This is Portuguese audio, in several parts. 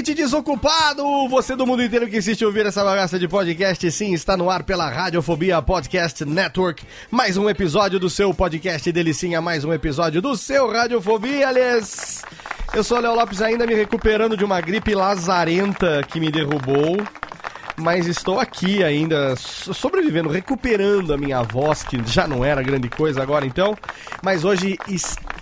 Ouvinte desocupado! Você do mundo inteiro que insiste em ouvir essa bagaça de podcast, sim, está no ar pela Radiofobia Podcast Network. Mais um episódio do seu podcast Delicinha, mais um episódio do seu Radiofobia, aliás. Eu sou o Léo Lopes, ainda me recuperando de uma gripe lazarenta que me derrubou. Mas estou aqui ainda, so- sobrevivendo, recuperando a minha voz, que já não era grande coisa agora então. Mas hoje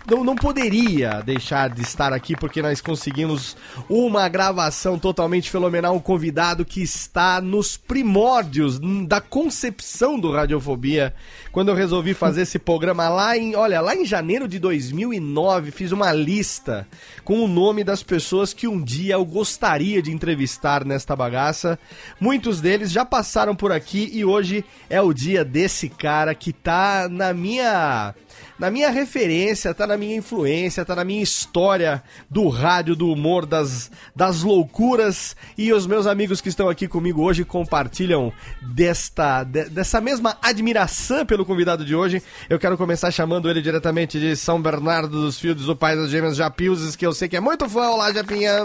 não, não poderia deixar de estar aqui porque nós conseguimos uma gravação totalmente fenomenal. Um convidado que está nos primórdios da concepção do Radiofobia. Quando eu resolvi fazer esse programa lá em, olha, lá em janeiro de 2009, fiz uma lista com o nome das pessoas que um dia eu gostaria de entrevistar nesta bagaça. Muitos deles já passaram por aqui e hoje é o dia desse cara que tá na minha na minha referência, tá na minha influência, tá na minha história do rádio, do humor, das, das loucuras. E os meus amigos que estão aqui comigo hoje compartilham desta, de- dessa mesma admiração pelo convidado de hoje. Eu quero começar chamando ele diretamente de São Bernardo dos Fields, o pai das gêmeas Japiuses, que eu sei que é muito fã. Olá, Japinha!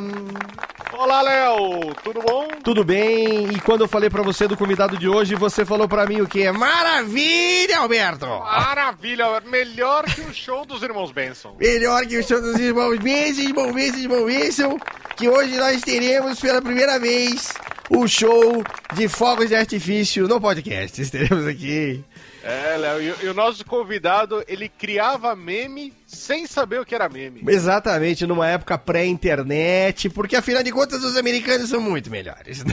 Olá, Léo! Tudo bom? Tudo bem? E quando eu falei pra você do convidado de hoje, você falou pra mim o quê? Maravilha, Alberto! Maravilha! Melhor que o show dos irmãos Benson. Melhor que o show dos irmãos Benson, irmão Benson, irmão Benson, que hoje nós teremos pela primeira vez o show de fogos de artifício no podcast. Teremos aqui. É, Léo, e, e o nosso convidado, ele criava meme sem saber o que era meme. Exatamente, numa época pré-internet, porque afinal de contas os americanos são muito melhores.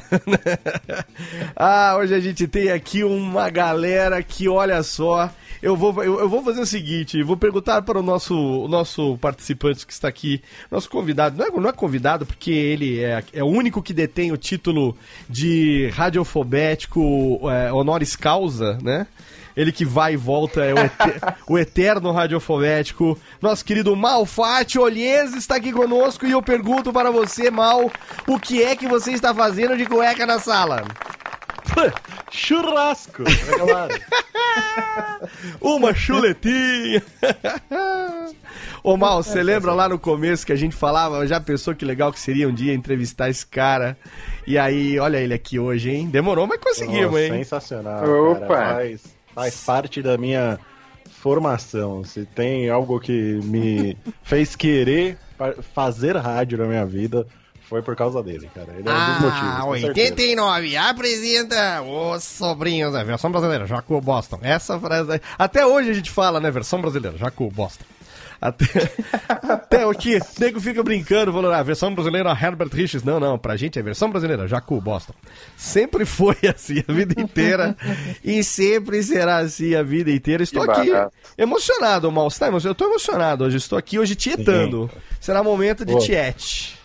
ah, hoje a gente tem aqui uma galera que, olha só, eu vou, eu, eu vou fazer o seguinte, vou perguntar para o nosso, o nosso participante que está aqui, nosso convidado, não é, não é convidado porque ele é, é o único que detém o título de radiofobético é, honoris causa, né? Ele que vai e volta, é o, o eterno radiofobético. Nosso querido Malfatti Olhese está aqui conosco e eu pergunto para você, Mal, o que é que você está fazendo de cueca na sala? Churrasco! Uma chuletinha! Ô Mal, você lembra lá no começo que a gente falava, já pensou que legal que seria um dia entrevistar esse cara? E aí, olha ele aqui hoje, hein? Demorou, mas conseguimos, Nossa, hein? Sensacional. Opa! Cara. Faz, faz parte da minha formação. Se tem algo que me fez querer fa- fazer rádio na minha vida, foi por causa dele, cara. Ele é um dos motivos. Ah, certeza. 89, apresenta os sobrinhos da versão brasileira, Jacu Boston. Essa frase aí, até hoje a gente fala, né, versão brasileira, Jacu Boston. Até, até o que nego fica brincando, falando, ah, versão brasileira Herbert Richards. Não, não, pra gente é versão brasileira, Jacu Boston. Sempre foi assim a vida inteira e sempre será assim a vida inteira. Estou Que aqui barato. emocionado, Mal. Você tá emocionado? Eu tô emocionado hoje, estou aqui hoje tietando. Será momento de Pô. tiete.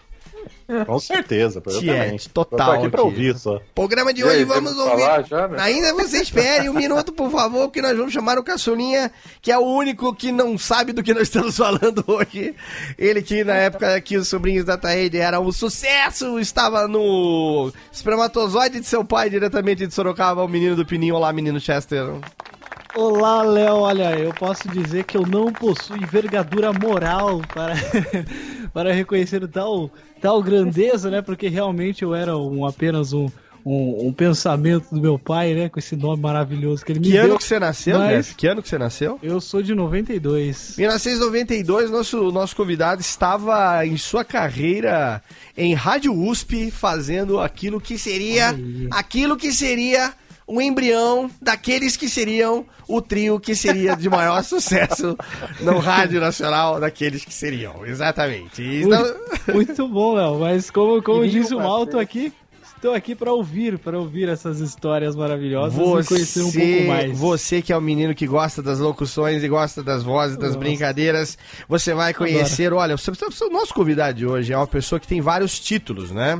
Com certeza, também. total Eu tô aqui pra ouvir só. Programa de E aí, hoje vamos ouvir. falar já, né? Ainda você espere um minuto, por favor, que nós vamos chamar o Caçulinha, que é o único que não sabe do que nós estamos falando hoje. Ele que na época que os sobrinhos da Taíde eram um sucesso, estava no espermatozoide de seu pai, diretamente de Sorocaba, o menino do Pininho. Olá, menino Chester. Olá, Léo. Olha, eu posso dizer que eu não possuo envergadura moral para, para reconhecer tal, tal grandeza, né? Porque realmente eu era um, apenas um, um, um pensamento do meu pai, né? Com esse nome maravilhoso que ele me Que deu. ano que você nasceu, mas- Jeff? Que ano que você nasceu? Eu sou de 92. 1992, nosso, nosso convidado estava em sua carreira em Rádio USP, fazendo aquilo que seria. Aquilo que seria o embrião daqueles que seriam o trio que seria de maior sucesso no Rádio Nacional, daqueles que seriam. Exatamente. Então- Muito, muito bom, Léo. Mas como, como disse o uma Mal, tô vez. aqui. Estou aqui para ouvir, para ouvir essas histórias maravilhosas e conhecer um pouco Você, mais. você que é o menino que gosta das locuções e gosta das vozes, das Nossa. brincadeiras, você vai conhecer. Olha, o, nosso convidado de hoje é uma pessoa que tem vários títulos, né?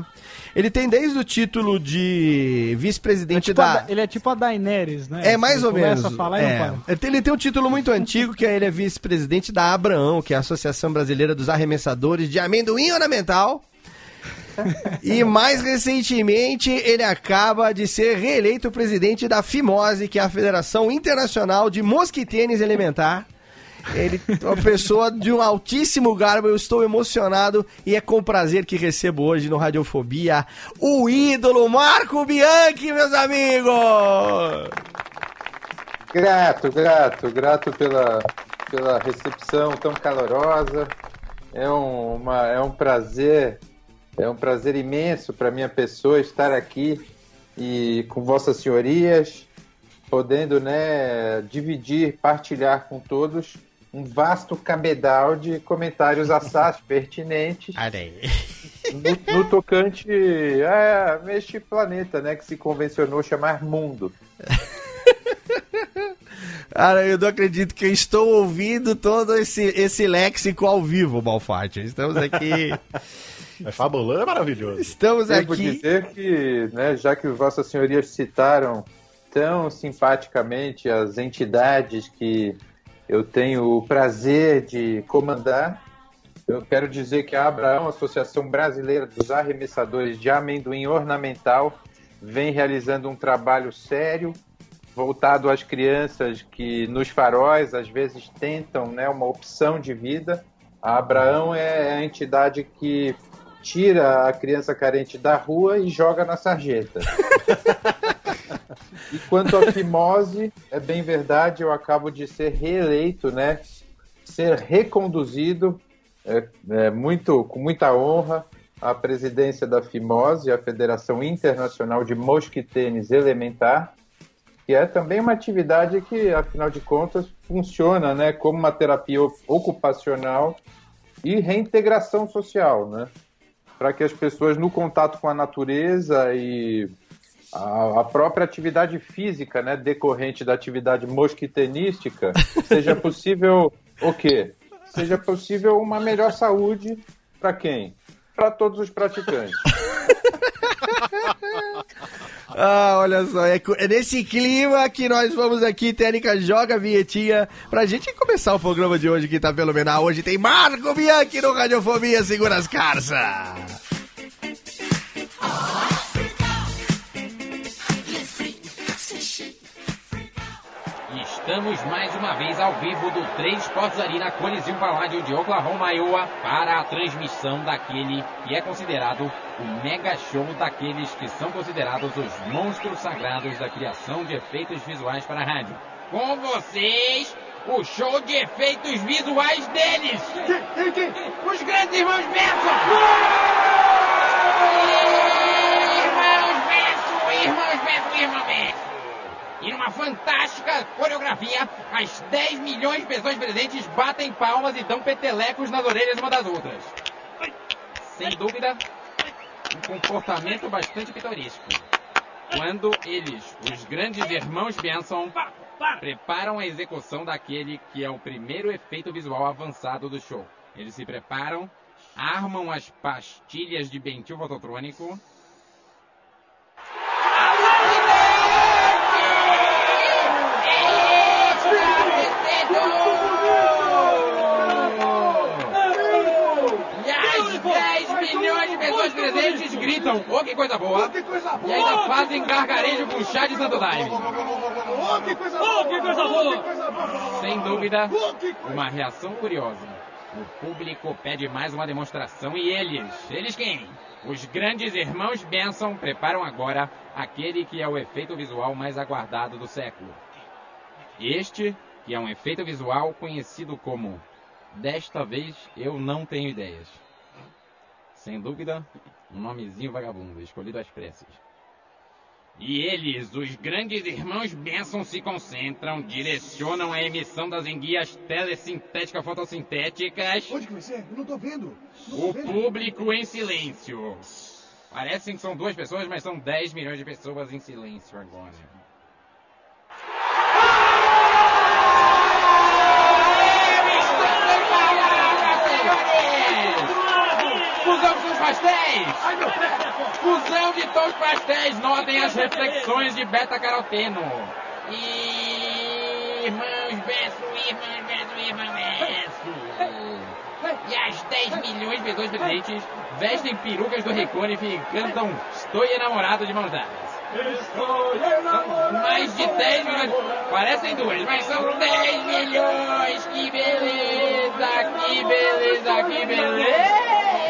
Ele tem desde o título de É vice-presidente tipo a da. Ele é tipo a Daenerys, né? É mais Ele ou menos. Começa a falar e é. Ele tem- Ele tem um título muito antigo, que é ele é vice-presidente da Abraão, que é a Associação Brasileira dos Arremessadores de Amendoim Ornamental. E mais recentemente, ele acaba de ser reeleito presidente da FIMOSE, que é a Federação Internacional de Mosquitênis Elementar. Ele é uma pessoa de um altíssimo garbo, eu estou emocionado e é com prazer que recebo hoje no Radiofobia o ídolo Marco Bianchi, meus amigos! Grato, grato, grato pela, pela recepção tão calorosa. É um, uma, é um prazer, é um prazer imenso para minha pessoa estar aqui e com vossas senhorias, podendo né, dividir, partilhar com todos um vasto cabedal de comentários assaz pertinentes no, no tocante a este planeta, né, que se convencionou chamar mundo. Cara, eu não acredito que eu estou ouvindo todo esse, esse léxico ao vivo, Malfatti. Estamos aqui. É fabuloso, é maravilhoso. Estamos Devo aqui. dizer que, né, já que Vossas Senhorias citaram tão simpaticamente as entidades que eu tenho o prazer de comandar, eu quero dizer que a Abraão, Associação Brasileira dos Arremessadores de Amendoim Ornamental, vem realizando um trabalho sério, voltado às crianças que nos faróis às vezes tentam né, uma opção de vida. A Abraão é a entidade que tira a criança carente da rua e joga na sarjeta. e quanto à fimose, é bem verdade, eu acabo de ser reeleito, né? Ser reconduzido é, é, muito, com muita honra à presidência da Fimose, a Federação Internacional de Mosquitênis Elementar, que é também uma atividade que, afinal de contas, funciona né, como uma terapia ocupacional e reintegração social, né? Para que as pessoas, no contato com a natureza e a, a própria atividade física, né, decorrente da atividade mosquitenística, seja possível o quê? Seja possível uma melhor saúde para quem? Para todos os praticantes. Ah, olha só, é, é nesse clima que nós vamos aqui, Técnica Joga a Vinhetinha, pra gente começar o programa de hoje que tá fenomenal. Hoje tem Marco Bianchi no Radiofobia Segura as Carças. Estamos mais uma vez ao vivo do Três Esportes Arena Coliseu Paládio de Oklahoma, Iowa, para a transmissão daquele que é considerado o mega show daqueles que são considerados os monstros sagrados da criação de efeitos visuais para a rádio. Com vocês, o show de efeitos visuais deles! Os grandes irmãos Benson! Irmãos Benço, irmãos Benço, irmão Benço. E numa fantástica coreografia, as 10 milhões de pessoas presentes batem palmas e dão petelecos nas orelhas uma das outras. Sem dúvida, um comportamento bastante pitoresco. Quando eles, os grandes irmãos Benson, preparam a execução daquele que é o primeiro efeito visual avançado do show. Eles se preparam, armam as pastilhas de bentil fototrônico. E as 10 milhões de pessoas presentes gritam, oh que coisa boa! E ainda fazem gargarejo com chá de Santo Daime. Oh, que coisa boa! Sem dúvida, uma reação curiosa. O público pede mais uma demonstração e eles, eles quem? Os grandes irmãos Benson preparam agora aquele que é o efeito visual mais aguardado do século. Este, que é um efeito visual conhecido como Desta vez eu não tenho ideias. Sem dúvida, um nomezinho vagabundo, escolhido às pressas. E eles, os grandes irmãos Benson, se concentram, direcionam a emissão das enguias telesintéticas fotossintéticas. Onde que vai ser? Eu não tô vendo. O público em silêncio. Parecem que são duas pessoas, mas são 10 milhões de pessoas em silêncio agora. Tons pastéis! Fusão de tons pastéis! Notem as reflexões de beta-caroteno. Irmãos Benço, irmãos Benço, irmãos Benço. E as 10 milhões de pessoas presentes vestem perucas do Recone e cantam Estou enamorado de mãos dadas. São mais de 10 milhões. Parecem duas, mas são 10 milhões. Que beleza, que beleza, que beleza.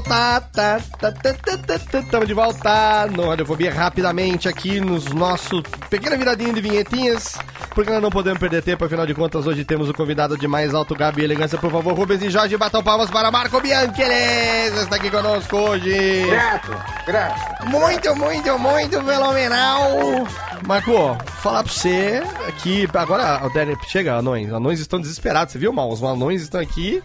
tá, tá, tá, tá, tamo de volta no Radiofobia rapidamente aqui nos nosso pequena viradinha de vinhetinhas, porque nós não podemos perder tempo, afinal de contas hoje temos o convidado de mais alto gabi e elegância, por favor, Rubens e Jorge, batam palmas para Marco Bianchi, ele está aqui conosco hoje. Grato, grato. Muito, muito, muito fenomenal. Marco, falar pra você aqui, agora, chega, anões, anões estão desesperados, você viu, mal? Os anões estão aqui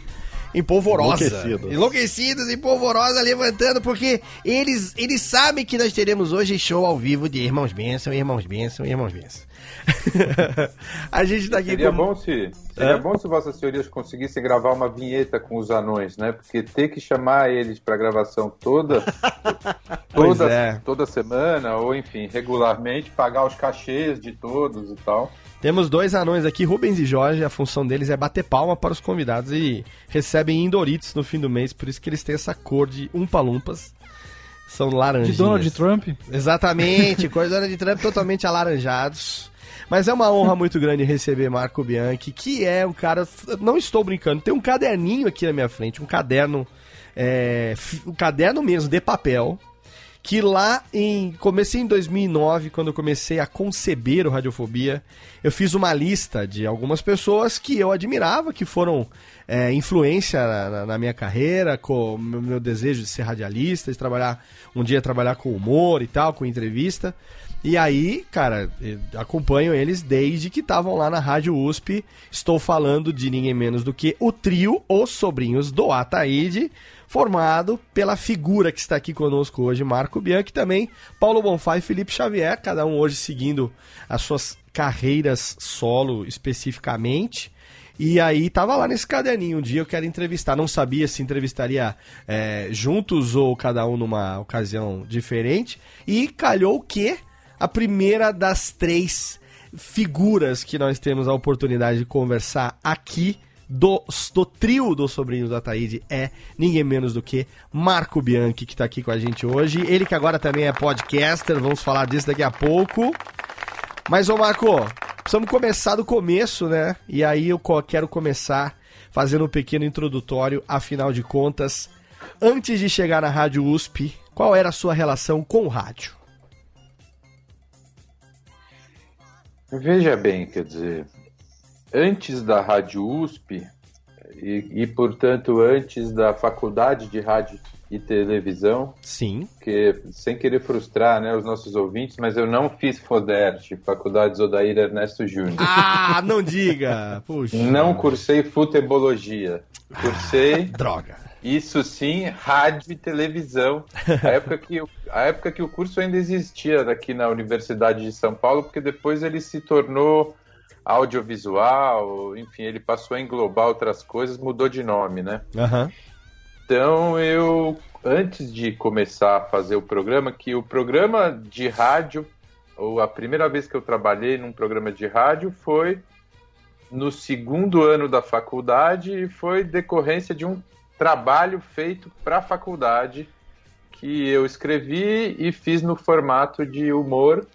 em polvorosa. Enlouquecidos. Enlouquecidos em polvorosa, levantando, porque eles, eles sabem que nós teremos hoje show ao vivo de Irmãos Benção, Irmãos Benção, Irmãos Benção. a gente tá aqui Seria com... bom se seria Hã? bom se vossas senhorias conseguissem gravar uma vinheta com os anões, né? Porque ter que chamar eles para gravação toda toda, é. toda semana ou enfim regularmente pagar os cachês de todos e tal. Temos dois anões aqui, Rubens e Jorge, a função deles é bater palma para os convidados e recebem Indoritos no fim do mês, por isso que eles têm essa cor de umpa-lumpas. São laranjinhas. De Donald Trump? Exatamente, cor de Donald Trump totalmente alaranjados. Mas é uma honra muito grande receber Marco Bianchi, que é um cara. Não estou brincando, tem um caderninho aqui na minha frente, um caderno. É, um caderno mesmo, de papel. Que lá em. Comecei em 2009, quando eu comecei a conceber o Radiofobia. Eu fiz uma lista de algumas pessoas que eu admirava, que foram é, influência na, na- minha carreira, com o meu, meu desejo de ser radialista, de trabalhar. Um dia trabalhar com humor e tal, com entrevista. E aí, cara, acompanho eles desde que estavam lá na Rádio USP. Estou falando de ninguém menos do que o trio Os Sobrinhos do Ataíde, formado pela figura que está aqui conosco hoje, Marco Bianchi, também Paulo Bonfá e Felipe Xavier, cada um hoje seguindo as suas carreiras solo especificamente. E aí tava lá nesse caderninho, um dia eu quero entrevistar, não sabia se entrevistaria é, juntos ou cada um numa ocasião diferente. E calhou que a primeira das três figuras que nós temos a oportunidade de conversar aqui do, do trio dos sobrinhos da Taíde é ninguém menos do que Marco Bianchi, que está aqui com a gente hoje. Ele que agora também é podcaster, vamos falar disso daqui a pouco. Mas, ô Marco, precisamos começar do começo, né? E aí eu quero começar fazendo um pequeno introdutório, afinal de contas, antes de chegar na Rádio USP, qual era a sua relação com o rádio? Veja bem, quer dizer, antes da Rádio USP e, e, portanto, antes da Faculdade de Rádio e Televisão. Sim. Que, sem querer frustrar né, os nossos ouvintes, mas eu não fiz FODERT, Faculdade Zodair Ernesto Júnior. Ah, não diga! Puxa. Não cursei futebologia. Cursei. Droga. Isso sim, rádio e televisão. A época, que, a época que o curso ainda existia aqui na Universidade de São Paulo, porque depois ele se tornou audiovisual, enfim, ele passou a englobar outras coisas, mudou de nome, né? Uhum. Então eu, antes de começar a fazer o programa, que o programa de rádio, ou a primeira vez que eu trabalhei num programa de rádio foi no segundo ano da faculdade e foi decorrência de um trabalho feito para a faculdade que eu escrevi e fiz no formato de humor.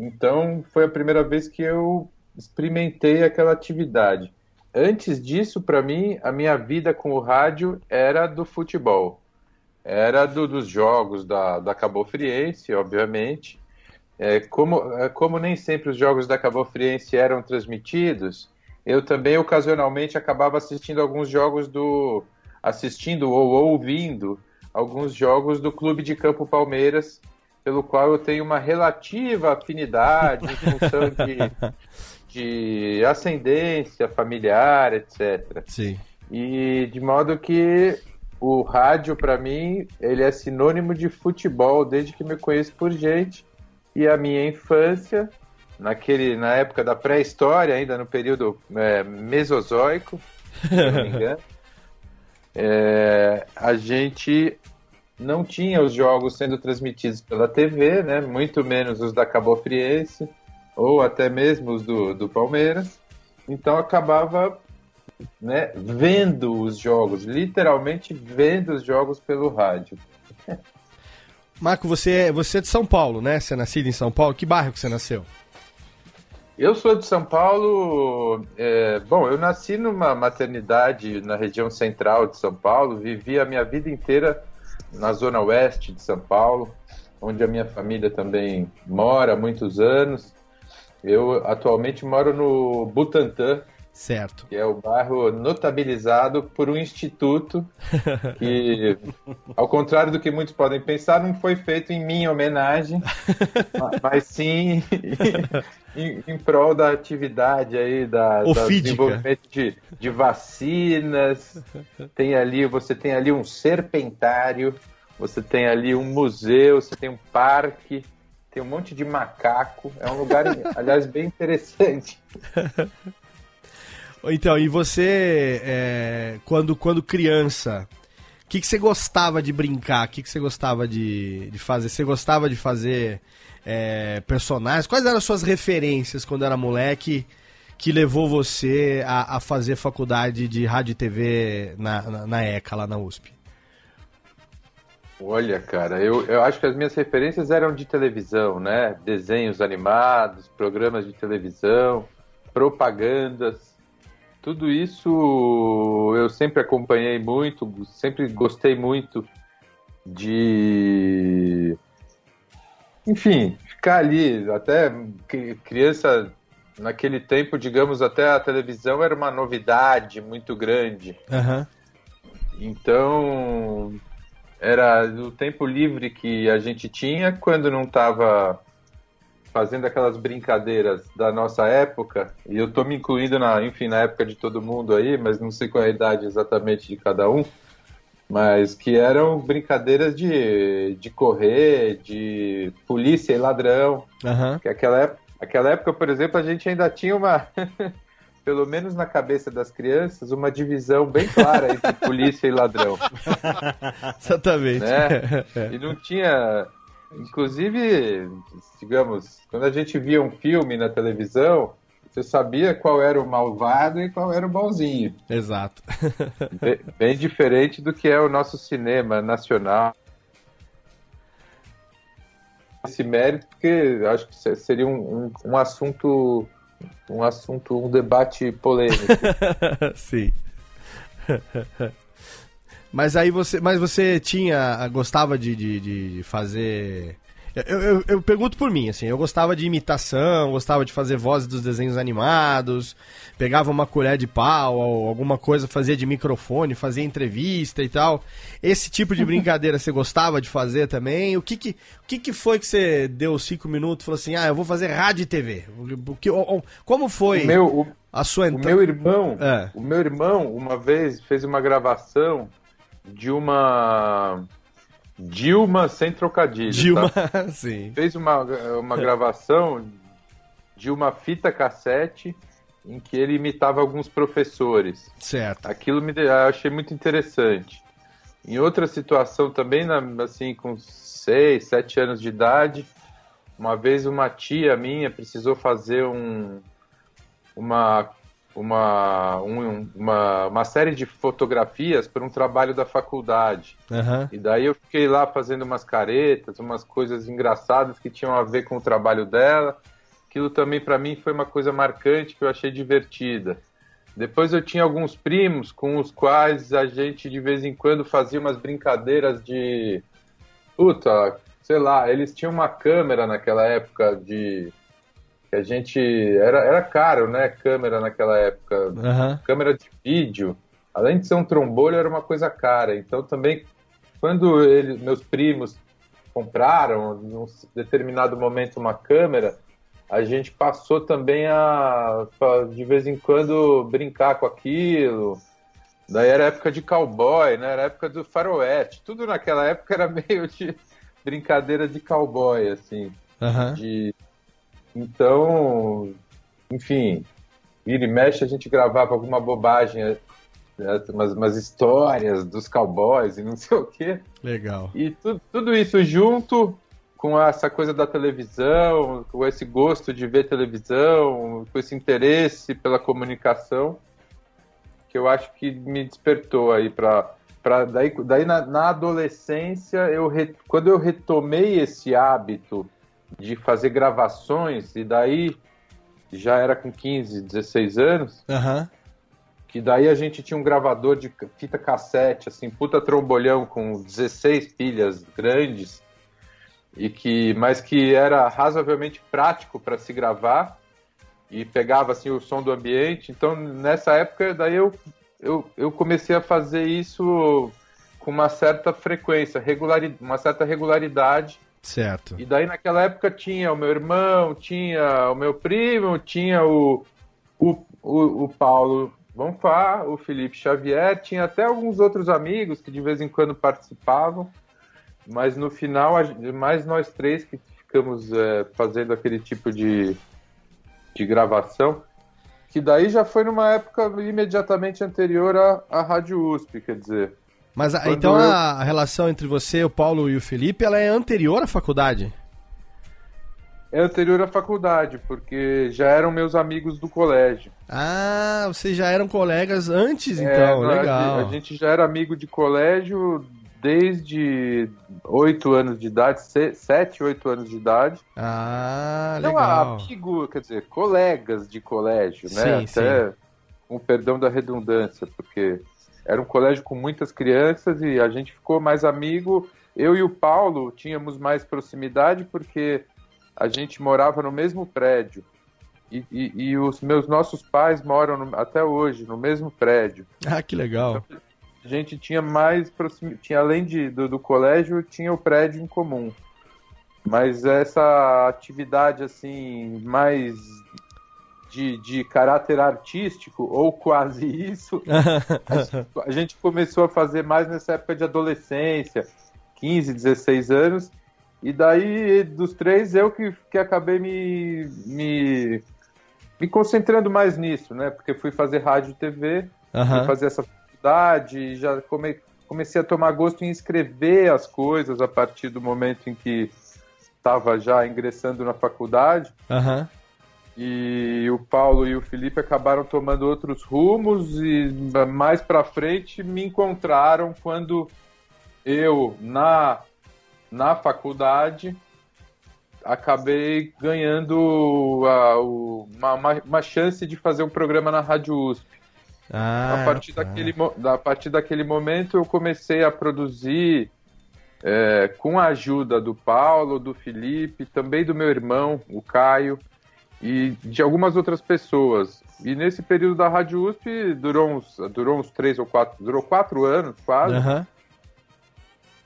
Então foi a primeira vez que eu experimentei aquela atividade. Antes disso, para mim, a minha vida com o rádio era do futebol. Era do, dos jogos da, da Cabo Friense, obviamente. É, como, é, como nem sempre os jogos da Cabo Friense eram transmitidos, eu também ocasionalmente acabava assistindo alguns jogos do. assistindo ou ouvindo alguns jogos do Clube de Campo Palmeiras, pelo qual eu tenho uma relativa afinidade em função de de ascendência familiar, etc. Sim. E de modo que o rádio, para mim, ele é sinônimo de futebol desde que me conheço por gente. E a minha infância, naquele, na época da pré-história, ainda no período é, mesozoico, se não me engano, é, a gente não tinha os jogos sendo transmitidos pela TV, né? Muito menos os da Cabo Friense ou até mesmo os do, do Palmeiras. Então acabava né, vendo os jogos, literalmente vendo os jogos pelo rádio. Marco, você é, você é de São Paulo, né? Você é nascido em São Paulo. Que bairro que você nasceu? Eu sou de São Paulo. É, bom, eu nasci numa maternidade na região central de São Paulo, vivi a minha vida inteira na zona oeste de São Paulo, onde a minha família também mora há muitos anos. Eu atualmente moro no Butantã. Certo. Que é o bairro notabilizado por um instituto que, ao contrário do que muitos podem pensar, não foi feito em minha homenagem, mas sim em, em prol da atividade aí da, da desenvolvimento de, de vacinas. Tem ali, você tem ali um serpentário, você tem ali um museu, você tem um parque tem um monte de macaco. É um lugar, aliás, bem interessante. Então, e você, é, quando, quando criança, o que, que você gostava de brincar? O que, que você gostava de, de fazer? Você gostava de fazer é, personagens? Quais eram as suas referências quando era moleque que levou você a, a fazer faculdade de rádio e TV na, na, na ECA, lá na USP? Olha, cara, eu, eu acho que as minhas referências eram de televisão, né? Desenhos animados, programas de televisão, propagandas. Tudo isso eu sempre acompanhei muito, sempre gostei muito de. Enfim, ficar ali. Até criança, naquele tempo, digamos, até a televisão era uma novidade muito grande. Uhum. Então, era o tempo livre que a gente tinha quando não estava fazendo aquelas brincadeiras da nossa época, e eu estou me incluindo na, enfim, na época de todo mundo aí, mas não sei qual é a idade exatamente de cada um, mas que eram brincadeiras de, de correr, de polícia e ladrão. Uhum. Que aquela aquela época, por exemplo, a gente ainda tinha uma pelo menos na cabeça das crianças, uma divisão bem clara entre polícia e ladrão. Exatamente. Né? E não tinha. Inclusive, digamos, quando a gente via um filme na televisão, Você sabia qual era o malvado e qual era o bonzinho. Exato. bem, bem diferente do que é o nosso cinema nacional. Esse mérito, porque acho que seria um, um, um assunto, um assunto, um debate polêmico. Sim. Mas aí você, mas você tinha, gostava de, de, de fazer eu, eu, eu, pergunto por mim, assim, eu gostava de imitação, gostava de fazer vozes dos desenhos animados, pegava uma colher de pau, ou alguma coisa, fazia de microfone, fazia entrevista e tal. Esse tipo de brincadeira você gostava de fazer também? O que que, o que, que foi que você deu cinco minutos e falou assim, ah, eu vou fazer rádio e TV? O que, como foi o meu, o, a sua entrada? O meu irmão, é. o meu irmão, uma vez, fez uma gravação de uma Dilma sem trocadilho. Dilma, tá? sim. Fez uma, uma gravação de uma fita cassete em que ele imitava alguns professores. Certo. Aquilo me eu achei muito interessante. Em outra situação também, assim, com 6, 7 anos de idade, uma vez uma tia minha precisou fazer um, uma uma, um, uma, uma série de fotografias para um trabalho da faculdade. Uhum. E daí eu fiquei lá fazendo umas caretas, umas coisas engraçadas que tinham a ver com o trabalho dela. Aquilo também para mim foi uma coisa marcante que eu achei divertida. Depois eu tinha alguns primos com os quais a gente de vez em quando fazia umas brincadeiras de. Puta, sei lá, eles tinham uma câmera naquela época de que a gente era, era caro, né? Câmera naquela época, uhum. câmera de vídeo, além de ser um trombolho, era uma coisa cara. Então também, quando ele, meus primos compraram, num determinado momento, uma câmera, a gente passou também a, de vez em quando, brincar com aquilo. Daí era época de cowboy, né? Era época do faroeste. Tudo naquela época era meio de brincadeira de cowboy, assim. Uhum. De então, enfim, vira e mexe a gente gravava alguma bobagem, né, umas, umas histórias dos cowboys e não sei o quê. Legal. E tu, tudo isso junto com essa coisa da televisão, com esse gosto de ver televisão, com esse interesse pela comunicação, que eu acho que me despertou aí para para daí, daí na, na adolescência eu re, quando eu retomei esse hábito de fazer gravações, e daí já era com 15, 16 anos. Uhum. Que daí a gente tinha um gravador de fita cassete, assim, puta trombolhão com 16 pilhas grandes, e que, mas que era razoavelmente prático para se gravar e pegava assim o som do ambiente. Então nessa época daí eu, eu, eu comecei a fazer isso com uma certa frequência, regularidade, uma certa regularidade Certo. E daí naquela época tinha o meu irmão, tinha o meu primo, tinha o, o, o, o Paulo Bonfá, o Felipe Xavier, tinha até alguns outros amigos que de vez em quando participavam, mas no final, mais nós três que ficamos é, fazendo aquele tipo de, de gravação, que daí já foi numa época imediatamente anterior à, à Rádio USP, quer dizer. Mas então eu... a relação entre você, o Paulo e o Felipe, ela é anterior à faculdade? É anterior à faculdade, porque já eram meus amigos do colégio. Ah, vocês já eram colegas antes, é, então, legal. A gente já era amigo de colégio desde oito anos de idade, sete, oito anos de idade. Ah, legal. Não, amigo, quer dizer, colegas de colégio, né? Sim, Até sim. com perdão da redundância, porque era um colégio com muitas crianças e a gente ficou mais amigo. Eu e o Paulo tínhamos mais proximidade porque a gente morava no mesmo prédio. E, e, e os meus nossos pais moram no, até hoje no mesmo prédio. Ah, que legal. Então, a gente tinha mais proximidade, tinha além de, do, do colégio, tinha o prédio em comum. Mas essa atividade assim mais de, de caráter artístico, ou quase isso, a gente começou a fazer mais nessa época de adolescência, 15, 16 anos, e daí dos três eu que, que acabei me, me, me concentrando mais nisso, né? Porque fui fazer rádio e TV, uhum. fui fazer essa faculdade, já come, comecei a tomar gosto em escrever as coisas a partir do momento em que estava já ingressando na faculdade. Uhum. E o Paulo e o Felipe acabaram tomando outros rumos e mais para frente me encontraram quando eu na na faculdade acabei ganhando a, o, uma, uma, chance de fazer um programa na Rádio USP. Ah, a, partir tá. daquele, a partir daquele momento eu comecei a produzir é, com a ajuda do Paulo, do Felipe, também do meu irmão, o Caio, e de algumas outras pessoas. E nesse período da Rádio USP durou uns, durou uns três ou quatro, durou quatro anos quase. Uhum.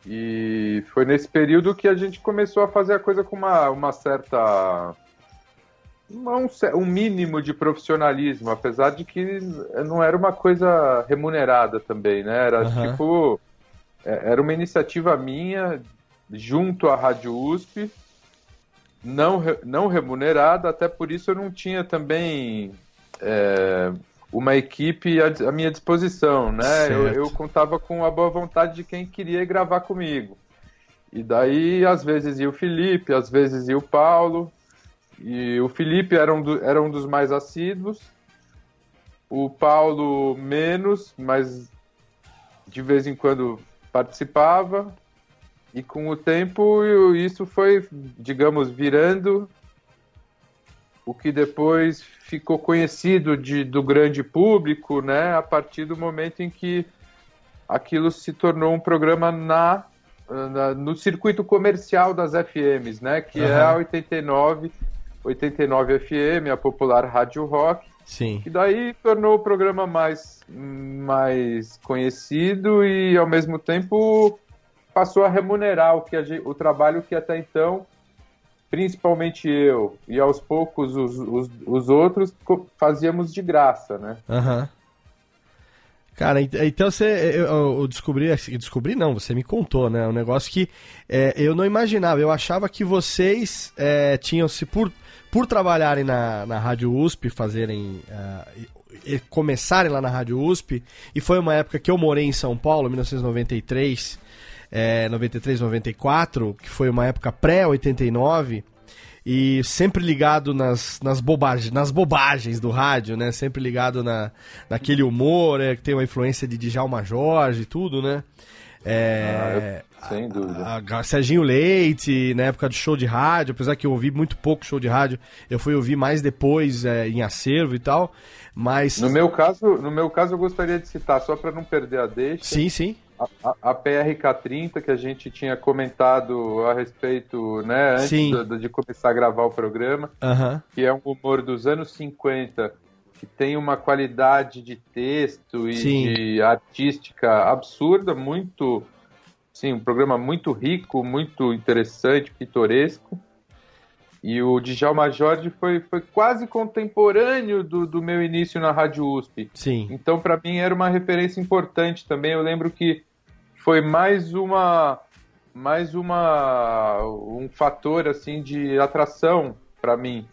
E foi nesse período que a gente começou a fazer a coisa com uma, uma certa. Um, um mínimo de profissionalismo, apesar de que não era uma coisa remunerada também, né? Era uhum. tipo. É, era uma iniciativa minha junto à Rádio USP, não, não remunerada, até por isso eu não tinha também é, uma equipe à, minha disposição, né? Eu, eu, contava com a boa vontade de quem queria gravar comigo. E daí, às vezes, ia o Felipe, às vezes ia o Paulo. E o Felipe era um, do, era um dos mais assíduos. O Paulo menos, mas de vez em quando participava. E com o tempo, isso foi, digamos, virando o que depois ficou conhecido de, do grande público, né, a partir do momento em que aquilo se tornou um programa na, na no circuito comercial das FMs, né, que uhum. é a 89, 89 FM, a popular rádio rock. Sim. Que daí tornou o programa mais, mais conhecido e ao mesmo tempo passou a remunerar o, que a, o trabalho que até então principalmente eu e aos poucos os, os, os outros fazíamos de graça, né? Aham. Uhum. Cara, então você. Eu, descobri. Descobri não, você me contou, né? Um negócio que é, eu não imaginava. Eu achava que vocês é, tinham se por, por trabalharem na, na Rádio USP, fazerem. Uh, começarem lá na Rádio USP, e foi uma época que eu morei em São Paulo, 1993 é, 93, 94, que foi uma época pré-89, e sempre ligado nas, nas, bobagens, nas bobagens do rádio, né? Sempre ligado na, naquele humor, é, que tem uma influência de Djalma Jorge e tudo, né? É, ah, sem dúvida. A, a, Serginho Leite, na época do show de rádio, apesar que eu ouvi muito pouco show de rádio, eu fui ouvir mais depois é, em acervo e tal. Mas. No meu caso, no meu caso eu gostaria de citar, só para não perder a deixa. Sim, sim a, a, PRK30 que a gente tinha comentado a respeito, né, antes de, de, começar a gravar o programa, uhum. que é um humor dos anos 50, que tem uma qualidade de texto e Sim. de artística absurda, muito, sim, um programa muito rico, muito interessante, pitoresco. E o Djalma Jorge foi, foi quase contemporâneo do, do meu início na Rádio USP. Sim. Então, para mim, era uma referência importante também. Eu lembro que foi mais uma mais uma um fator assim de atração para mim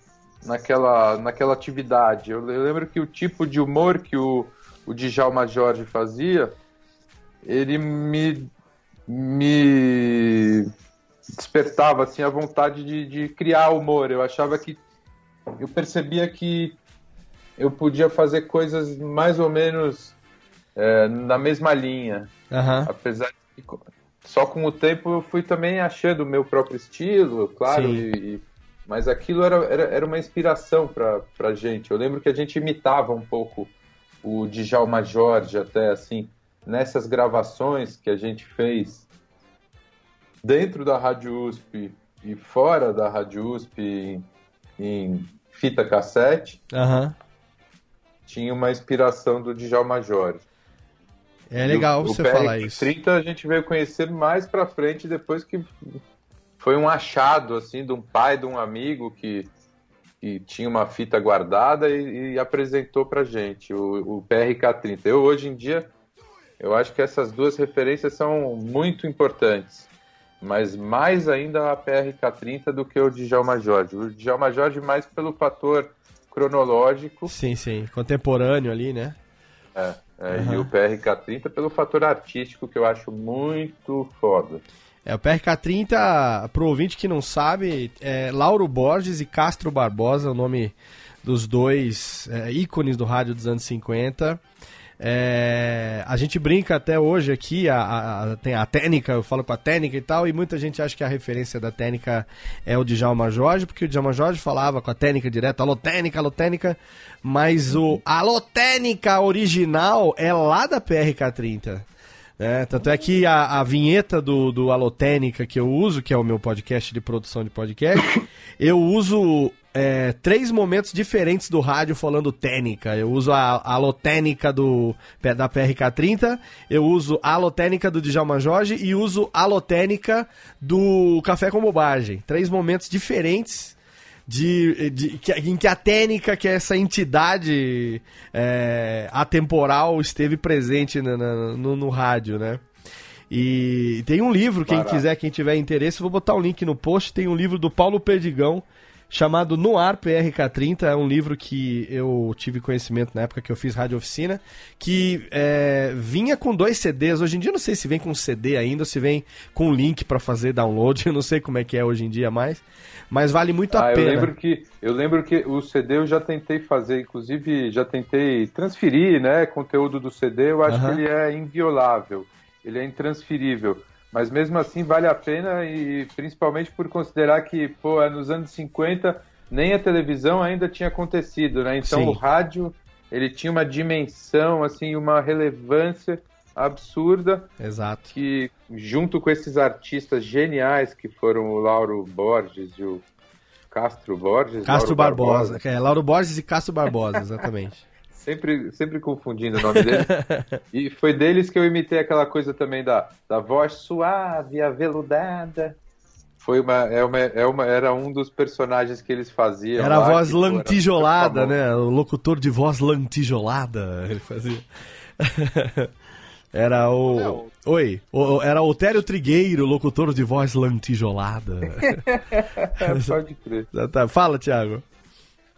naquela naquela atividade. Eu, lembro que o tipo de humor que o o Djalma Jorge fazia, ele me me despertava assim a vontade de, de criar humor. Eu achava que eu percebia que eu podia fazer coisas mais ou menos é, na mesma linha. Uhum. Apesar de que só com o tempo eu fui também achando o meu próprio estilo, claro, e, mas aquilo era, era, era uma inspiração para a gente. Eu lembro que a gente imitava um pouco o Djalma Jorge, até assim, nessas gravações que a gente fez dentro da Rádio USP e fora da Rádio USP em, em fita cassete, uhum. tinha uma inspiração do Djalma Jorge. É legal o, você o falar isso. 30 a gente veio conhecer mais pra frente depois que foi um achado assim de um pai de um amigo que, que tinha uma fita guardada e, e apresentou pra gente o, o PRK30. Eu hoje em dia eu acho que essas duas referências são muito importantes, mas mais ainda a PRK30 do que o Djalma Jorge. O Djalma Jorge mais pelo fator cronológico. Sim, sim, contemporâneo ali, né? É. Uhum. E o PRK30 pelo fator artístico que eu acho muito foda. É, o PRK30, pro ouvinte que não sabe, é Lauro Borges e Castro Barbosa, o nome dos dois é, ícones do rádio dos anos 50. É, a gente brinca até hoje aqui, a, a, tem a técnica, eu falo com a técnica e tal, e muita gente acha que a referência da técnica é o Djalma Jorge, porque o Djalma Jorge falava com a técnica direta, alô técnica, alô técnica, mas o alô técnica original é lá da PRK30. É, tanto é que a, a vinheta do, do Alotênica que eu uso, que é o meu podcast de produção de podcast, eu uso é, três momentos diferentes do rádio falando técnica. Eu uso a, a alotênica do, da PRK30, eu uso a alotênica do Djalma Jorge e uso a alotênica do Café com Bobagem. Três momentos diferentes de, de, em que a técnica, que é essa entidade é, atemporal, esteve presente na, no, no, rádio, né? E tem um livro, quem quiser, quem tiver interesse, vou botar o um link no post. Tem um livro do Paulo Perdigão chamado No Ar PRK30. É um livro que eu tive conhecimento na época que eu fiz rádio oficina, que é, vinha com dois CDs. Hoje em dia eu não sei se vem com CD ainda ou se vem com link para fazer download. Eu não sei como é que é hoje em dia mais mas vale muito a ah, pena. Eu lembro, que, eu lembro que o CD eu já tentei fazer, inclusive já tentei transferir né, conteúdo do CD, eu acho que ele é inviolável, ele é intransferível. Mas mesmo assim vale a pena e principalmente por considerar que, pô, é nos anos 50 nem a televisão ainda tinha acontecido, né? Então Sim. o rádio ele tinha uma dimensão, assim, uma relevância absurda. Exato. Que, junto com esses artistas geniais que foram o Lauro Borges e o Castro Borges. Castro Barbosa. Barbosa. É, Lauro Borges e Castro Barbosa, exatamente. Sempre, sempre confundindo o nome deles. e foi deles que eu imitei aquela coisa também da, da voz suave, aveludada. Foi uma, é uma, é uma, era um dos personagens que eles faziam. Era lá, a voz lantijolada, né? O locutor de voz lantijolada. Ele fazia. Era o. Não. Oi, o, era o Tério Trigueiro, locutor de voz lantijolada. Pode crer. Tá, fala, Thiago.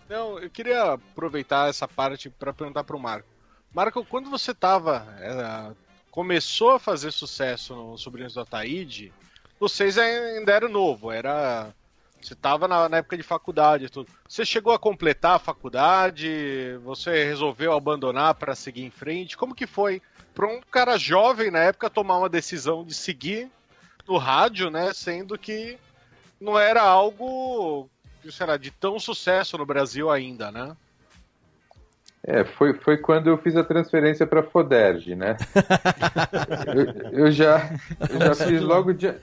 Não, eu queria aproveitar essa parte para perguntar pro Marco. Marco, quando você tava. É, começou a fazer sucesso no Sobrinhos do Ataíde, vocês ainda eram novo, era. Você estava na, na, época de faculdade e tudo. Você chegou a completar a faculdade? Você resolveu abandonar para seguir em frente? Como que foi para um cara jovem na época tomar uma decisão de seguir no rádio, né? Sendo que não era algo, será, de tão sucesso no Brasil ainda, né? É, foi, foi quando eu fiz a transferência para Foderge, né? eu, eu, já, eu já fiz logo de.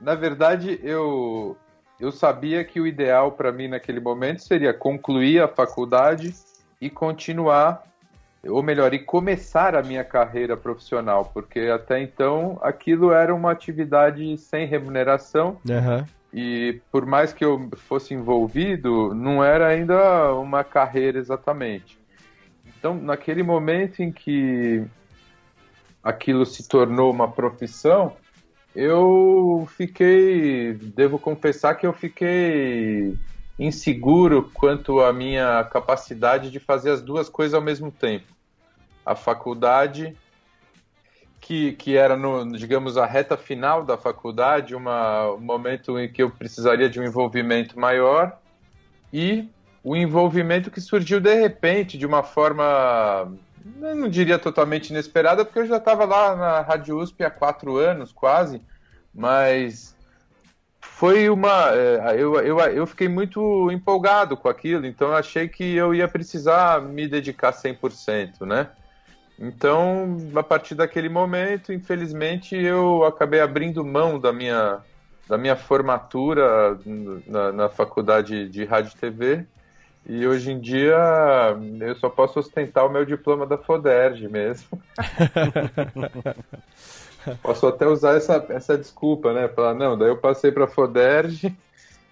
Na verdade, eu, eu sabia que o ideal para mim naquele momento seria concluir a faculdade e continuar ou melhor, e começar a minha carreira profissional, porque até então aquilo era uma atividade sem remuneração. Uhum. E por mais que eu fosse envolvido, não era ainda uma carreira exatamente. Então, naquele momento em que aquilo se tornou uma profissão, eu fiquei, devo confessar que eu fiquei inseguro quanto à minha capacidade de fazer as duas coisas ao mesmo tempo a faculdade, que, que era, no, digamos, a reta final da faculdade, uma, um momento em que eu precisaria de um envolvimento maior, e o envolvimento que surgiu de repente, de uma forma, não diria totalmente inesperada, porque eu já estava lá na Rádio USP há quatro anos, quase, mas foi uma. É, eu, eu, eu fiquei muito empolgado com aquilo, então achei que eu ia precisar me dedicar 100%, né? Então, a partir daquele momento, infelizmente, eu acabei abrindo mão da minha, da minha formatura na, na faculdade de rádio e TV. E hoje em dia eu só posso ostentar o meu diploma da FODERJ mesmo. posso até usar essa, essa desculpa, né? Falar, não, daí eu passei para a FODERJ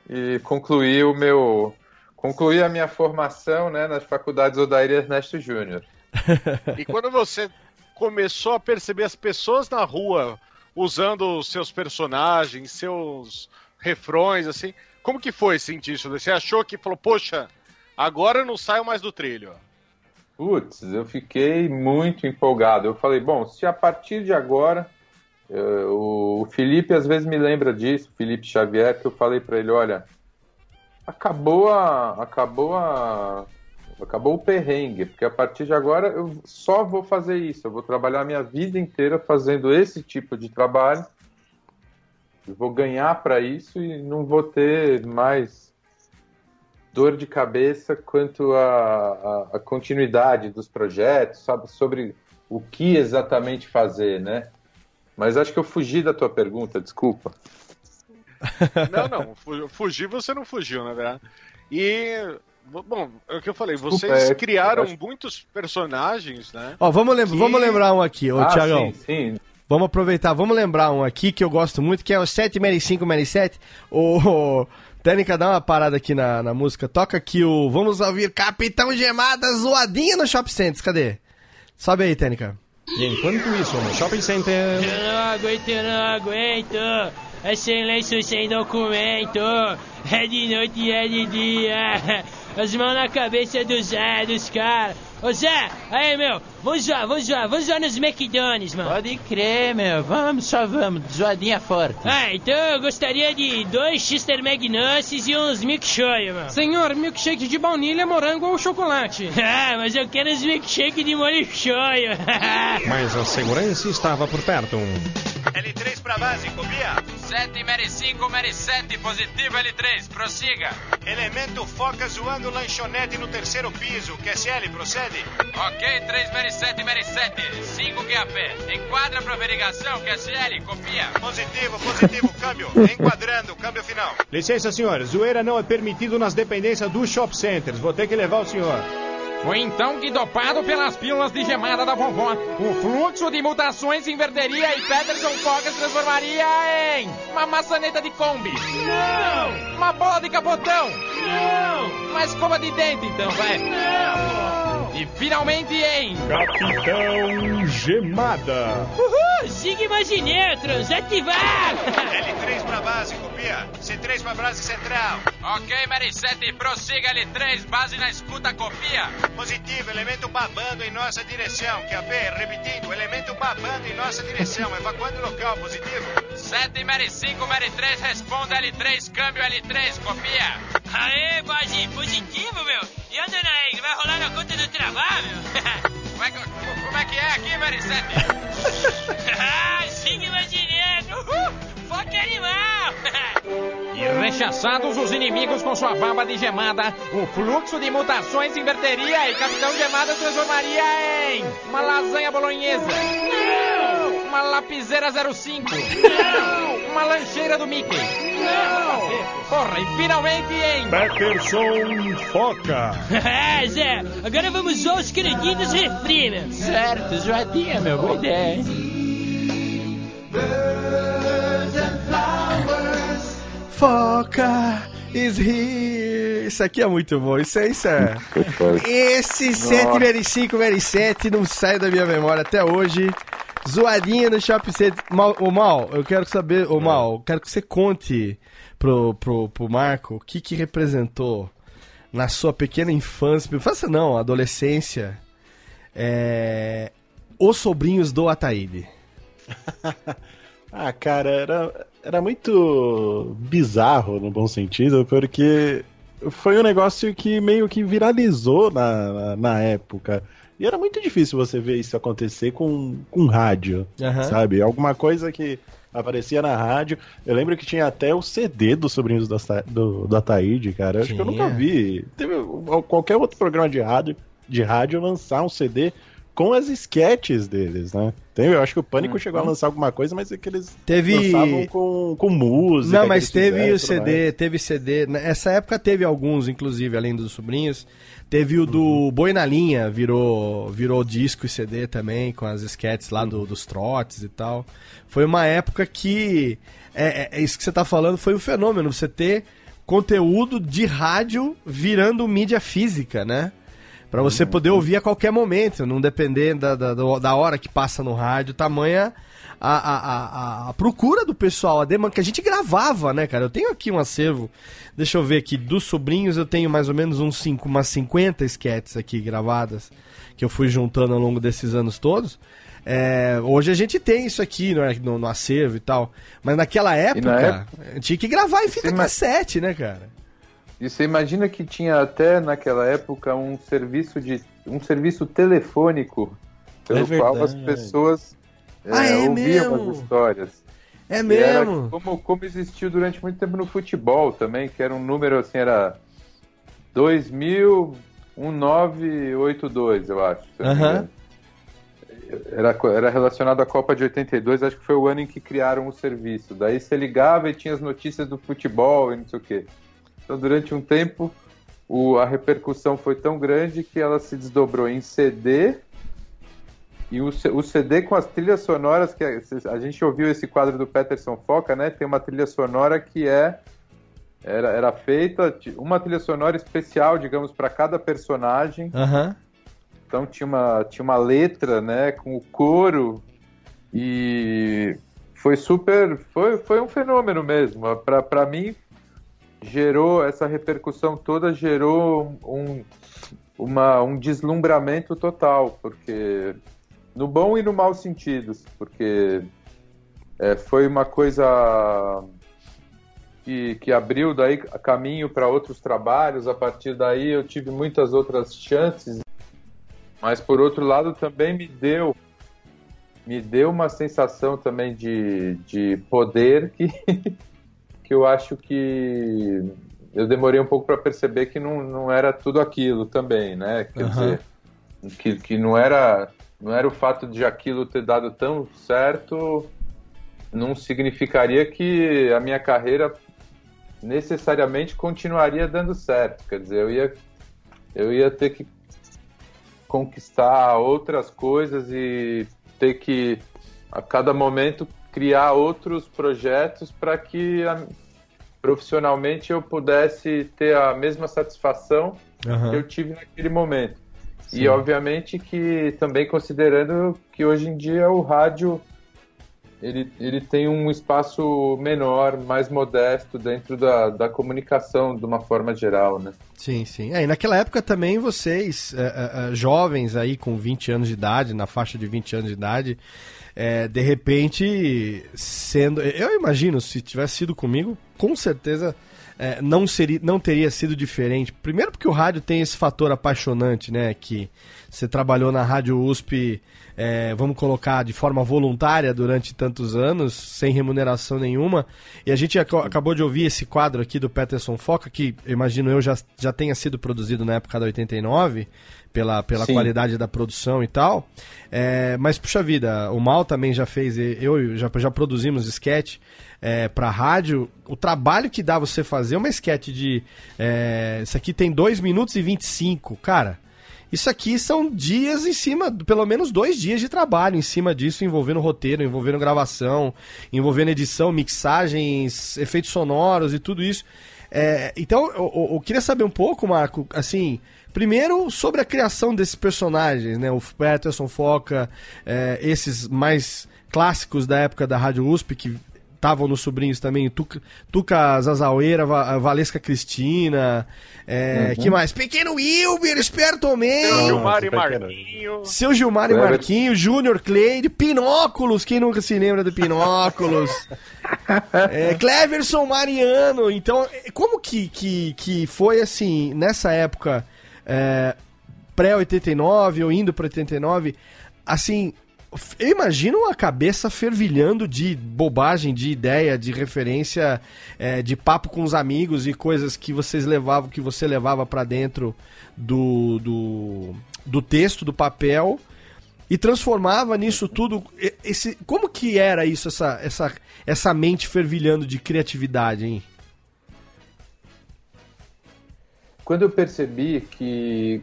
e concluí o meu. concluí a minha formação né, nas faculdades Odair Ernesto Júnior. e quando você começou a perceber as pessoas na rua usando os seus personagens, seus refrões, assim, como que foi sentir isso? Você achou que falou, poxa, agora eu não saio mais do trilho? Putz, eu fiquei muito empolgado. Eu falei, bom, se a partir de agora Eu- o, Felipe às vezes me lembra disso, Felipe Xavier, que eu falei pra ele, olha, acabou a. acabou a. acabou o perrengue, porque a partir de agora eu só vou fazer isso, eu vou trabalhar a minha vida inteira fazendo esse tipo de trabalho. Eu vou ganhar para isso e não vou ter mais dor de cabeça quanto à continuidade dos projetos, sabe, sobre o que exatamente fazer, né? Mas acho que eu fugi da tua pergunta, desculpa. Não, não, fu- fugir você não fugiu, na verdade. E, bom, é o que eu falei, Desculpa, vocês é- criaram acho- muitos personagens, né? Ó, vamos, lem Que- vamos lembrar um aqui, ô ah, Tiagão. sim, sim. Vamos aproveitar, vamos lembrar um aqui que eu gosto muito, que é o 76567. O Técnica, dá uma parada aqui na, na música. Toca aqui o. Vamos ouvir Capitão Gemada zoadinha no Shop Centers. Cadê? Sobe aí, Técnica. E enquanto isso, no shopping center. Eu não aguento, eu não aguento. É sem lenço, sem documento. É de noite e é de dia. As mãos na cabeça do Zé, dos caras. Ô Zé, aí meu, vamos zoar, vamos zoar, vamos zoar nos McDonald's, mano. Pode crer, meu. Vamos, só vamos. Zoadinha forte. Ah, então eu gostaria de dois Chester McNuggets e uns milkshake, mano. Senhor, milkshake de baunilha, morango ou chocolate? Ah, mas eu quero os milkshake de molho shoyu. Mas a segurança estava por perto. L3 pra base, copia. 7 Mary 5, Mary 7, positivo L3, prossiga. Elemento foca zoando lanchonete no terceiro piso. QSL, procede. Ok, 3 Mary 7, Mary 7, 5 QAP. Enquadra pra verificação, QSL, copia. Positivo, positivo, câmbio. Enquadrando, câmbio final. Licença, senhor. Zoeira não é permitido nas dependências dos shop centers. Vou ter que levar o senhor. Foi então que, dopado pelas pílulas de gemada da vovó, o fluxo de mutações inverteria e Peterson Fogas transformaria em uma maçaneta de Kombi. Não! Uma bola de capotão. Não! Uma escova de dente, então, vai. Não! E finalmente em... Capitão Gemada. Uhul! Sigma Gineutron, ativar! L3 pra base, copia. C3 pra base central. Ok, Mary 7, prossiga L3, base na escuta, copia. Positivo, elemento babando em nossa direção. QAP, repetindo, elemento babando em nossa direção. Evacuando o local, positivo. 7 Mary 5, Mary 3, responda L3, câmbio L3, copia. Aê, base, positivo, meu! E anda aí, vai rolar na conta do trabalho? Como é que, como é, que é aqui, 7? ah, Sigma Gineutron! Uhul! Foca animal! E rechaçados os inimigos com sua baba de gemada, o fluxo de mutações se inverteria e Capitão Gemada transformaria em uma lasanha bolonhesa. Não! Uma lapiseira 05. Não! Uma lancheira do Mickey. Não! Porra, e finalmente em... Peterson Foca. Ah, Zé, agora vamos zoar os queridinhos refri, meu. Certo, zoadinha, meu. Boa ideia? Foca is here. Isso aqui é muito bom. Isso é. Isso é. Esse 705 Very 7 não sai da minha memória até hoje. Zoadinha no Shopping Center. Mal, ô Mal, eu quero saber. Ô Mal, eu quero que você conte pro, pro, pro Marco o que que representou na sua pequena infância. Infância não, adolescência. É, os sobrinhos do Ataíde. ah, cara, era, era muito bizarro no bom sentido, porque foi um negócio que meio que viralizou na, na, na época. E era muito difícil você ver isso acontecer com, com rádio, Aham. sabe? Alguma coisa que aparecia na rádio. Eu lembro que tinha até o CD dos sobrinhos Ata- do, do Ataíde, cara. Eu Acho que eu nunca vi. Teve qualquer outro programa de rádio, de rádio lançar um CD com as sketches deles, né? Tem, eu acho que o Pânico chegou a lançar alguma coisa, mas é que eles Teve- lançavam com, com música. Não, mas teve fizeram o CD, mais. teve CD. Nessa época teve alguns, inclusive, além dos sobrinhos. Teve o do Uhum. Boi na Linha, virou, virou disco e CD também, com as sketches lá do- dos trotes e tal. Foi uma época que. É, é- é isso que você tá falando, foi um fenômeno. Você ter conteúdo de rádio virando mídia física, né? Pra você poder ouvir a qualquer momento, não depender da, da, da hora que passa no rádio, tamanha a, a, a, a procura do pessoal, a demanda que a gente gravava, né, cara? Eu tenho aqui um acervo, deixa eu ver aqui, dos sobrinhos eu tenho mais ou menos uns cinco, umas 50 sketches aqui gravadas, que eu fui juntando ao longo desses anos todos. É, hoje a gente tem isso aqui no, no, no acervo e tal. Mas naquela época, na época- tinha que gravar em fita cassete, né, cara? E você imagina que tinha até naquela época um serviço de um serviço telefônico pelo É qual as pessoas Ah, é ouviam mesmo? as histórias. É era mesmo? como, como existiu durante muito tempo no futebol também, que era um número assim, era 201982, eu acho. Era, era relacionado à Copa de 82, acho que foi o ano em que criaram o serviço. Daí você ligava e tinha as notícias do futebol e não sei o quê. Então, durante um tempo, o- a repercussão foi tão grande que ela se desdobrou em CD. E o, o CD com as trilhas sonoras, que a, a gente ouviu esse quadro do Peterson Foca, né? Tem uma trilha sonora que é era, era feita uma trilha sonora especial, digamos, para cada personagem. Aham. Então tinha uma, tinha uma letra, né, com o coro e foi super, foi, foi um fenômeno mesmo. Para mim gerou essa repercussão toda gerou um uma, um deslumbramento total, porque no bom e no mau sentidos, porque é, foi uma coisa que, que abriu daí caminho para outros trabalhos. A partir daí eu tive muitas outras chances mas por outro lado também me deu me deu uma sensação também de, de poder que, que eu acho que eu demorei um pouco para perceber que não, não era tudo aquilo também, né? Quer Aham. dizer, que, que não era não era o fato de aquilo ter dado tão certo não significaria que a minha carreira necessariamente continuaria dando certo. Quer dizer, eu ia eu ia ter que conquistar outras coisas e ter que a cada momento criar outros projetos para que a- profissionalmente eu pudesse ter a mesma satisfação Aham. que eu tive naquele momento. Sim. E obviamente que também considerando que hoje em dia o rádio ele, ele tem um espaço menor, mais modesto dentro da, da comunicação de uma forma geral, né? Sim, sim. É, e naquela época também vocês, é, é, jovens aí com 20 anos de idade, na faixa de 20 anos de idade, é, de repente sendo. Eu imagino, se tivesse sido comigo, com certeza é, não, seria, não teria sido diferente. Primeiro porque o rádio tem esse fator apaixonante, né? Que você trabalhou na Rádio USP, é, vamos colocar, de forma voluntária durante tantos anos, sem remuneração nenhuma. E a gente ac- acabou de ouvir esse quadro aqui do Peterson Foca, que imagino eu já, já tenha sido produzido na época da 89, pela, pela Sim. qualidade da produção e tal. É, mas, puxa vida, o Mal também já fez, eu já, já produzimos sketch é, pra rádio. O trabalho que dá você fazer uma sketch de. É, isso aqui tem 2 minutos e 25, cara. Isso aqui são dias em cima, pelo menos dois dias de trabalho em cima disso, envolvendo roteiro, envolvendo gravação, envolvendo edição, mixagens, efeitos sonoros e tudo isso. É, então, eu- eu queria saber um pouco, Marco, assim, primeiro sobre a criação desses personagens, né? O Peterson Foca, é, esses mais clássicos da época da Rádio USP, que estavam nos sobrinhos também, Tuca, Tuca Zazaueira, Va- Valesca Cristina, é, Uhum. que mais? Pequeno Wilber, Esperto Seu Homem, Gilmar e. Marquinho. seu Gilmar e. Marquinho, Júnior Cleide, Pinóculos, quem nunca se lembra do Pinóculos? é, Cleverson Mariano. Então, como que, que, que foi assim, nessa época, é, pré-89 ou indo para 89, assim, eu imagino a cabeça fervilhando de bobagem, de ideia, de referência, é, de papo com os amigos e coisas que vocês levavam, que você levava para dentro do, do, do texto, do papel e transformava nisso tudo. Esse, como que era isso, essa, essa, essa mente fervilhando de criatividade, hein? Quando eu percebi que,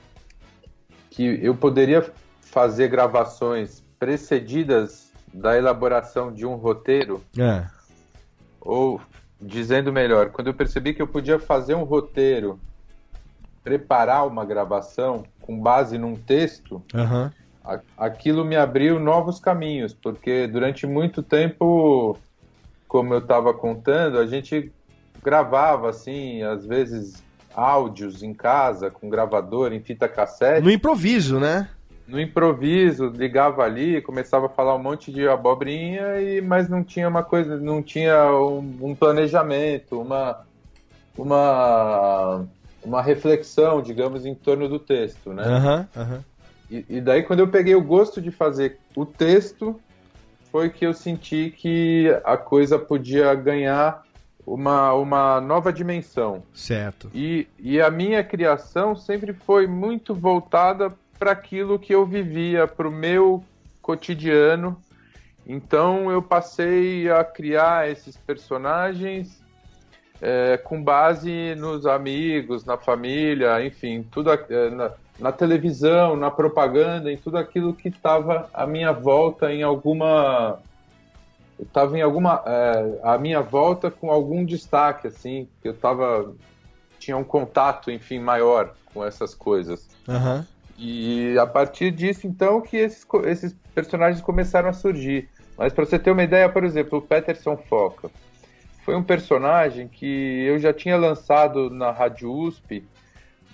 que eu poderia fazer gravações precedidas da elaboração de um roteiro, É. ou dizendo melhor, quando eu percebi que eu podia fazer um roteiro, preparar uma gravação com base num texto, Aham. a- aquilo me abriu novos caminhos, porque durante muito tempo, como eu estava contando, a gente gravava assim, às vezes áudios em casa com gravador em fita cassete. No improviso, né? no improviso, ligava ali, começava a falar um monte de abobrinha, e, mas não tinha uma coisa, não tinha um, um planejamento, uma, uma, uma reflexão, digamos, em torno do texto, né? Aham, aham. E, e daí quando eu peguei o gosto de fazer o texto, foi que eu senti que a coisa podia ganhar uma, uma nova dimensão. Certo. E, e a minha criação sempre foi muito voltada para aquilo que eu vivia, para o meu cotidiano. Então eu passei a criar esses personagens é, com base nos amigos, na família, enfim, tudo é, na, na televisão, na propaganda, em tudo aquilo que estava à minha volta em alguma estava em alguma é, à minha volta com algum destaque assim que eu tava tinha um contato enfim maior com essas coisas. Aham. e a partir disso então que esses, esses personagens começaram a surgir. Mas para você ter uma ideia por exemplo o Peterson Foca. Foi um personagem que eu já tinha lançado na Rádio USP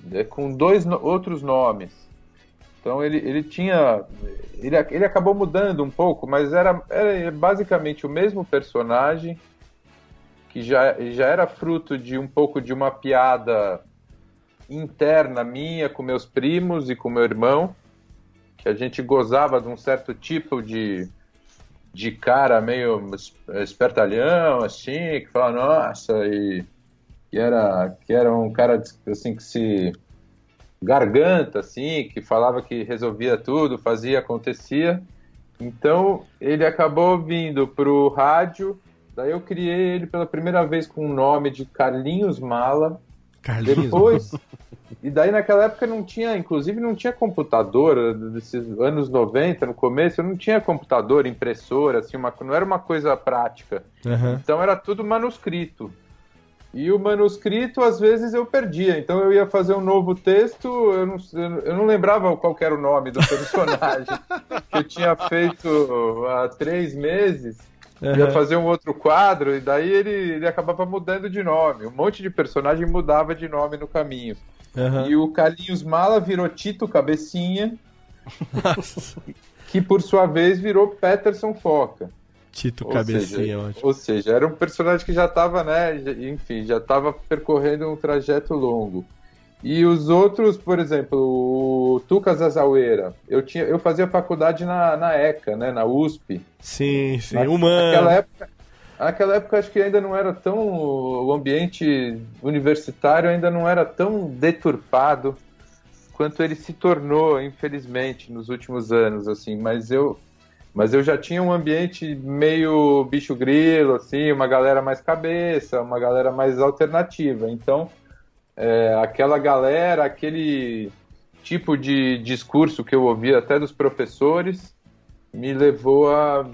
né, com dois no- outros nomes então ele, ele tinha. Ele, ele acabou mudando um pouco, mas era, era basicamente o mesmo personagem, que já, já era fruto de um pouco de uma piada interna minha com meus primos e com meu irmão, que a gente gozava de um certo tipo de, de cara meio es- espertalhão, assim, que fala, nossa, e que era, que era um cara assim que se garganta, assim, que falava que resolvia tudo, fazia, acontecia. Então ele acabou vindo pro rádio. Daí eu criei ele pela primeira vez com o nome de Carlinhos Mala. Carlinhos Depois. E daí naquela época não tinha, inclusive não tinha computador, desses anos 90, no começo, não tinha computador, impressora, assim, uma, não era uma coisa prática. Aham. Então era tudo manuscrito. E o manuscrito, às vezes, eu perdia. Então eu ia fazer um novo texto, eu não, eu não lembrava qual que era o nome do personagem que eu tinha feito há três meses. Ia Aham. fazer um outro quadro, e daí ele, ele acabava mudando de nome. Um monte de personagem mudava de nome no caminho. Aham. E o Carlinhos Mala virou Tito Cabecinha, que por sua vez virou Peterson Foca. Tito Ou Cabecinha, seja. Ou seja, era um personagem que já estava, né? Enfim, já estava percorrendo um trajeto longo. E os outros, por exemplo, o Tuca Zazaueira, eu, tinha, eu fazia faculdade na, na ECA, né? Na USP. Sim, sim. Na- Humano. Naquela época, naquela época acho que ainda não era tão. O ambiente universitário ainda não era tão deturpado quanto ele se tornou, infelizmente, nos últimos anos, assim. Mas eu, mas eu já tinha um ambiente meio bicho grilo, assim, uma galera mais cabeça, uma galera mais alternativa. Então, é, aquela galera, aquele tipo de discurso que eu ouvia até dos professores, me levou a,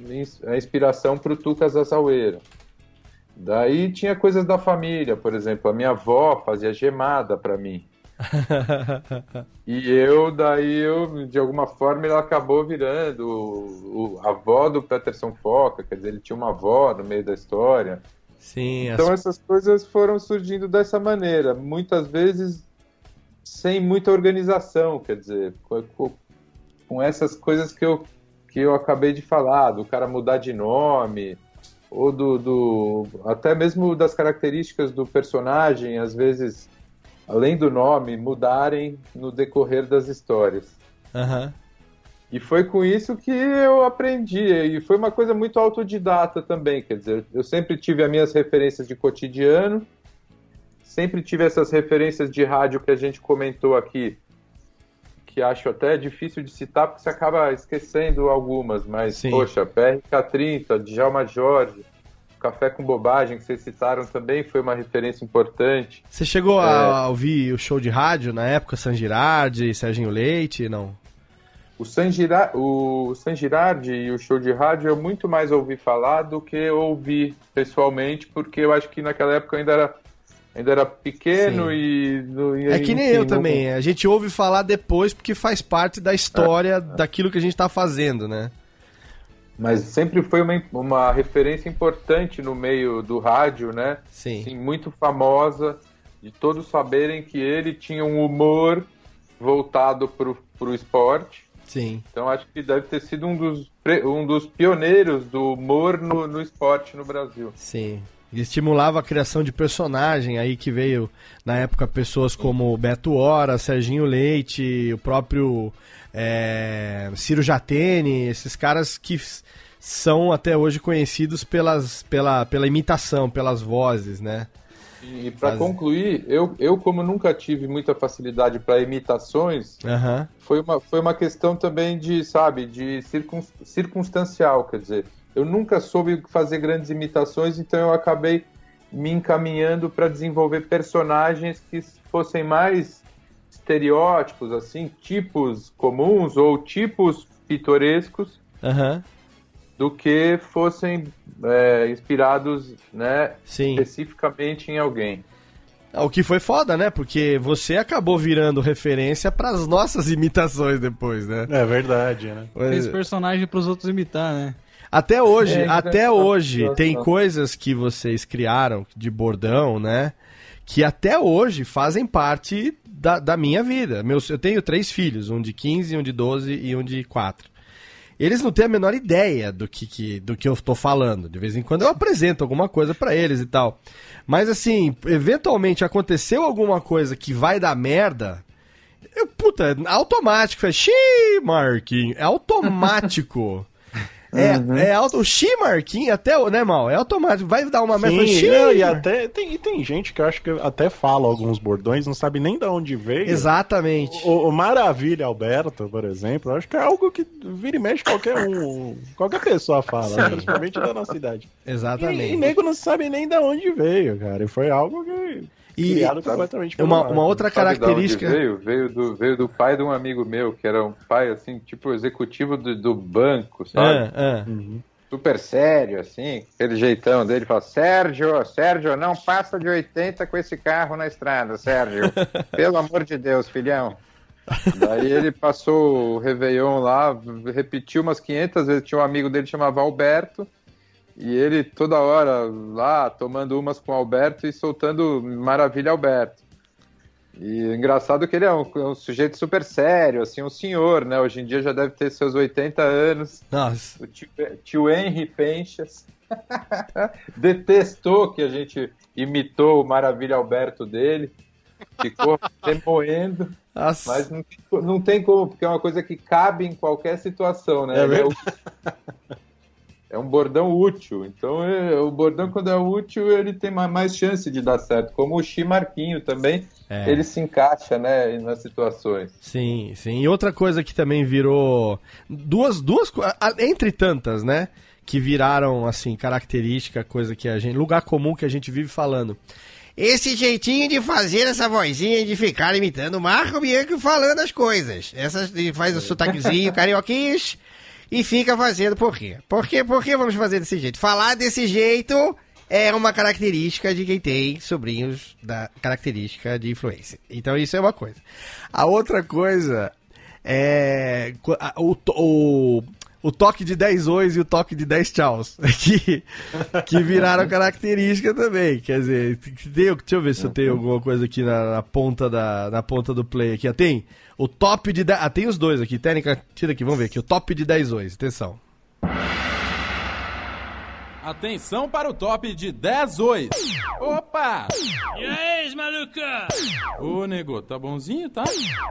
a inspiração para o Tuca Zazaueira. Daí tinha coisas da família, por exemplo, a minha avó fazia gemada para mim. E eu, daí eu, de alguma forma, ele acabou virando o, o- a avó do Peterson Foca, quer dizer, ele tinha uma avó no meio da história. Sim, Então as- essas coisas foram surgindo dessa maneira, muitas vezes sem muita organização, quer dizer, com, com- essas coisas que eu, que eu acabei de falar, do cara mudar de nome, ou do, do até mesmo das características do personagem, às vezes, além do nome, mudarem no decorrer das histórias. Aham. E foi com isso que eu aprendi. E foi uma coisa muito autodidata também. Quer dizer, eu sempre tive as minhas referências de cotidiano, sempre tive essas referências de rádio que a gente comentou aqui, que acho até difícil de citar, porque você acaba esquecendo algumas. Mas, Sim. poxa, PRK30, Djalma Jorge, Café com Bobagem, que vocês citaram também, foi uma referência importante. Você chegou É. a ouvir o show de rádio na época, San Girardi, Serginho Leite? Não. O San, Gira- o San Girardi e o show de rádio eu muito mais ouvi falar do que ouvi pessoalmente, porque eu acho que naquela época eu ainda era, ainda era pequeno Sim. e, no- e, É que nem enfim, eu não- também. A gente ouve falar depois porque faz parte da história daquilo que a gente tá fazendo, né? Mas sempre foi uma, uma referência importante no meio do rádio, né? Sim. muito famosa, de todos saberem que ele tinha um humor voltado pro, pro esporte. Sim. Então acho que deve ter sido um dos, um dos pioneiros do humor no, no esporte no Brasil. Sim. E estimulava a criação de personagem aí que veio na época pessoas como Beto Hora, Serginho Leite, o próprio é, Ciro Jatene, esses caras que são até hoje conhecidos pelas, pela, pela imitação, pelas vozes, né? E para Faz- concluir, eu, eu como nunca tive muita facilidade para imitações, Aham. foi uma, foi uma questão também de, sabe, de circun, circunstancial, quer dizer, eu nunca soube fazer grandes imitações, então eu acabei me encaminhando para desenvolver personagens que fossem mais estereótipos, assim, tipos comuns ou tipos pitorescos, Aham. do que fossem é, inspirados, né, Sim. especificamente em alguém. O que foi foda, né? Porque você acabou virando referência pras nossas imitações depois, né? É verdade, né? Fez personagem pros outros imitar, né? Até hoje, É, até engraçado, hoje, engraçado. tem coisas que vocês criaram de bordão, né? Que até hoje fazem parte da, da minha vida. Meus, eu tenho três filhos, um de 15, um de 12 e um de 4. Eles não têm a menor ideia do que, que- do que eu tô falando. De vez em quando eu apresento alguma coisa pra eles e tal. Mas assim, eventualmente aconteceu alguma coisa que vai dar merda, eu, puta, automático. É xiii, Marquinhos. É automático. É, Uhum. é auto, o Xi Marquinhos, até né, mal? É automático. Vai dar uma merda. Sim, não, e até tem, e tem gente que eu acho que até fala alguns bordões, não sabe nem de onde veio. Exatamente. O, o Maravilha Alberto, por exemplo, acho que é algo que vira e mexe qualquer um, qualquer pessoa fala, né? Sim. principalmente da nossa idade. Exatamente. E, e nego não sabe nem de onde veio, cara. E foi algo que E criado completamente pelo uma, outra característica. Veio? Veio, do, veio do pai de um amigo meu, que era um pai, assim, tipo executivo do, do banco, sabe? Ah, ah. Super sério, assim, aquele jeitão dele. Fala, Sérgio, Sérgio, não passa de 80 com esse carro na estrada, Sérgio. Pelo amor de Deus, filhão. Daí ele passou o Réveillon lá, repetiu umas 500 vezes. Tinha um amigo dele que chamava Alberto. E ele toda hora lá, tomando umas com o Alberto e soltando Maravilha Alberto. E é engraçado que ele é um, é um sujeito super sério, assim, um senhor, né? Hoje em dia já deve ter seus 80 anos. Nossa. O tio, tio Henry Penchas detestou que a gente imitou o Maravilha Alberto dele. Ficou remoendo. Nossa. Mas não, tem- não tem como, porque é uma coisa que cabe em qualquer situação, né? É Ele verdade. o- é um bordão útil. Então, é- o bordão, quando é útil, ele tem ma- mais chance de dar certo. Como o Chimarquinho também, É. ele se encaixa, né, nas situações. Sim, sim. E outra coisa que também virou. Duas, duas entre tantas, né? Que viraram, assim, característica, coisa que a gente. Lugar comum que a gente vive falando. Esse jeitinho de fazer essa vozinha de ficar imitando o Marco Bianco falando as coisas. Essas faz o sotaquezinho carioquês e fica fazendo por quê? Por quê? Por que vamos fazer desse jeito? Falar desse jeito é uma característica de quem tem sobrinhos da característica de influência. Então isso é uma coisa. A outra coisa é o, o, o toque de 10 ois e o toque de 10 tchauz, que, que viraram característica também. Quer dizer, deixa eu ver se eu tenho alguma coisa aqui na, na ponta, da, na ponta do play aqui. ó. Tem o top de 10. Ah, tem os dois aqui. Técnica, tira aqui, vamos ver aqui. O top de 10 ois. Atenção. Atenção para o top de 10 ois. Opa! E aí, maluca? Ô, nego, tá bonzinho, tá?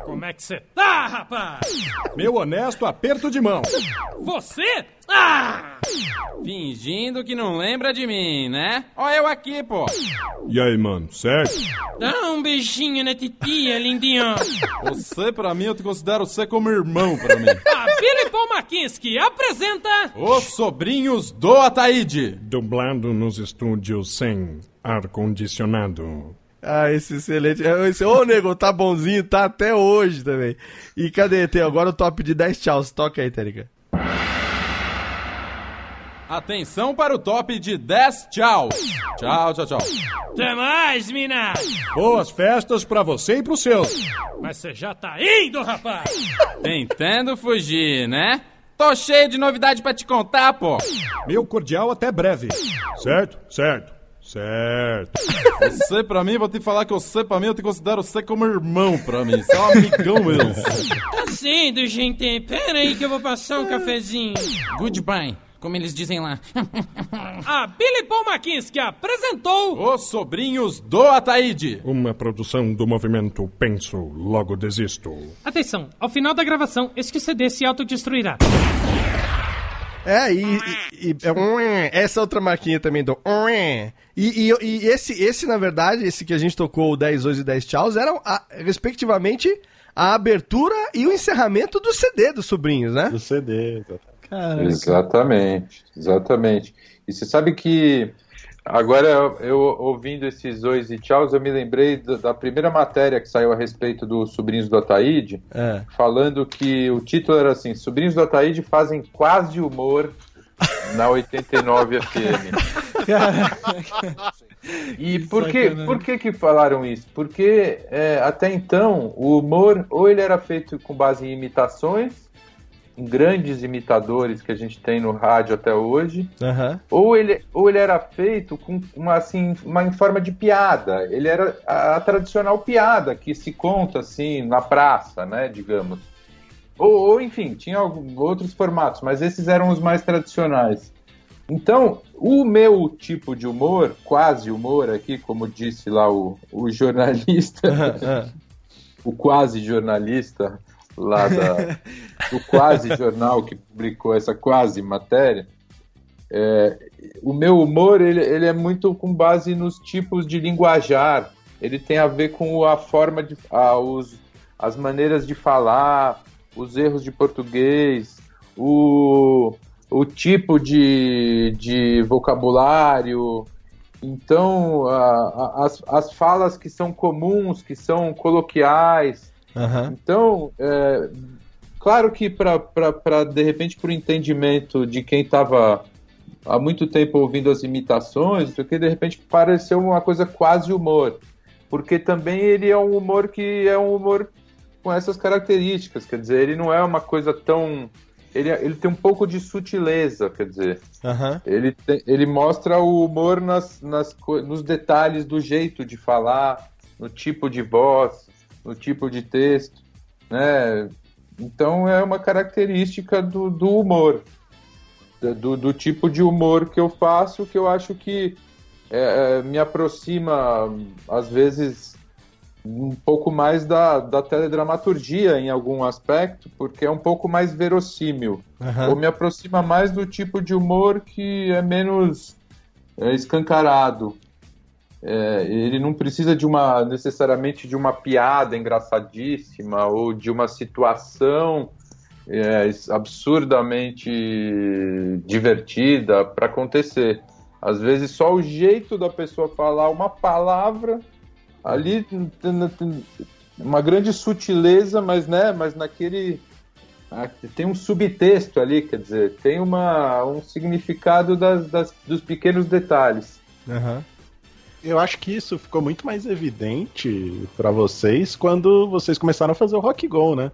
Como é que você tá, rapaz? Meu honesto aperto de mão. Você? Ah! Fingindo que não lembra de mim, né? Ó eu aqui, pô. E aí, mano, certo? Dá um beijinho na titia, lindinho. Você, pra mim, eu te considero você como irmão pra mim. A Billy Paul Makinski apresenta... Os sobrinhos do Ataíde. Dublado nos estúdios sem ar-condicionado. Ah, esse excelente. É, Esse, ô, nego, tá bonzinho, tá até hoje também. E cadê? Tem agora o top de 10 tchauz. Toca aí, Térica. Atenção para o top de 10 tchau. Tchau, tchau, tchau. Até mais, mina. Boas festas pra você e pros seus. Mas você já tá indo, rapaz. Tentando fugir, né? Tô cheio de novidade pra te contar, pô. Meu cordial até breve. Certo? Certo. Certo. Você pra mim, vou te falar que você pra mim, eu te considero você como irmão pra mim. Você é um amigão mesmo. Tá sendo, gente. Pera aí que eu vou passar um cafezinho. Goodbye, como eles dizem lá. A Billy Paul McKinsky apresentou Os sobrinhos do Ataíde. Uma produção do movimento Penso, logo desisto. Atenção, ao final da gravação, este CD se autodestruirá. É, e, e- e- é essa outra marquinha também do. E, e, e esse, esse, na verdade, esse que a gente tocou, o 10 hoje e 10 tchauz, eram, a- respectivamente, a abertura e o encerramento do CD dos sobrinhos, né? Do CD, exatamente. Exatamente, exatamente. E você sabe que agora eu, ouvindo esses dois e tchauz, eu me lembrei da, da primeira matéria que saiu a respeito dos sobrinhos do Ataíde, É. falando que o título era assim: Sobrinhos do Ataíde fazem quase humor na 89 FM. E por que, por que que falaram isso? Porque é, até então o humor ou ele era feito com base em imitações, grandes imitadores que a gente tem no rádio até hoje, Aham. ou ele, ou ele era feito com uma, assim, uma em forma de piada. Ele era a, a tradicional piada que se conta assim na praça, né, digamos. Ou, ou, enfim, tinha algum- outros formatos, mas esses eram os mais tradicionais. Então, o meu tipo de humor, quase humor aqui, como disse lá o, o jornalista, o quase jornalista lá da, do quase jornal que publicou essa quase matéria, é, o meu humor ele, ele é muito com base nos tipos de linguajar. Ele tem a ver com a forma de a, os, as maneiras de falar, os erros de português, o, o tipo de, de vocabulário. Então, a- a- as, as falas que são comuns, que são coloquiais. Aham. Então, é, claro que para de repente para o entendimento de quem estava há muito tempo ouvindo as imitações, porque de repente pareceu uma coisa quase humor, porque também ele é um humor que é um humor com essas características, quer dizer, ele não é uma coisa tão ele, ele tem um pouco de sutileza, quer dizer, Aham. ele, tem- ele mostra o humor nas, nas, nos detalhes do jeito de falar, no tipo de voz, no tipo de texto, né? Então é uma característica do, do humor, do, do tipo de humor que eu faço, que eu acho que é, é, me aproxima, às vezes, um pouco mais da, da teledramaturgia em algum aspecto, porque é um pouco mais verossímil. Aham. Ou me aproxima mais do tipo de humor que é menos é, escancarado. É, ele não precisa de uma necessariamente de uma piada engraçadíssima ou de uma situação é, absurdamente divertida para acontecer. Às vezes só o jeito da pessoa falar uma palavra ali uma grande sutileza, mas né, mas naquele tem um subtexto ali, quer dizer, tem uma, um significado das, das- dos pequenos detalhes. Aham. Eu acho que isso ficou muito mais evidente pra vocês quando vocês começaram a fazer o Rock Go, né?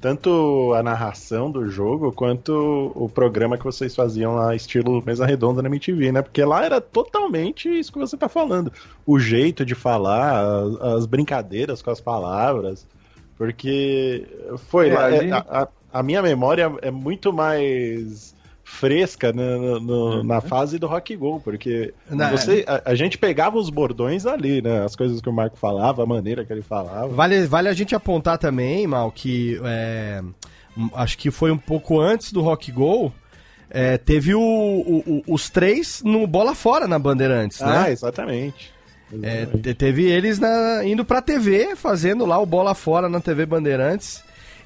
Tanto a narração do jogo quanto o programa que vocês faziam lá, estilo mesa redonda na MTV, né? Porque lá era totalmente isso que você tá falando. O jeito de falar, as, as brincadeiras com as palavras. Porque foi É, a, a- a minha memória é muito mais fresca né, no- no- na fase do Rock Go, porque Na- você, a, a gente pegava os bordões ali, né? As coisas que o Marco falava, a maneira que ele falava. Vale, vale a gente apontar também, Mal, que é, acho que foi um pouco antes do Rock Go. é, teve o- o- o- os três no Bola Fora na Bandeirantes, Ah, né? exatamente. É, te- teve eles na- indo pra TV, fazendo lá o Bola Fora na TV Bandeirantes.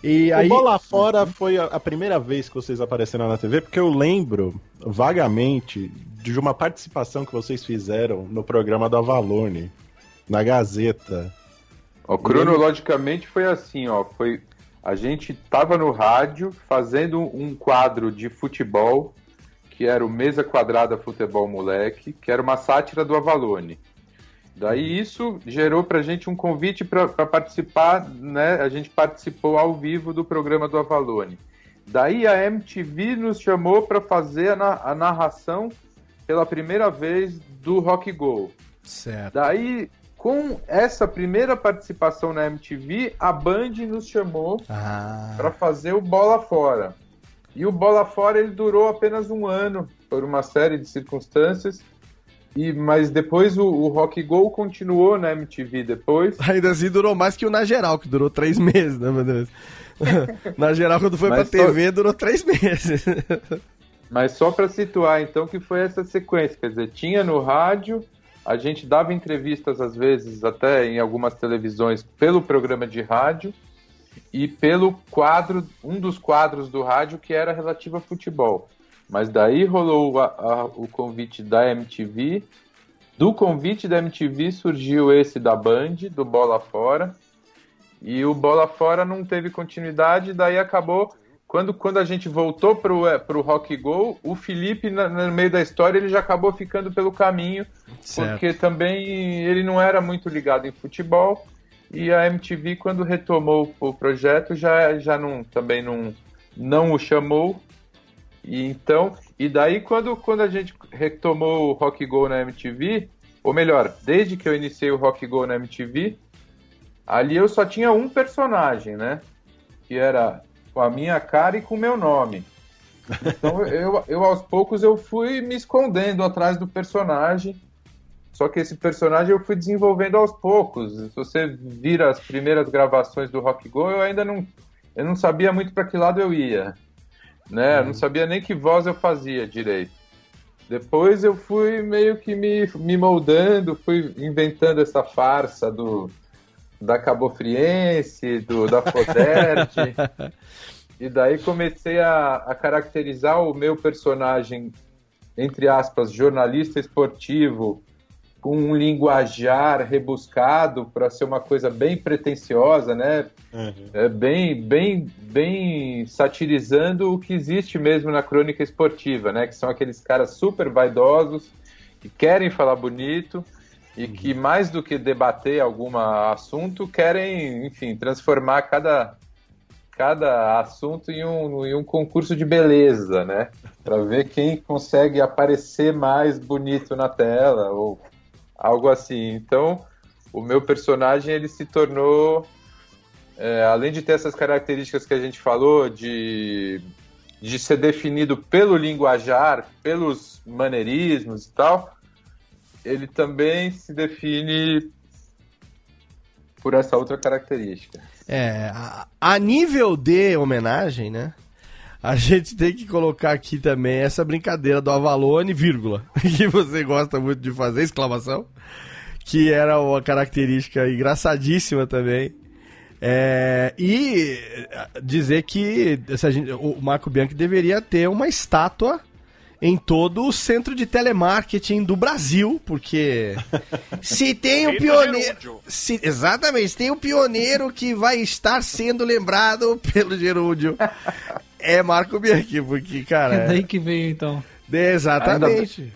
E aí. O Bola Fora foi a, primeira vez que vocês apareceram na TV, porque eu lembro vagamente de uma participação que vocês fizeram no programa da Avalone, na Gazeta. Ó, cronologicamente foi assim, ó, foi a gente tava no rádio fazendo um quadro de futebol que era o Mesa Quadrada Futebol Moleque, que era uma sátira do Avalone. Daí isso gerou pra gente um convite para participar, né? A gente participou ao vivo do programa do Avalone. Daí a MTV nos chamou para fazer a, na- a narração pela primeira vez do Rock Go. Certo. Daí, com essa primeira participação na MTV, a Band nos chamou Ah. para fazer o Bola Fora. E o Bola Fora ele durou apenas um ano, por uma série de circunstâncias. E, mas depois o, o Rock Go continuou na MTV depois. Ainda assim durou mais que o Na Geral, que durou três meses, né, meu Deus? Na geral, quando foi Mas pra só- TV, durou três meses. Mas só para situar, então, que foi essa sequência. Quer dizer, tinha no rádio, a gente dava entrevistas, às vezes, até em algumas televisões, pelo programa de rádio e pelo quadro, um dos quadros do rádio que era relativo a futebol. Mas daí rolou a- a- o convite da MTV. Do convite da MTV surgiu esse da Band, do Bola Fora. E o Bola Fora não teve continuidade, daí acabou. Quando, quando a gente voltou pro, eh, pro Rock Go, o Felipe, na- no meio da história, ele já acabou ficando pelo caminho, Certo. porque também ele não era muito ligado em futebol. E a MTV, quando retomou o projeto, já, já não, também não, não o chamou. E então, e daí quando, quando a gente retomou o Rock Go na MTV, ou melhor, desde que eu iniciei o Rock Go na MTV, ali eu só tinha um personagem, né? Que era com a minha cara e com o meu nome. Então eu, eu aos poucos eu fui me escondendo atrás do personagem. Só que esse personagem eu fui desenvolvendo aos poucos. Se você vira as primeiras gravações do Rock Go, eu ainda não, eu não sabia muito para que lado eu ia. Né? Eu não sabia nem que voz eu fazia direito. Depois eu fui meio que me, me moldando, fui inventando essa farsa do da Cabofriense, do da Foderte. e daí comecei a, a caracterizar o meu personagem, entre aspas, jornalista esportivo, com um linguajar rebuscado para ser uma coisa bem pretensiosa, né? É bem, bem, bem satirizando o que existe mesmo na crônica esportiva, né? Que são aqueles caras super vaidosos que querem falar bonito e que mais do que debater algum assunto querem, enfim, transformar cada cada assunto em um, em um concurso de beleza, né? Para ver quem consegue aparecer mais bonito na tela ou algo assim. Então, o meu personagem ele se tornou é, além de ter essas características que a gente falou, de, de ser definido pelo linguajar, pelos maneirismos e tal, ele também se define por essa outra característica. É, a, a nível de homenagem, né? A gente tem que colocar aqui também essa brincadeira do Avalone, vírgula, que você gosta muito de fazer, exclamação, que era uma característica engraçadíssima também. É, e dizer que gente, o Marco Bianchi deveria ter uma estátua em todo o centro de telemarketing do Brasil, porque se tem um pioneiro. se- exatamente, se tem um pioneiro que vai estar sendo lembrado pelo gerúndio. É Marco Bianchi, porque, cara. É daí que veio então. Exatamente.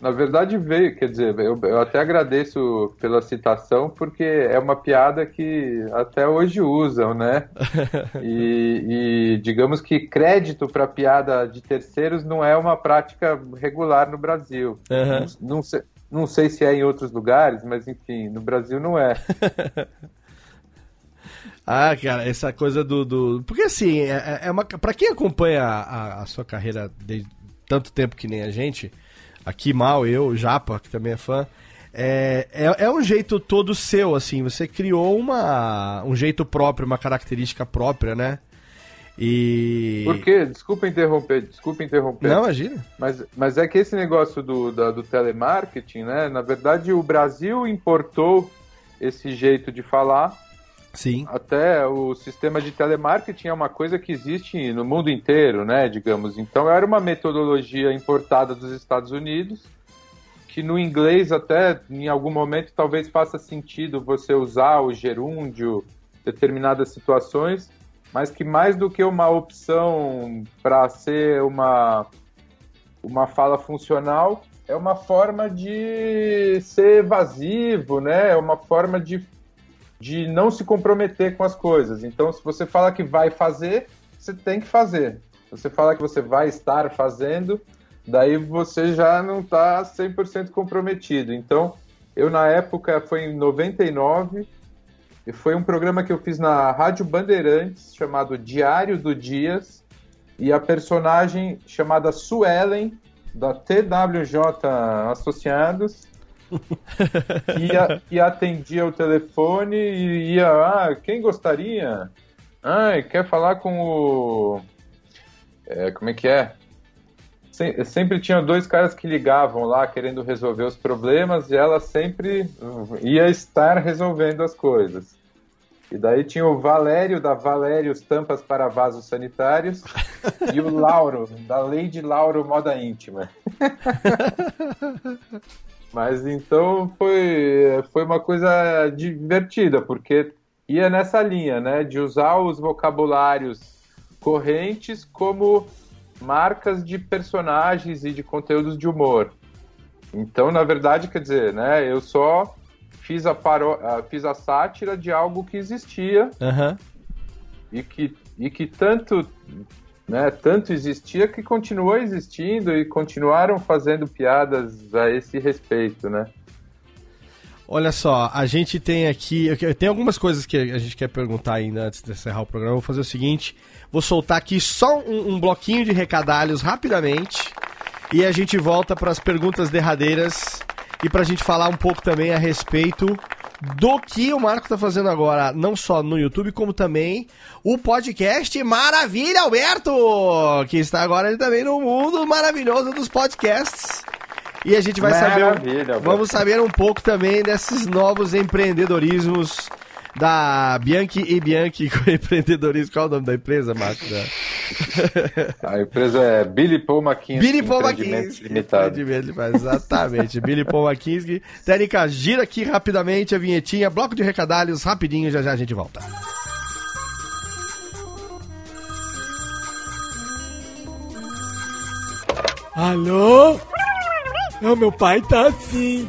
Na verdade veio, quer dizer, eu, eu até agradeço pela citação, porque é uma piada que até hoje usam, né? E, e digamos que crédito para piada de terceiros não é uma prática regular no Brasil. Aham. Não, não sei, não sei se é em outros lugares, mas enfim, no Brasil não é. Ah, cara, essa coisa do. do... Porque assim, é, é uma. Pra quem acompanha a, a sua carreira desde tanto tempo que nem a gente, aqui mal, eu, o Japa, que também é fã. É, é, é um jeito todo seu, assim. Você criou uma, um jeito próprio, uma característica própria, né? E. Por quê? Desculpa interromper, desculpa interromper. Não, imagina. Mas, mas é que esse negócio do, da- do telemarketing, né? Na verdade, o Brasil importou esse jeito de falar. Sim. Até o sistema de telemarketing é uma coisa que existe no mundo inteiro, né? Digamos. Então, era uma metodologia importada dos Estados Unidos, que no inglês, até em algum momento, talvez faça sentido você usar o gerúndio determinadas situações, mas que mais do que uma opção para ser uma, uma fala funcional, é uma forma de ser evasivo, né? É uma forma de, de não se comprometer com as coisas. Então, se você fala que vai fazer, você tem que fazer. Se você fala que você vai estar fazendo, daí você já não está 100% comprometido. Então, eu na época foi em 99 e foi um programa que eu fiz na Rádio Bandeirantes chamado Diário do Dias e a personagem chamada Suelen da TWJ Associados que atendia o telefone e ia, ah, quem gostaria? Ah, quer falar com o. é, como é que é? Sem- sempre tinha dois caras que ligavam lá querendo resolver os problemas e ela sempre ia estar resolvendo as coisas. E daí tinha o Valério da Valérios Tampas para Vasos Sanitários e o Lauro da Lady Lauro Moda Íntima. Mas então foi, foi uma coisa divertida, porque ia nessa linha, né? De usar os vocabulários correntes como marcas de personagens e de conteúdos de humor. Então, na verdade, quer dizer, né? Eu só fiz a, paró ah, fiz a sátira de algo que existia Aham. e que, e que tanto, né, tanto existia que continuou existindo e continuaram fazendo piadas a esse respeito, né? Olha só, a gente tem aqui. Tem algumas coisas que a gente quer perguntar ainda antes de encerrar o programa. Vou fazer o seguinte: vou soltar aqui só um, um bloquinho de recadalhos rapidamente. E a gente volta para as perguntas derradeiras. E para a gente falar um pouco também a respeito do que o Marco tá fazendo agora, não só no YouTube, como também o podcast Maravilha Alberto, que está agora também no mundo maravilhoso dos podcasts. E a gente vai saber. Maravilha, Alberto. Vamos saber um pouco também desses novos empreendedorismos da Bianchi e Bianchi com empreendedorismo. Qual é o nome da empresa, Marco? A empresa é Billy Paul McKinsey Billy Paul McKinsey. Limitado. Exatamente, Billy Paul McKinsey. Técnica, gira aqui rapidamente a vinhetinha, bloco de recadalhos, rapidinho, já já a gente volta. Alô? Não, meu pai tá assim.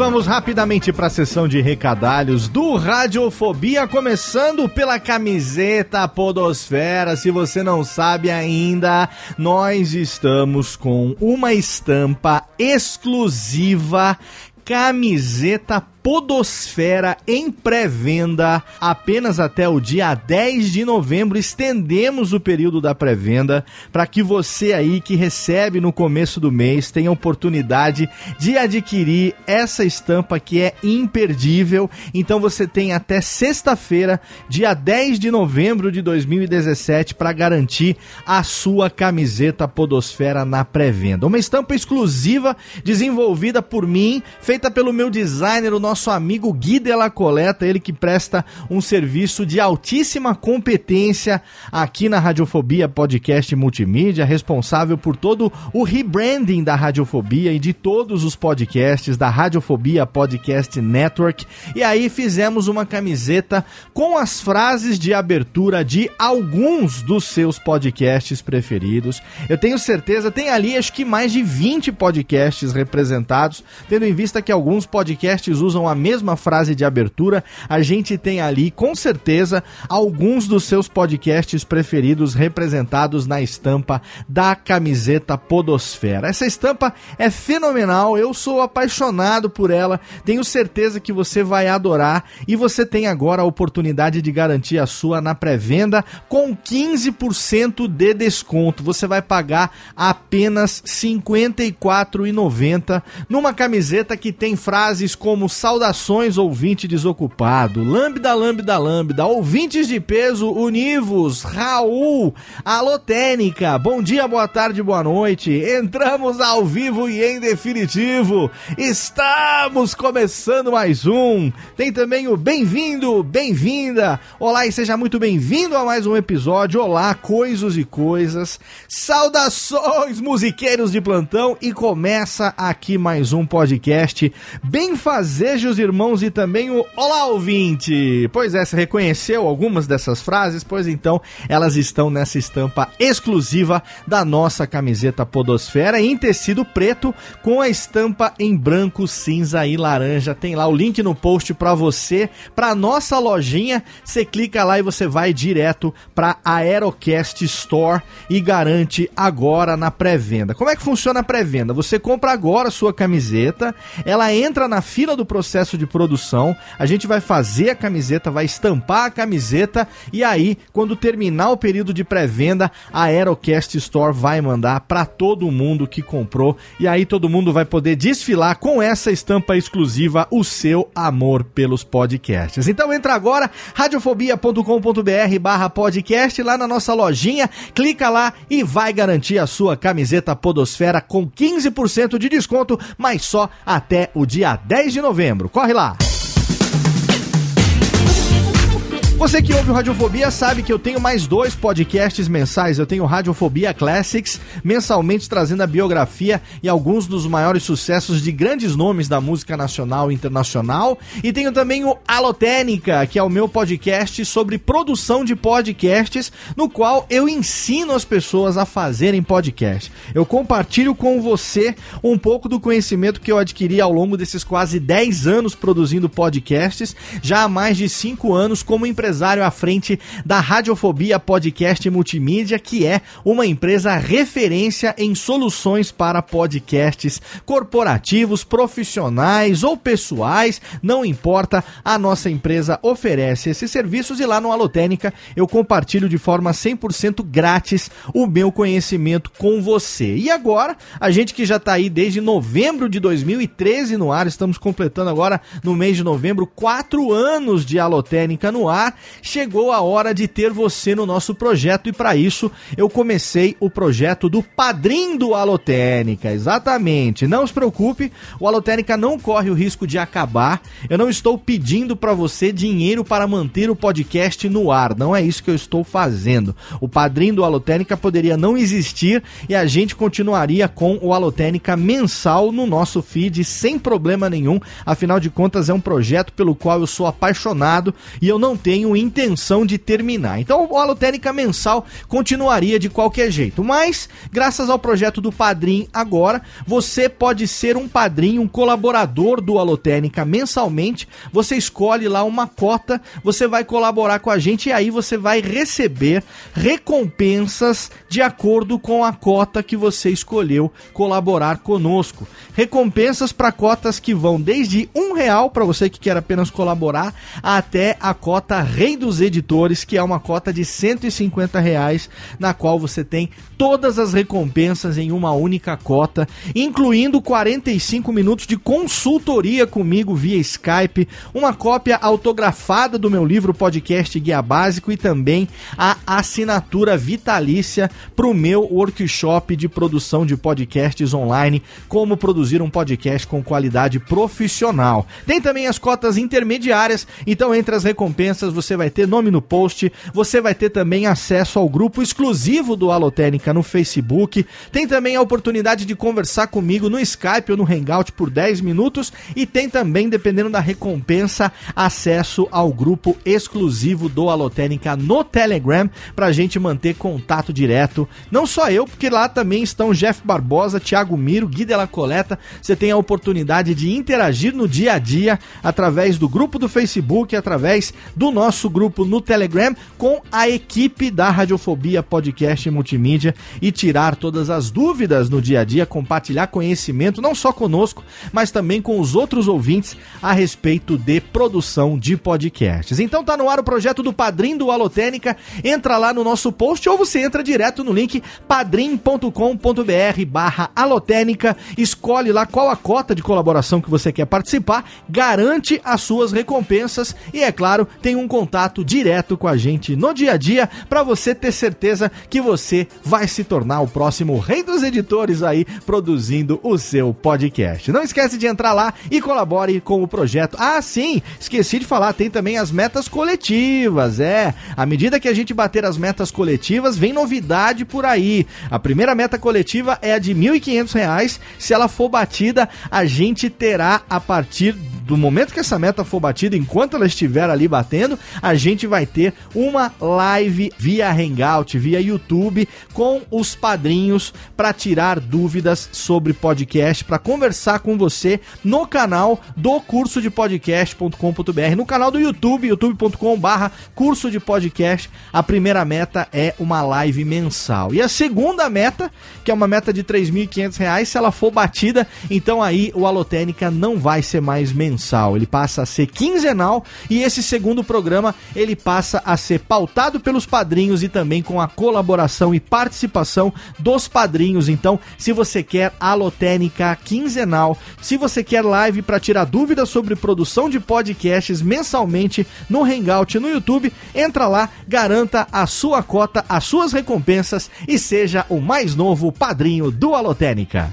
Vamos rapidamente para a sessão de recadalhos do Radiofobia, começando pela camiseta Podosfera. Se você não sabe ainda, nós estamos com uma estampa exclusiva camiseta Podosfera em pré-venda apenas até o dia 10 de novembro. Estendemos o período da pré-venda para que você aí que recebe no começo do mês tenha oportunidade de adquirir essa estampa que é imperdível. Então você tem até sexta-feira, dia 10 de novembro de 2017 para garantir a sua camiseta Podosfera na pré-venda. Uma estampa exclusiva desenvolvida por mim, feita pelo meu designer, o nosso amigo Gui de la Coleta, ele que presta um serviço de altíssima competência aqui na Radiofobia Podcast Multimídia, responsável por todo o rebranding da Radiofobia e de todos os podcasts da Radiofobia Podcast Network. E aí fizemos uma camiseta com as frases de abertura de alguns dos seus podcasts preferidos. Eu tenho certeza, tem ali acho que mais de 20 podcasts representados, tendo em vista que alguns podcasts usam a mesma frase de abertura, a gente tem ali com certeza alguns dos seus podcasts preferidos representados na estampa da camiseta Podosfera. Essa estampa é fenomenal, eu sou apaixonado por ela, tenho certeza que você vai adorar e você tem agora a oportunidade de garantir a sua na pré-venda com 15% de desconto. Você vai pagar apenas R$ 54,90 numa camiseta que tem frases como Saudações, ouvinte desocupado. Lambda, lambda, lambda. Ouvintes de peso, univos. Raul, Alotênica. Bom dia, boa tarde, boa noite. Entramos ao vivo e em definitivo. Estamos começando mais um. Tem também o bem-vindo, bem-vinda. Olá e seja muito bem-vindo a mais um episódio. Olá, coisas e coisas. Saudações, musiqueiros de plantão. E começa aqui mais um podcast. Bem fazejos, irmãos, e também o Olá, ouvinte. Pois é, você reconheceu algumas dessas frases? Pois então, elas estão nessa estampa exclusiva da nossa camiseta Podosfera em tecido preto com a estampa em branco, cinza e laranja. Tem lá o link no post para você, para nossa lojinha. Você clica lá e você vai direto para Aerocast Store e garante agora na pré-venda. Como é que funciona a pré-venda? Você compra agora a sua camiseta, ela entra na fila do processo de produção, a gente vai fazer a camiseta, vai estampar a camiseta. E aí, quando terminar o período de pré-venda, a Aerocast Store vai mandar para todo mundo que comprou. E aí todo mundo vai poder desfilar com essa estampa exclusiva o seu amor pelos podcasts. Então entra agora radiofobia.com.br barra podcast lá na nossa lojinha, clica lá e vai garantir a sua camiseta Podosfera com 15% de desconto, mas só até o dia 10 de novembro. Corre lá! Você que ouve o Radiofobia sabe que eu tenho mais dois podcasts mensais. Eu tenho Radiofobia Classics, mensalmente trazendo a biografia e alguns dos maiores sucessos de grandes nomes da música nacional e internacional. E tenho também o Alotênica, que é o meu podcast sobre produção de podcasts, no qual eu ensino as pessoas a fazerem podcast. Eu compartilho com você um pouco do conhecimento que eu adquiri ao longo desses quase 10 anos produzindo podcasts, já há mais de 5 anos como empresário empresário à frente da Radiofobia Podcast Multimídia, que é uma empresa referência em soluções para podcasts corporativos, profissionais ou pessoais, não importa, a nossa empresa oferece esses serviços e lá no Alotênica eu compartilho de forma 100% grátis o meu conhecimento com você. E agora, a gente que já está aí desde novembro de 2013 no ar, estamos completando agora no mês de novembro quatro anos de Alotênica no ar chegou a hora de ter você no nosso projeto e para isso eu comecei o projeto do Padrim do Alotênica. Exatamente. Não se preocupe, o Alotênica não corre o risco de acabar. Eu não estou pedindo para você dinheiro para manter o podcast no ar. Não é isso que eu estou fazendo. O Padrim do Alotênica poderia não existir e a gente continuaria com o Alotênica mensal no nosso feed sem problema nenhum. Afinal de contas é um projeto pelo qual eu sou apaixonado e eu não tenho intenção de terminar. Então o Alotênica mensal continuaria de qualquer jeito, mas graças ao projeto do Padrim agora, você pode ser um padrinho, um colaborador do Alotênica mensalmente. Você escolhe lá uma cota, você vai colaborar com a gente e aí você vai receber recompensas de acordo com a cota que você escolheu colaborar conosco. Recompensas para cotas que vão desde um real para você que quer apenas colaborar até a cota Rei dos Editores, que é uma cota de 150 reais, na qual você tem todas as recompensas em uma única cota, incluindo 45 minutos de consultoria comigo via Skype, uma cópia autografada do meu livro podcast Guia Básico e também a assinatura vitalícia para o meu workshop de produção de podcasts online, como produzir um podcast com qualidade profissional. Tem também as cotas intermediárias, então entre as recompensas você vai ter nome no post, você vai ter também acesso ao grupo exclusivo do Alotênica no Facebook, tem também a oportunidade de conversar comigo no Skype ou no Hangout por 10 minutos e tem também, dependendo da recompensa, acesso ao grupo exclusivo do Alotênica no Telegram pra gente manter contato direto. Não só eu, porque lá também estão Jeff Barbosa, Thiago Miro, Gui Della Coleta. Você tem a oportunidade de interagir no dia a dia através do grupo do Facebook, através do nosso nosso grupo no Telegram com a equipe da Radiofobia Podcast Multimídia e tirar todas as dúvidas no dia a dia, compartilhar conhecimento não só conosco, mas também com os outros ouvintes a respeito de produção de podcasts. Então tá no ar o projeto do Padrim do Alotênica. Entra lá no nosso post ou você entra direto no link padrim.com.br barra alotênica, escolhe lá qual a cota de colaboração que você quer participar, garante as suas recompensas e, é claro, tem um contato direto com a gente no dia a dia para você ter certeza que você vai se tornar o próximo rei dos editores aí produzindo o seu podcast. Não esquece de entrar lá e colabore com o projeto. Ah, sim, esqueci de falar, tem também as metas coletivas, é. À medida que a gente bater as metas coletivas, vem novidade por aí. A primeira meta coletiva é a de R$ 1.500. Se ela for batida, a gente terá a partir do momento que essa meta for batida, enquanto ela estiver ali batendo, a gente vai ter uma live via Hangout, via YouTube, com os padrinhos para tirar dúvidas sobre podcast, para conversar com você no canal do curso de podcast.com.br, no canal do YouTube, youtube.com/barra curso de podcast. A primeira meta é uma live mensal. E a segunda meta, que é uma meta de R$ 3.500, se ela for batida, então aí o Alotênica não vai ser mais mensal mensal, ele passa a ser quinzenal e esse segundo programa ele passa a ser pautado pelos padrinhos e também com a colaboração e participação dos padrinhos. Então, se você quer alotênica quinzenal, se você quer live para tirar dúvidas sobre produção de podcasts mensalmente no Hangout no YouTube, entra lá, garanta a sua cota, as suas recompensas e seja o mais novo padrinho do Alotênica.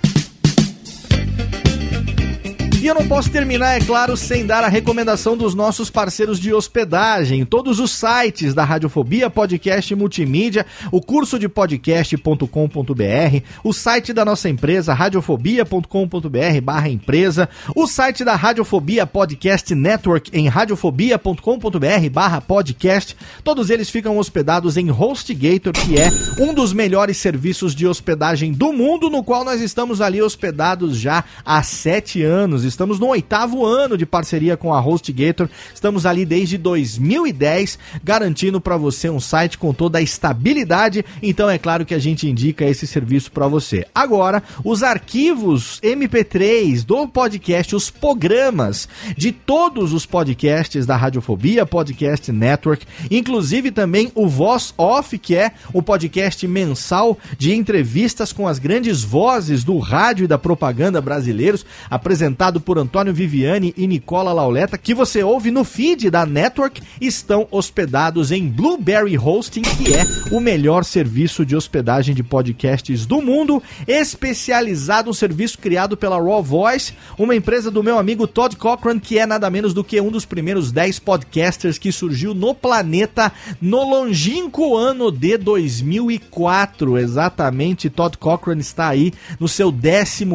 E eu não posso terminar, é claro, sem dar a recomendação dos nossos parceiros de hospedagem. Todos os sites da Radiofobia Podcast Multimídia, o curso de podcast.com.br, o site da nossa empresa, radiofobia.com.br barra empresa, o site da Radiofobia Podcast Network em radiofobia.com.br barra podcast. Todos eles ficam hospedados em HostGator, que é um dos melhores serviços de hospedagem do mundo, no qual nós estamos ali hospedados já há sete anos. Estamos no oitavo ano de parceria com a HostGator. Estamos ali desde 2010, garantindo para você um site com toda a estabilidade. Então é claro que a gente indica esse serviço para você. Agora, os arquivos MP3 do podcast, os programas de todos os podcasts da Radiofobia Podcast Network, inclusive também o Voz Off, que é o podcast mensal de entrevistas com as grandes vozes do rádio e da propaganda brasileiros, apresentado por Antônio Viviani e Nicola Lauleta, que você ouve no feed da Network, estão hospedados em Blueberry Hosting, que é o melhor serviço de hospedagem de podcasts do mundo, especializado, um serviço criado pela Raw Voice, uma empresa do meu amigo Todd Cochran, que é nada menos do que um dos primeiros 10 podcasters que surgiu no planeta no longínquo ano de 2004. Exatamente, Todd Cochran está aí no seu 14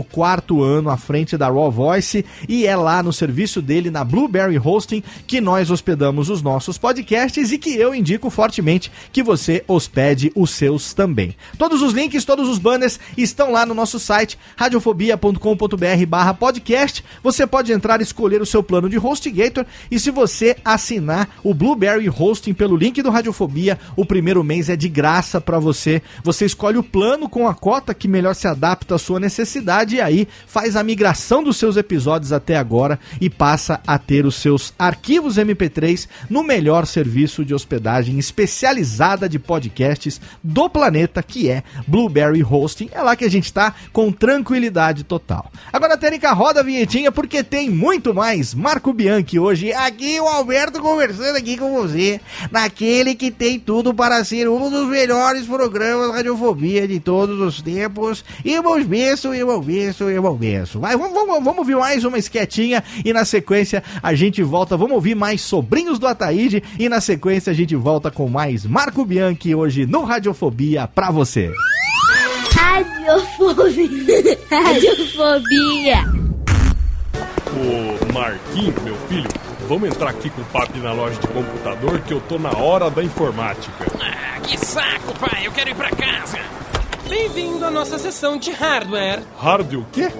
ano à frente da Raw Voice e é lá no serviço dele na Blueberry Hosting que nós hospedamos os nossos podcasts e que eu indico fortemente que você hospede os seus também. Todos os links, todos os banners estão lá no nosso site radiofobia.com.br/barra podcast. Você pode entrar e escolher o seu plano de HostGator e se você assinar o Blueberry Hosting pelo link do Radiofobia, o primeiro mês é de graça para você. Você escolhe o plano com a cota que melhor se adapta à sua necessidade e aí faz a migração dos seus episódios até agora e passa a ter os seus arquivos MP3 no melhor serviço de hospedagem especializada de podcasts do planeta, que é Blueberry Hosting. É lá que a gente está com tranquilidade total. Agora, Tênica, roda a vinhetinha porque tem muito mais. Marco Bianchi hoje, aqui o Alberto conversando aqui com você, naquele que tem tudo para ser um dos melhores programas radiofobia de todos os tempos. Irmãos Benção, irmão Benção, irmão Benção. Vai, vamos, vamos, vamos ouvir mais uma esquetinha e na sequência a gente volta. Vamos ouvir mais Sobrinhos do Ataíde e na sequência a gente volta com mais Marco Bianchi hoje no Radiofobia pra você. Radiofobia. Radiofobia. Ô, Marquinho, meu filho, vamos entrar aqui com o papo na loja de computador que eu tô na hora da informática. Ah, que saco, pai. Eu quero ir pra casa. Bem-vindo à nossa sessão de hardware. Hard o quê?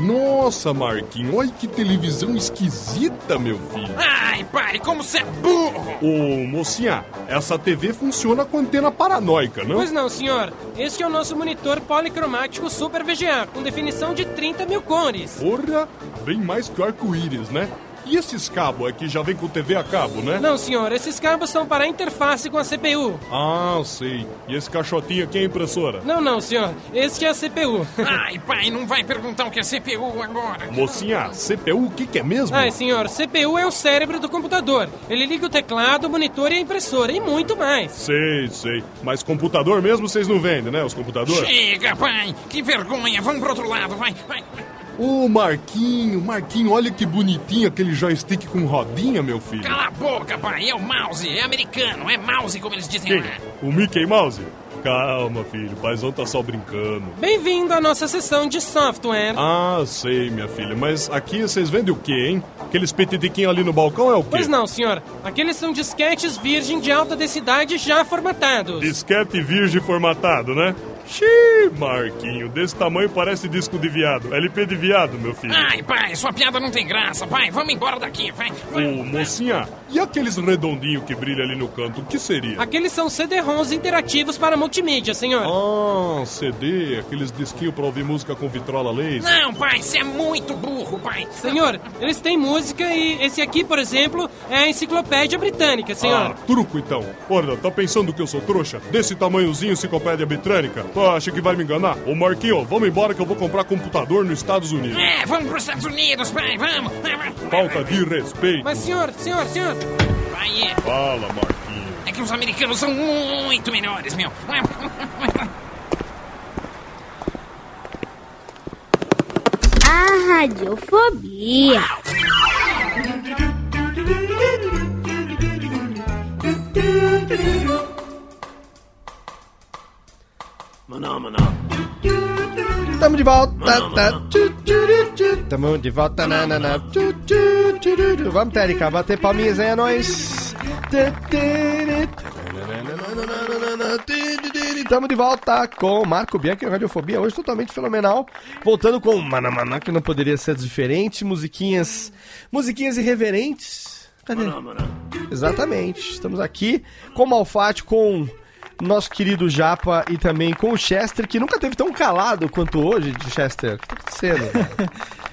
Nossa, Marquinho, olha que televisão esquisita, meu filho. Ai, pai, como você é burro! Ô, mocinha, essa TV funciona com antena paranoica, não? Pois não, senhor. Este é o nosso monitor policromático Super VGA, com definição de 30 mil cores. Porra, bem mais que o arco-íris, né? E esses cabos aqui já vem com TV a cabo, né? Não, senhor, esses cabos são para a interface com a CPU. Ah, sei. E esse caixotinho aqui é a impressora? Não, não, senhor. Este é a CPU. Ai, pai, não vai perguntar o que é CPU agora. Mocinha, CPU o que, que é mesmo? Ai, senhor, CPU é o cérebro do computador. Ele liga o teclado, o monitor e a impressora, e muito mais. Sei, sei. Mas computador mesmo vocês não vendem, né? Os computadores? Chega, pai! Que vergonha! Vamos pro outro lado, vai, vai. Ô, Marquinho, Marquinho, olha que bonitinho aquele joystick com rodinha, meu filho. Cala a boca, pai! É o mouse, é americano, é mouse como eles dizem Quem? lá. O Mickey Mouse? Calma, filho, o paizão tá só brincando. Bem-vindo à nossa sessão de software. Ah, sei, minha filha, mas aqui vocês vendem o quê, hein? Aqueles petitiquinhos ali no balcão é o quê? Pois não, senhor. Aqueles são disquetes virgem de alta densidade já formatados. Disquete virgem formatado, né? Xiii, Marquinho, desse tamanho parece disco de viado. LP de viado, meu filho. Ai, pai, sua piada não tem graça. Pai, vamos embora daqui, vai. Ô, mocinha, e aqueles redondinhos que brilham ali no canto, o que seria? Aqueles são CD-ROMs interativos para multimídia, senhor. Ah, CD, aqueles disquinhos pra ouvir música com vitrola laser. Não, pai, você é muito burro, pai. Senhor, eles têm música e esse aqui, por exemplo, é a enciclopédia britânica, senhor. Ah, truco então. Olha, tá pensando que eu sou trouxa? Desse tamanhozinho enciclopédia britânica? Tu acha que vai me enganar? Ô Marquinho, vamos embora que eu vou comprar computador nos Estados Unidos. É, vamos pros Estados Unidos, pai, vamos. Falta de respeito. Mas, senhor, senhor, senhor. Vai, é. Fala, Marquinho. É que os americanos são muito melhores, meu. A radiofobia. Maná, Tamo de volta. tá, tchu, Tamo de volta. Vamos, Térica, bater palminhas aí, é nóis. Tamo de volta com Marco Bianchi Radiofobia, hoje totalmente fenomenal. Voltando com Manamaná, que não poderia ser diferente. Musiquinhas, musiquinhas irreverentes. Cadê? Exatamente. Estamos aqui com o Malfate, com nosso querido Japa e também com o Chester, que nunca teve tão calado quanto hoje, Chester. O que tá acontecendo?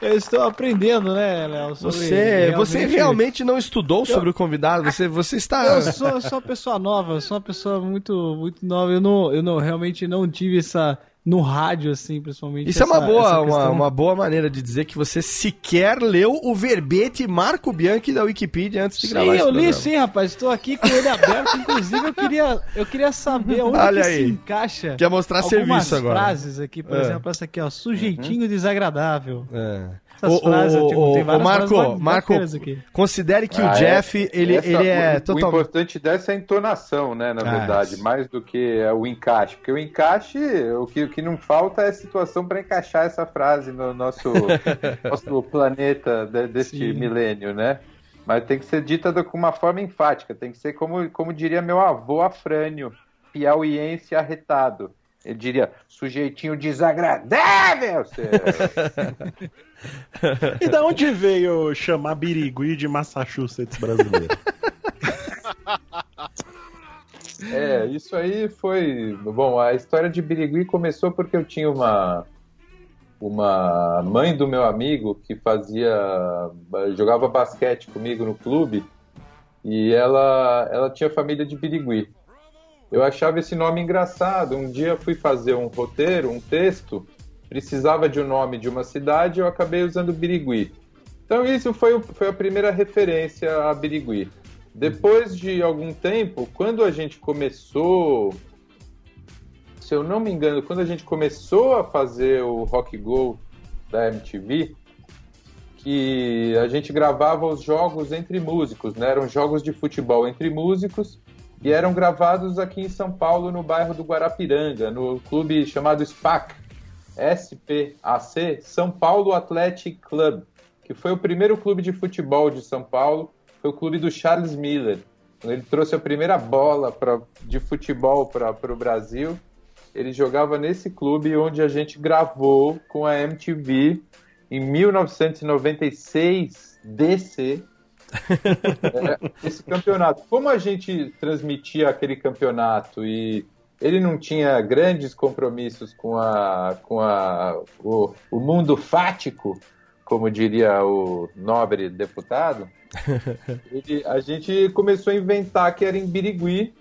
Eu estou aprendendo, né, Léo? Você, você realmente não estudou sobre o convidado? Você, você está. Eu sou, eu sou uma pessoa nova, eu sou uma pessoa muito, muito nova. Eu não, eu não realmente não tive essa no rádio assim, principalmente. Isso é uma essa- boa, essa uma, uma boa maneira de dizer que você sequer leu o verbete Marco Bianchi da Wikipedia antes de Sim, gravar esse eu li sim, rapaz. Estou aqui com ele aberto. Inclusive, eu queria, eu queria saber onde Olha se encaixa. Quer mostrar algumas serviço agora. frases aqui, por É. exemplo, essa aqui, ó. Sujeitinho desagradável. É. Essas Ô, frases, ô, tipo, tem várias Marco, frases Marco, considere que Ah, o é. Jeff, ele, Essa- ele é o, o totalmente... importante dessa é a entonação, né, na Ah, verdade, mais do que é o encaixe. Porque o encaixe, o que, o que não falta é situação para encaixar essa frase no nosso, nosso planeta de- deste Sim. milênio, né? Mas tem que ser dita com uma forma enfática, tem que ser como, como diria meu avô Afrânio, piauiense arretado. Ele diria, sujeitinho desagradável! E da onde veio chamar Birigui de Massachusetts brasileiro? É, isso aí foi. Bom, a história de Birigui começou porque eu tinha uma uma mãe do meu amigo que fazia jogava basquete comigo no clube e ela ela tinha família de Birigui. Eu achava esse nome engraçado. Um dia fui fazer um roteiro, um texto, precisava de um nome de uma cidade, eu acabei usando Birigui. Então isso foi, foi a primeira referência a Birigui. Depois de algum tempo, quando a gente começou, se eu não me engano, quando a gente começou a fazer o Rock Go da MTV, que a gente gravava os jogos entre músicos, né? Eram jogos de futebol entre músicos e eram gravados aqui em São Paulo, no bairro do Guarapiranga, no clube chamado SPAC, SPAC, São Paulo Athletic Club, que foi o primeiro clube de futebol de São Paulo, foi o clube do Charles Miller. Ele trouxe a primeira bola pra, de futebol para o Brasil ele jogava nesse clube onde a gente gravou com a MTV em 1996 DC é, esse campeonato. Como a gente transmitia aquele campeonato e ele não tinha grandes compromissos com a com a o, o mundo fático, como diria o nobre deputado, ele, a gente começou a inventar que era em Birigui.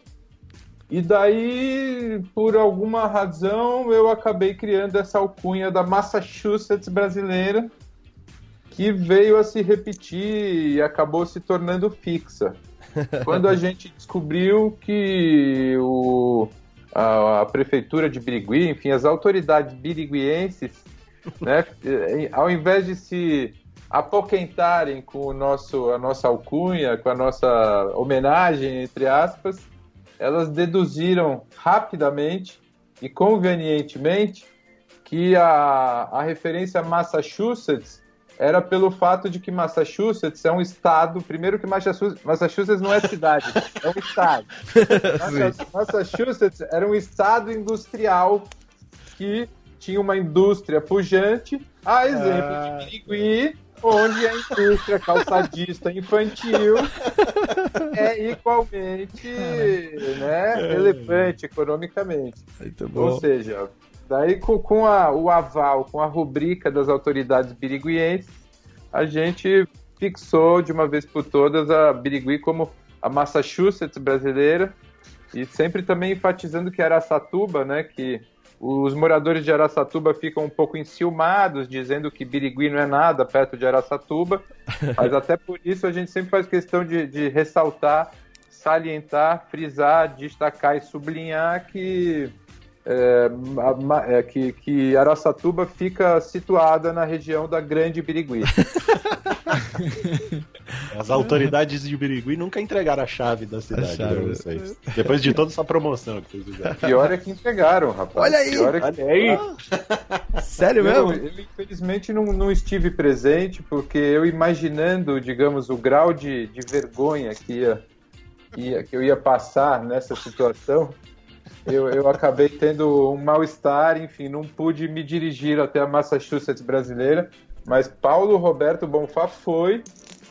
E daí, por alguma razão, eu acabei criando essa alcunha da Massachusetts brasileira, que veio a se repetir e acabou se tornando fixa. Quando a gente descobriu que o, a, a prefeitura de Birigui, enfim, as autoridades biriguienses, né, ao invés de se apoquentarem com o nosso, a nossa alcunha, com a nossa homenagem, entre aspas, elas deduziram rapidamente e convenientemente que a, a referência a Massachusetts era pelo fato de que Massachusetts é um estado. Primeiro, que Massachusetts não é cidade, é um estado. Massachusetts era um estado industrial que tinha uma indústria pujante, a exemplo ah. de Birigui, onde a indústria calçadista infantil é igualmente né, relevante economicamente. Ou seja, daí com, com a, o aval, com a rubrica das autoridades biriguienses, a gente fixou de uma vez por todas a Birigui como a Massachusetts brasileira. E sempre também enfatizando que Araçatuba, né, que os moradores de Araçatuba ficam um pouco enciumados, dizendo que Birigui não é nada perto de Araçatuba, mas até por isso a gente sempre faz questão de, de ressaltar, salientar, frisar, destacar e sublinhar que é, é, que, que Araçatuba fica situada na região da Grande Birigui. As autoridades de Birigui nunca entregaram a chave da cidade chave. pra vocês. Depois de toda essa promoção que vocês fizeram. Pior é que entregaram, rapaz. Olha aí! Pior é que... Olha aí! Ah. Sério mesmo? Eu, eu infelizmente não, não estive presente, porque eu imaginando, digamos, o grau de, de vergonha que, ia, que, ia, que eu ia passar nessa situação, eu, eu acabei tendo um mal-estar, enfim, não pude me dirigir até a Massachusetts brasileira, mas Paulo Roberto Bonfá foi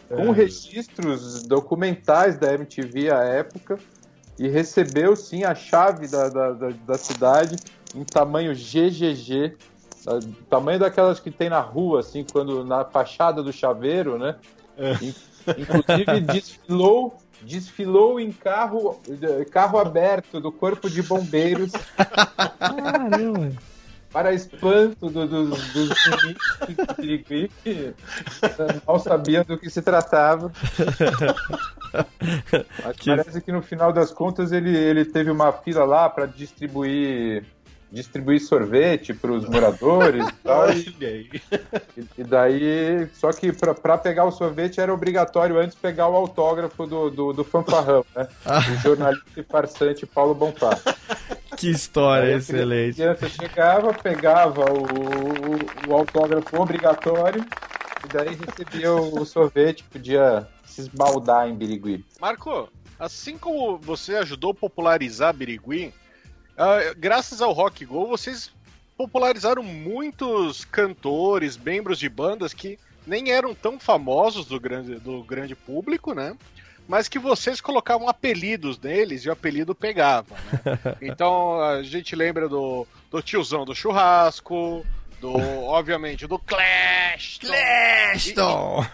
com é. registros documentais da MTV à época e recebeu sim a chave da, da, da, da cidade em tamanho GGG, tamanho daquelas que tem na rua, assim, quando na fachada do chaveiro, né? É. Inclusive desfilou desfilou em carro, carro aberto do Corpo de Bombeiros. Caramba! Para espanto do, do, dos ministros que mal sabiam do que se tratava. Mas que... parece que no final das contas ele, ele teve uma fila lá para distribuir distribuir sorvete para os moradores e tal. E, e, daí, só que para pegar o sorvete era obrigatório antes pegar o autógrafo do, do, do fanfarrão, né? O jornalista e farsante Paulo Bonfá. Que história excelente. A criança chegava, pegava o, o, o autógrafo obrigatório e daí recebia o, o sorvete, podia se esbaldar em Birigui. Marco, assim como você ajudou a popularizar Birigui, Uh, graças ao Rock Go, vocês popularizaram muitos cantores, membros de bandas que nem eram tão famosos do grande, do grande público, né? Mas que vocês colocavam apelidos neles e o apelido pegava, né? Então a gente lembra do, do tiozão do churrasco, do, obviamente, do Clash. Claston!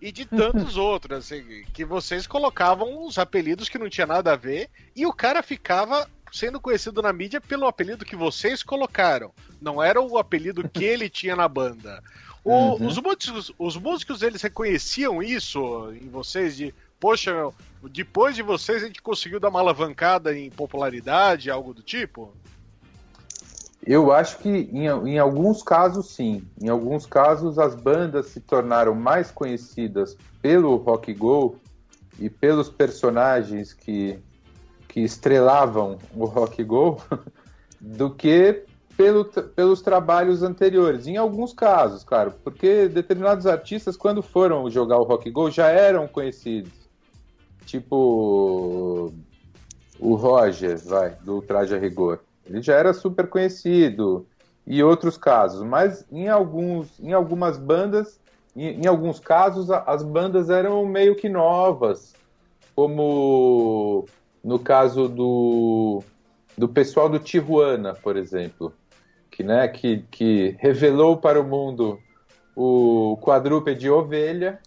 E, e de tantos outros, assim, que vocês colocavam os apelidos que não tinha nada a ver e o cara ficava sendo conhecido na mídia pelo apelido que vocês colocaram. Não era o apelido que ele tinha na banda. O, uhum. os, músicos, os músicos, eles reconheciam isso em vocês de, poxa, meu, depois de vocês a gente conseguiu dar uma alavancada em popularidade, algo do tipo? Eu acho que em, em alguns casos sim. Em alguns casos as bandas se tornaram mais conhecidas pelo rock go e pelos personagens que que estrelavam o rock go do que pelo, pelos trabalhos anteriores. Em alguns casos, claro, porque determinados artistas, quando foram jogar o rock go, já eram conhecidos. Tipo o Roger, vai, do Traje a Rigor. ele já era super conhecido e outros casos, mas em alguns, em algumas bandas, em, em alguns casos as bandas eram meio que novas, como no caso do do pessoal do Tijuana, por exemplo, que né, que, que revelou para o mundo o quadrúpede ovelha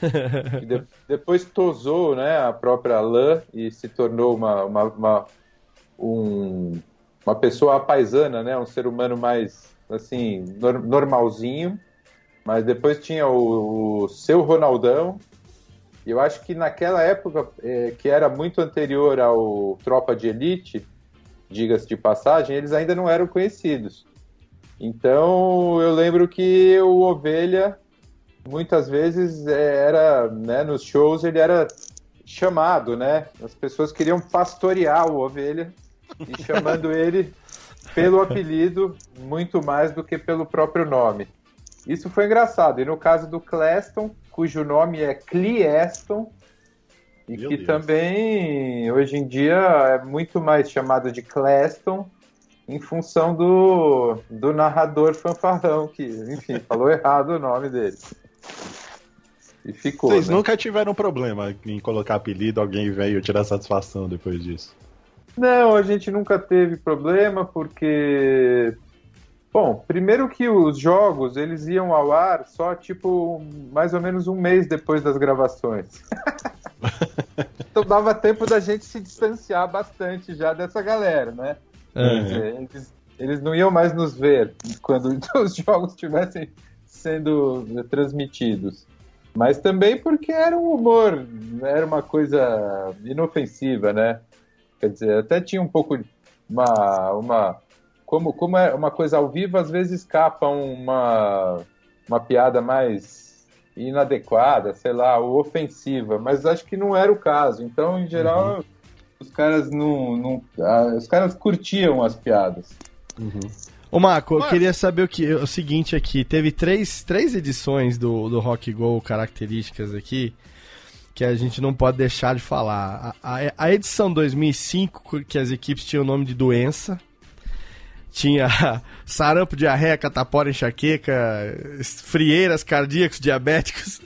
e de- depois tosou né, a própria lã e se tornou uma, uma, uma, um- uma pessoa apaisana, né, um ser humano mais assim nor- normalzinho. Mas depois tinha o, o seu Ronaldão. Eu acho que naquela época, eh, que era muito anterior ao Tropa de Elite, diga-se de passagem, eles ainda não eram conhecidos. Então eu lembro que o Ovelha muitas vezes eh, era, né, nos shows ele era chamado, né? As pessoas queriam pastorear o Ovelha e chamando ele pelo apelido muito mais do que pelo próprio nome. Isso foi engraçado. E no caso do Cleston, cujo nome é Clieston, e Meu que Deus. também hoje em dia é muito mais chamado de Cleston em função do, do narrador fanfarrão, que, enfim, falou errado o nome dele. E ficou. Vocês né? nunca tiveram problema em colocar apelido, alguém veio tirar satisfação depois disso. Não, a gente nunca teve problema porque bom, primeiro que os jogos eles iam ao ar só tipo mais ou menos um mês depois das gravações. então dava tempo da gente se distanciar bastante já dessa galera, né? Quer dizer, eles, eles não iam mais nos ver quando os jogos estivessem sendo transmitidos. Mas também porque era um humor, era uma coisa inofensiva, né? Quer dizer, até tinha um pouco de uma, uma como, como é uma coisa ao vivo, às vezes escapa uma, uma piada mais inadequada, sei lá, ou ofensiva, mas acho que não era o caso. Então, em geral, os caras não, não ah, os caras curtiam as piadas. Ô Marco, eu queria saber o, que, o seguinte aqui. Teve três, três edições do, do Rock Go características aqui que a gente não pode deixar de falar. A, a, a edição 2005, que as equipes tinham o nome de doença, tinha sarampo, diarreia, catapora, enxaqueca, frieiras, cardíacos, diabéticos.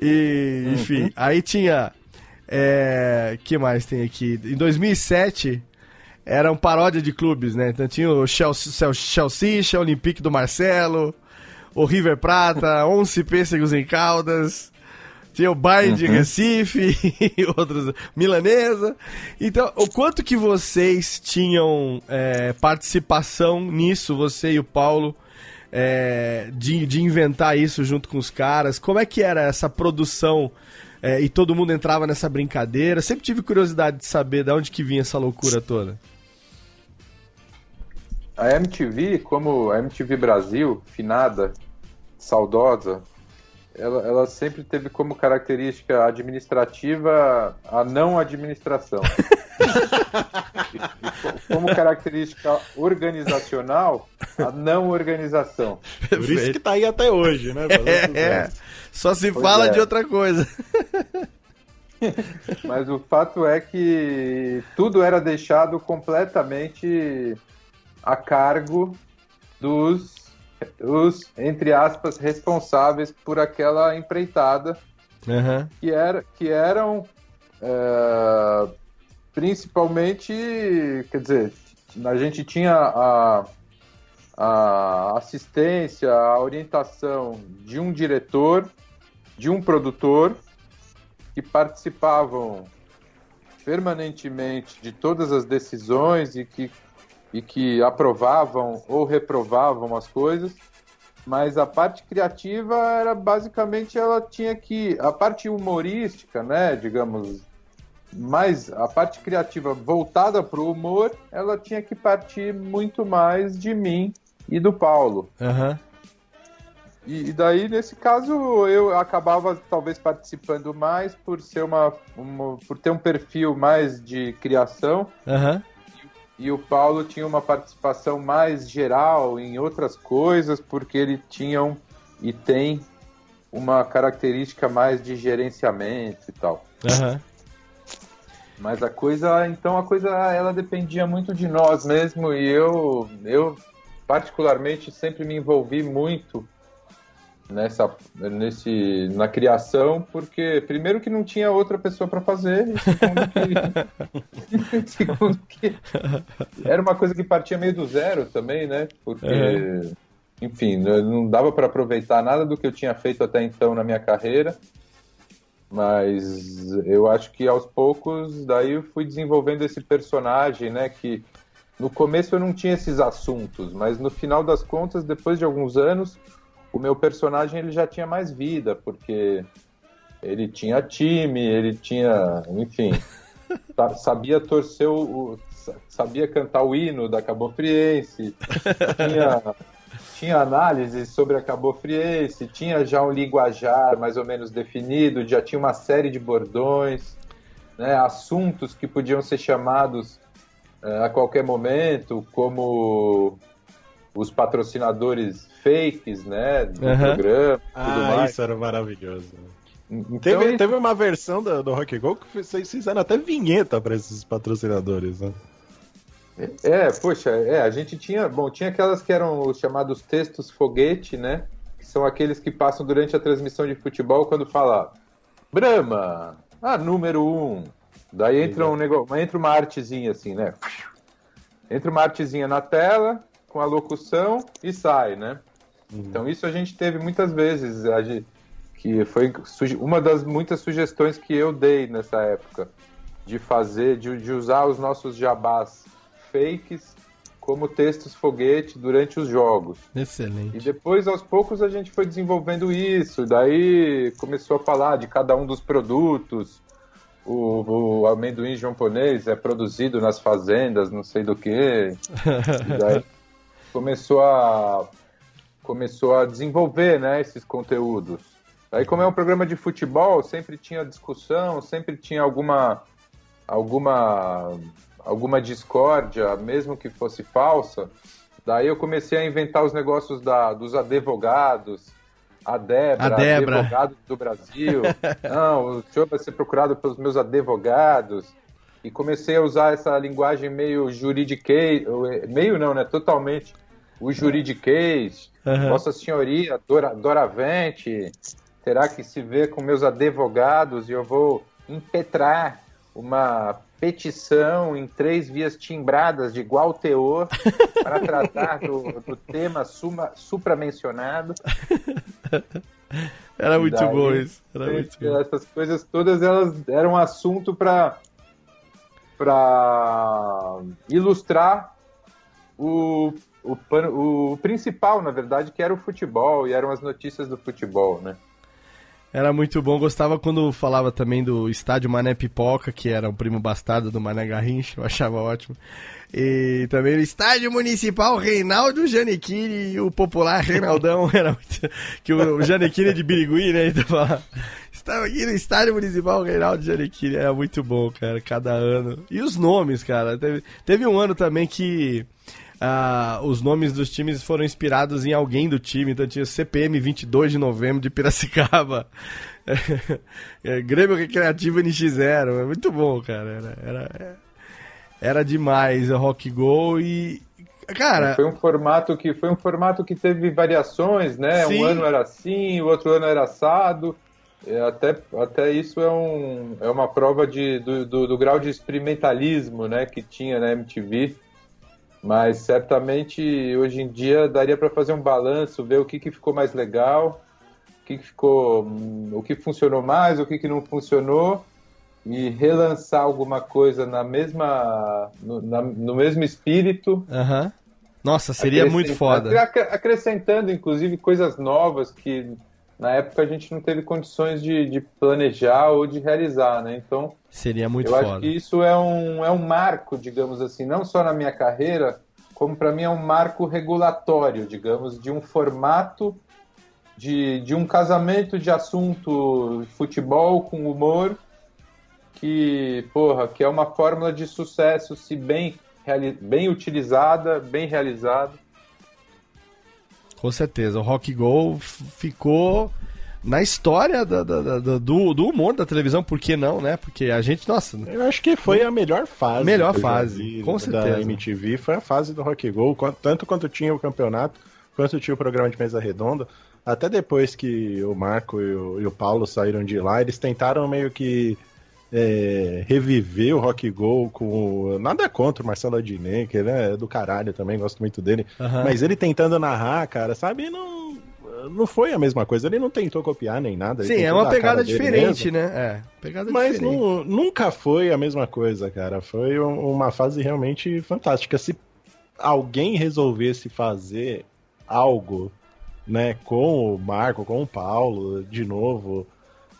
E, enfim, aí tinha. É, que mais tem aqui? Em 2007 era um paródia de clubes, né? Então tinha o Chelsea, Chelsea, o Olympique do Marcelo, o River Prata, Once Pêssegos em Caldas, tinha o Bayern de Uhum. Recife e outros, Milanesa. Então, o quanto que vocês tinham é, participação nisso, você e o Paulo, é, de, de inventar isso junto com os caras? Como é que era essa produção? é, e todo mundo entrava nessa brincadeira. Sempre tive curiosidade de saber de onde que vinha essa loucura toda. A MTV, como a MTV Brasil, finada, saudosa, ela, ela sempre teve como característica administrativa a não administração. Co- como característica organizacional, a não organização. Por isso que tá aí até hoje, né? É, é. Só se Pois fala é. de outra coisa. Mas o fato é que tudo era deixado completamente a cargo dos, os, entre aspas, responsáveis por aquela empreitada, Aham. que, era, que eram é, principalmente, quer dizer, a gente tinha a, a assistência, a orientação de um diretor, de um produtor, que participavam permanentemente de todas as decisões e que, e que aprovavam ou reprovavam as coisas, mas a parte criativa era basicamente ela tinha que a parte humorística, né, digamos, mais a parte criativa voltada para o humor, ela tinha que partir muito mais de mim e do Paulo. Aham. E, e daí, nesse caso, eu acabava talvez participando mais por ser uma, uma- por ter um perfil mais de criação Aham. E o Paulo tinha uma participação mais geral em outras coisas porque ele tinha um, e tem uma característica mais de gerenciamento e tal. Aham. Mas a coisa, então a coisa, ela dependia muito de nós mesmo e eu, eu particularmente sempre me envolvi muito nessa, nesse, na criação, porque primeiro que não tinha outra pessoa para fazer e segundo que, segundo que era uma coisa que partia meio do zero também, né? Porque É. enfim, não dava para aproveitar nada do que eu tinha feito até então na minha carreira. Mas eu acho que aos poucos daí eu fui desenvolvendo esse personagem, né? Que no começo eu não tinha esses assuntos, mas no final das contas, depois de alguns anos, o meu personagem ele já tinha mais vida, porque ele tinha time, ele tinha, enfim, sa- sabia torcer o, o- sa- sabia cantar o hino da Cabo Friense, tinha, tinha análise sobre a Cabo Friense, tinha já um linguajar mais ou menos definido, já tinha uma série de bordões, né, assuntos que podiam ser chamados eh, a qualquer momento, como os patrocinadores fakes, né, do Aham. programa, tudo Ah, mais. isso era maravilhoso. Então, teve, isso- teve uma versão do, do Rock Go que vocês fizeram até vinheta para esses patrocinadores, né? É, poxa, é, a gente tinha, bom, tinha aquelas que eram os chamados textos foguete, né? Que são aqueles que passam durante a transmissão de futebol quando fala Brahma, ah, número um. Daí entra um negócio, entra uma artezinha assim, né? Entra uma artezinha na tela com a locução e sai, né? Então isso a gente teve muitas vezes, a gente, que foi uma das muitas sugestões que eu dei nessa época de fazer, de, de usar os nossos jabás fakes como textos foguete durante os jogos. Excelente. E depois, aos poucos, a gente foi desenvolvendo isso. Daí começou a falar de cada um dos produtos. O, o amendoim japonês é produzido nas fazendas, não sei do que. Daí começou a começou a desenvolver, né, esses conteúdos. Aí, como é um programa de futebol, sempre tinha discussão, sempre tinha alguma alguma alguma discórdia, mesmo que fosse falsa. Daí eu comecei a inventar os negócios da, dos advogados, a Debra, Debra. advogado do Brasil. Não, o senhor vai ser procurado pelos meus advogados. E comecei a usar essa linguagem meio juridiquês, meio não, né? Totalmente o juridiquês. Aham. Vossa Senhoria, Dora, Doravante, terá que se ver com meus advogados e eu vou impetrar uma petição em três vias timbradas de igual teor para tratar do, do tema suma, supramencionado. Era muito Daí, bom isso. Era muito bom. Essas coisas todas elas eram assunto para para ilustrar o, o, pano- o principal, na verdade, que era o futebol e eram as notícias do futebol, né? Era muito bom. Gostava quando falava também do estádio Mané Pipoca, que era o primo bastardo do Mané Garrincha. Eu achava ótimo. E também o estádio municipal Reinaldo Janequini e o popular Reinaldão. Era muito... Que o, o Janequini é de Birigui, né? Então falava, Estava aqui no estádio municipal Reinaldo Janequini. Era muito bom, cara, cada ano. E os nomes, cara. Teve, teve um ano também que... ah, os nomes dos times foram inspirados em alguém do time, então tinha CPM 22 de novembro de Piracicaba, é, Grêmio Recreativo NX0, é muito bom, cara, era, era, era demais o Rock Go e, cara... Foi um formato que foi um formato que teve variações, né? Sim. Um ano era assim, o outro ano era assado. É, Até, até isso é, um, é uma prova de, do, do, do grau de experimentalismo né, que tinha na MTV. Mas certamente hoje em dia daria para fazer um balanço, ver o que, que ficou mais legal, o que, que ficou, hum, o que funcionou mais, o que, que não funcionou e relançar alguma coisa na mesma no, na- no mesmo espírito Aham. Nossa, seria muito foda. Acre- Acrescentando, inclusive, coisas novas que na época a gente não teve condições de, de planejar ou de realizar, né? Então, Seria muito eu acho foda. que isso é um, é um marco, digamos assim, não só na minha carreira, como para mim é um marco regulatório, digamos, de um formato de, de um casamento de assunto futebol com humor que, porra, que é uma fórmula de sucesso se bem, bem utilizada, bem realizada. Com certeza, o Rock Go ficou na história da- da- da- da- do, do humor da televisão, por que não, né? Porque a gente, nossa. Eu acho que foi a melhor fase. Melhor fase, vi com da certeza. MTV foi a fase do Rock Go, tanto quanto tinha o campeonato, quanto tinha o programa de mesa redonda. Até depois que o Marco e o, e o Paulo saíram de lá, eles tentaram meio que é, reviver o Rock Go com. Nada contra o Marcelo Adnet, que ele é do caralho também, gosto muito dele. Aham. Mas ele tentando narrar, cara, sabe? Não, não foi a mesma coisa. Ele não tentou copiar nem nada. Sim, é uma pegada diferente, mesmo. né? É, pegada Mas diferente. nu- nunca foi a mesma coisa, cara. Foi um- uma fase realmente fantástica. Se alguém resolvesse fazer algo, né, com o Marco, com o Paulo, de novo,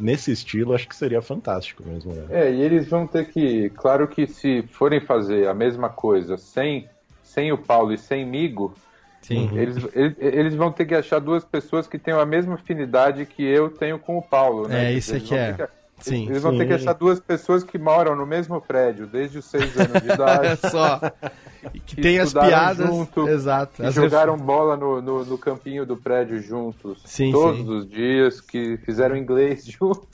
nesse estilo, acho que seria fantástico mesmo. Né? É, e eles vão ter que. Claro que se forem fazer a mesma coisa sem, sem o Paulo e sem Migo, Sim. eles, eles, eles vão ter que achar duas pessoas que tenham a mesma afinidade que eu tenho com o Paulo, né? É, isso é que é. ter Sim. Eles vão ter que Sim. achar duas pessoas que moram no mesmo prédio desde os seis anos de idade. Olha só. E que tem as piadas. junto, Exato. Que As jogaram bola no, no, no campinho do prédio juntos Sim, todos sim. os dias, que fizeram inglês junto.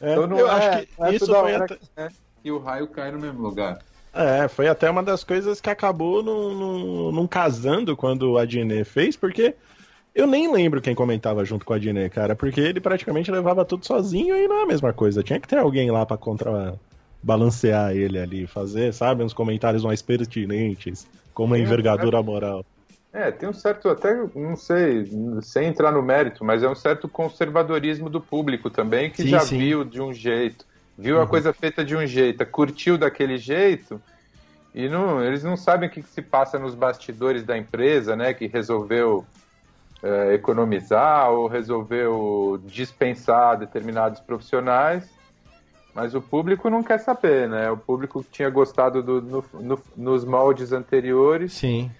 É, Então não eu é, acho que é isso toda foi hora até- que, né, que o raio cai no mesmo lugar. É, foi até uma das coisas que acabou não, casando quando o Adnet fez, porque eu nem lembro quem comentava junto com o Adnet, cara, porque ele praticamente levava tudo sozinho e não é a mesma coisa. Tinha que ter alguém lá pra contrabalancear ele ali, fazer, sabe, uns comentários mais pertinentes, com uma envergadura moral. É, tem um certo, até, não sei, sem entrar no mérito, mas é um certo conservadorismo do público também, que Sim, já sim. viu de um jeito, viu a Uhum. coisa feita de um jeito, curtiu daquele jeito, e não, eles não sabem o que, que se passa nos bastidores da empresa, né, que resolveu é, economizar ou resolveu dispensar determinados profissionais, mas o público não quer saber, né? O público tinha gostado do, no- no- nos moldes anteriores Sim.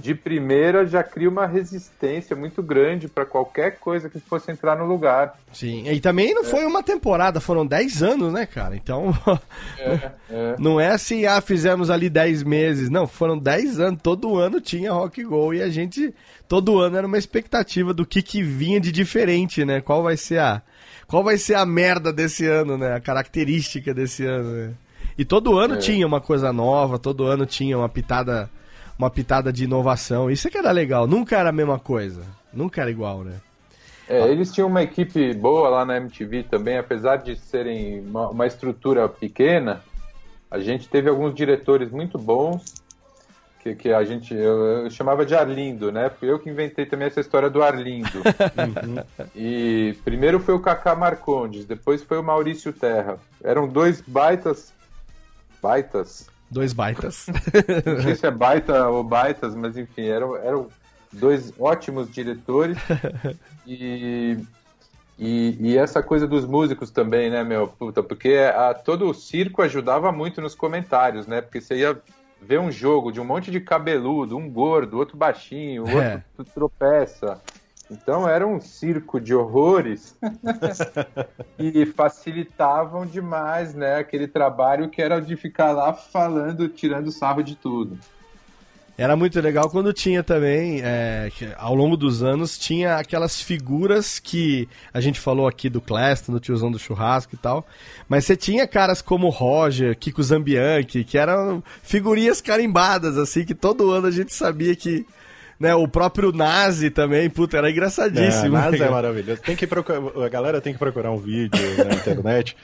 De primeira já cria uma resistência muito grande para qualquer coisa que fosse entrar no lugar. Sim. E também não foi uma temporada, foram 10 anos, né, cara? Então. É, é. Não é assim, ah, fizemos ali 10 meses. Não, foram 10 anos. Todo ano tinha Rock Go e a gente. Todo ano era uma expectativa do que, que vinha de diferente, né? Qual vai ser a. Qual vai ser a merda desse ano, né? A característica desse ano, né? E todo ano É. tinha uma coisa nova, todo ano tinha uma pitada. Uma pitada de inovação. Isso é que era legal. Nunca era a mesma coisa. Nunca era igual, né? É, eles tinham uma equipe boa lá na MTV também, apesar de serem uma, uma estrutura pequena. A gente teve alguns diretores muito bons, que, que a gente eu, eu chamava de Arlindo, né? Fui eu que inventei também essa história do Arlindo. E primeiro foi o Kaká Marcondes, depois foi o Maurício Terra. Eram dois baitas. Baitas? Dois baitas. Não sei se é baita ou baitas, mas enfim, eram, eram dois ótimos diretores. E, e, e essa coisa dos músicos também, né, meu? Puta, porque a, todo o circo ajudava muito nos comentários, né? Porque você ia ver um jogo de um monte de cabeludo, um gordo, outro baixinho, outro É. tropeça. Então era um circo de horrores e facilitavam demais, né, aquele trabalho que era de ficar lá falando, tirando sarro de tudo. Era muito legal quando tinha também, é, ao longo dos anos, tinha aquelas figuras que a gente falou aqui do Claston, do tiozão do churrasco e tal. Mas você tinha caras como Roger, Kiko Zambianchi, que eram figurinhas carimbadas, assim, que todo ano a gente sabia que. Né, o próprio Nazi também, puta, era engraçadíssimo. É, mas né, é maravilhoso. Tem que procurar, a galera tem que procurar um vídeo na internet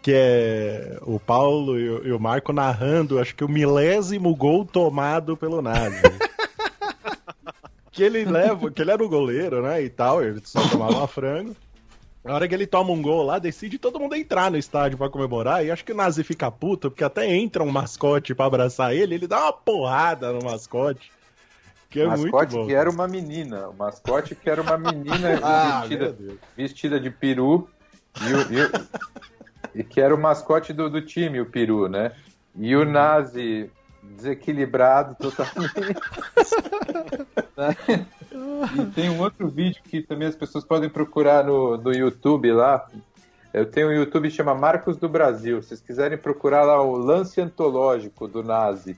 que é o Paulo e o, Marco narrando, acho que o milésimo gol tomado pelo Nazi. que ele leva, que ele era o goleiro, né, e tal, ele só tomava frango. Na hora que ele toma um gol lá, decide todo mundo entrar no estádio pra comemorar. E acho que o Nazi fica puto, porque até entra um mascote pra abraçar ele, ele dá uma porrada no mascote. Que é mascote bom. que era uma menina. O mascote que era uma menina Ah, vestida, vestida de peru. E, o- e o- e que era o mascote do, do time, o peru, né? E o nazi desequilibrado totalmente. E tem um outro vídeo que também as pessoas podem procurar no, no YouTube lá. Eu tenho um YouTube que chama Marcos do Brasil. Se vocês quiserem procurar lá o lance antológico do Nazi.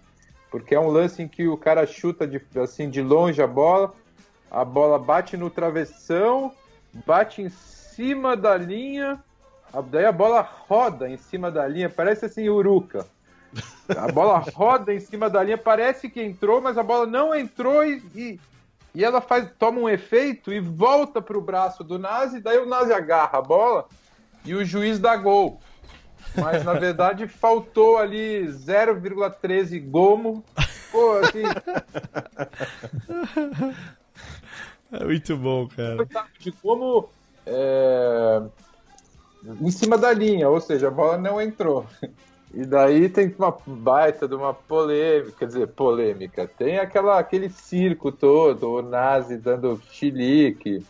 Porque é um lance em que o cara chuta de, assim, de longe a bola, a bola bate no travessão bate em cima da linha, daí a bola roda em cima da linha, parece assim, uruca. A bola roda em cima da linha, parece que entrou, mas a bola não entrou e, e, e ela faz, toma um efeito e volta pro braço do Nazi, daí o Nazi agarra a bola e o juiz dá gol. Mas na verdade faltou ali 0,13 gomo. Pô, assim, É muito bom, cara. de como é, em cima da linha, ou seja, a bola não entrou. E daí tem uma baita de uma polêmica, quer dizer, polêmica. Tem aquela, aquele circo todo, o Nazi dando chilique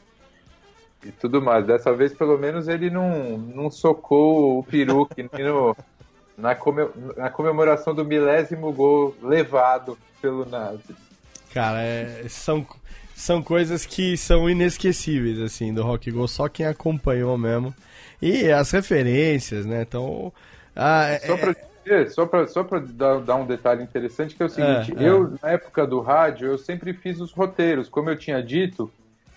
e tudo mais. Dessa vez, pelo menos, ele não, não socou o peru que no, na, come, na comemoração do milésimo gol levado pelo Nazi. Cara, é- são, são coisas que são inesquecíveis, assim, do Rock Go, só quem acompanhou mesmo. E as referências, né? Então. ah, é- Só pra dizer, só pra, só pra dar, dar um detalhe interessante, que é o seguinte, É, é. eu, na época do rádio, eu sempre fiz os roteiros. Como eu tinha dito,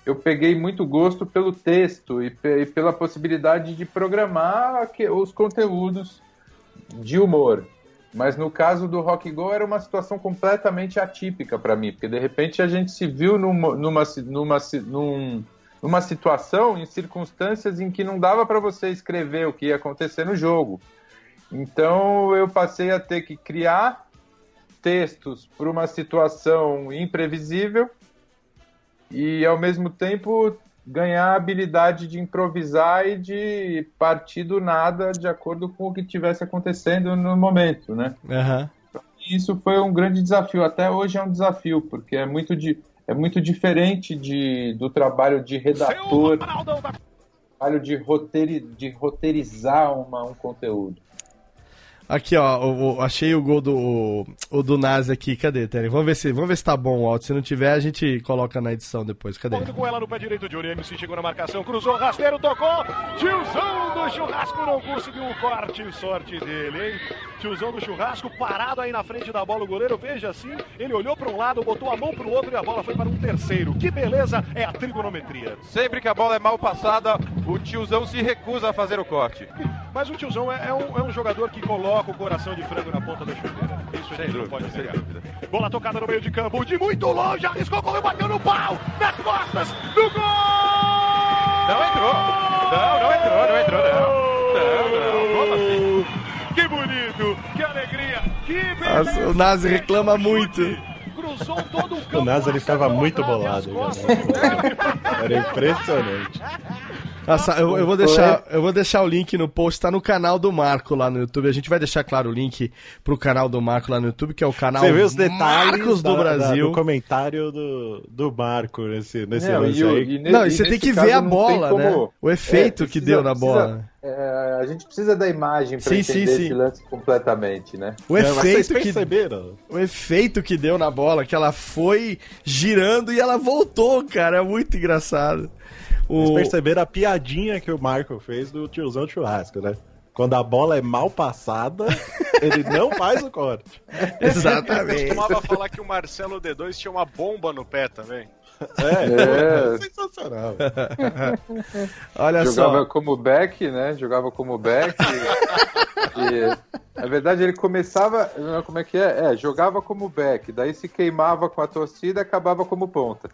eu peguei muito gosto pelo texto e, e pela possibilidade de programar que- os conteúdos de humor. Mas no caso do Rock Go era uma situação completamente atípica para mim, porque de repente a gente se viu numa, numa, numa, num- numa situação, em circunstâncias em que não dava para você escrever o que ia acontecer no jogo. Então eu passei a ter que criar textos para uma situação imprevisível e ao mesmo tempo ganhar a habilidade de improvisar e de partir do nada de acordo com o que estivesse acontecendo no momento, né? Aham. Isso foi um grande desafio, até hoje é um desafio, porque é muito, di é muito diferente de, do trabalho de redator, trabalho de, roteiri de roteirizar uma, um conteúdo. Aqui, ó, o- o- achei o gol do, o do Nazi aqui. Cadê, Terry? Vamos ver, se, vamos ver se tá bom o áudio. Se não tiver, a gente coloca na edição depois. Cadê? Correndo com ela no pé direito de Uriemse, chegou na marcação, cruzou, rasteiro, tocou. Tiozão do churrasco não conseguiu o corte, sorte dele, hein? Tiozão do churrasco parado aí na frente da bola, o goleiro, veja assim, ele olhou para um lado, botou a mão para o outro e a bola foi para um terceiro. Que beleza é a trigonometria. Sempre que a bola é mal passada, o tiozão se recusa a fazer o corte. Mas o tiozão é, é um, é um jogador que coloca o coração de frango na ponta da chuteira. Isso a gente não pode negar. Bola tocada no meio de campo, de muito longe, arriscou, correu, bateu no pau, nas costas do gol! Não entrou! Não, não entrou, não entrou, não. Não, não, como assim? Que bonito, que alegria, que beleza! Nossa, o Nazi reclama muito. Cruzou todo o campo. O Nazi ele ficava muito bolado. cara. Era impressionante. Nossa, eu, eu vou deixar, eu vou deixar o link no post, tá no canal do Marco lá no YouTube. A gente vai deixar, claro, o link pro canal do Marco lá no YouTube, que é o canal Você vê os detalhes Marcos da- do da- Brasil. do comentário do, do Marco nesse, nesse Não, lance e aí. e Não, e você tem que ver a bola, tem né? como- O efeito É, que precisa- deu na precisa- bola. é, a gente precisa da imagem para Sim, entender sim, sim. esse lance completamente, né? O vocês efeito que perceberam? o efeito que deu na bola, que ela foi girando e ela voltou, cara, é muito engraçado. Vocês O... perceberam a piadinha que o Marco fez do tiozão churrasco, né? Quando a bola é mal passada, ele não faz o corte. Exatamente. Costumava falar que o Marcelo D2 tinha uma bomba no pé também. É, É. sensacional. Olha Jogava só. como back, né? Jogava como back. e, e, na verdade, ele começava. Como é que é? É, jogava como back. Daí se queimava com a torcida e acabava como ponta.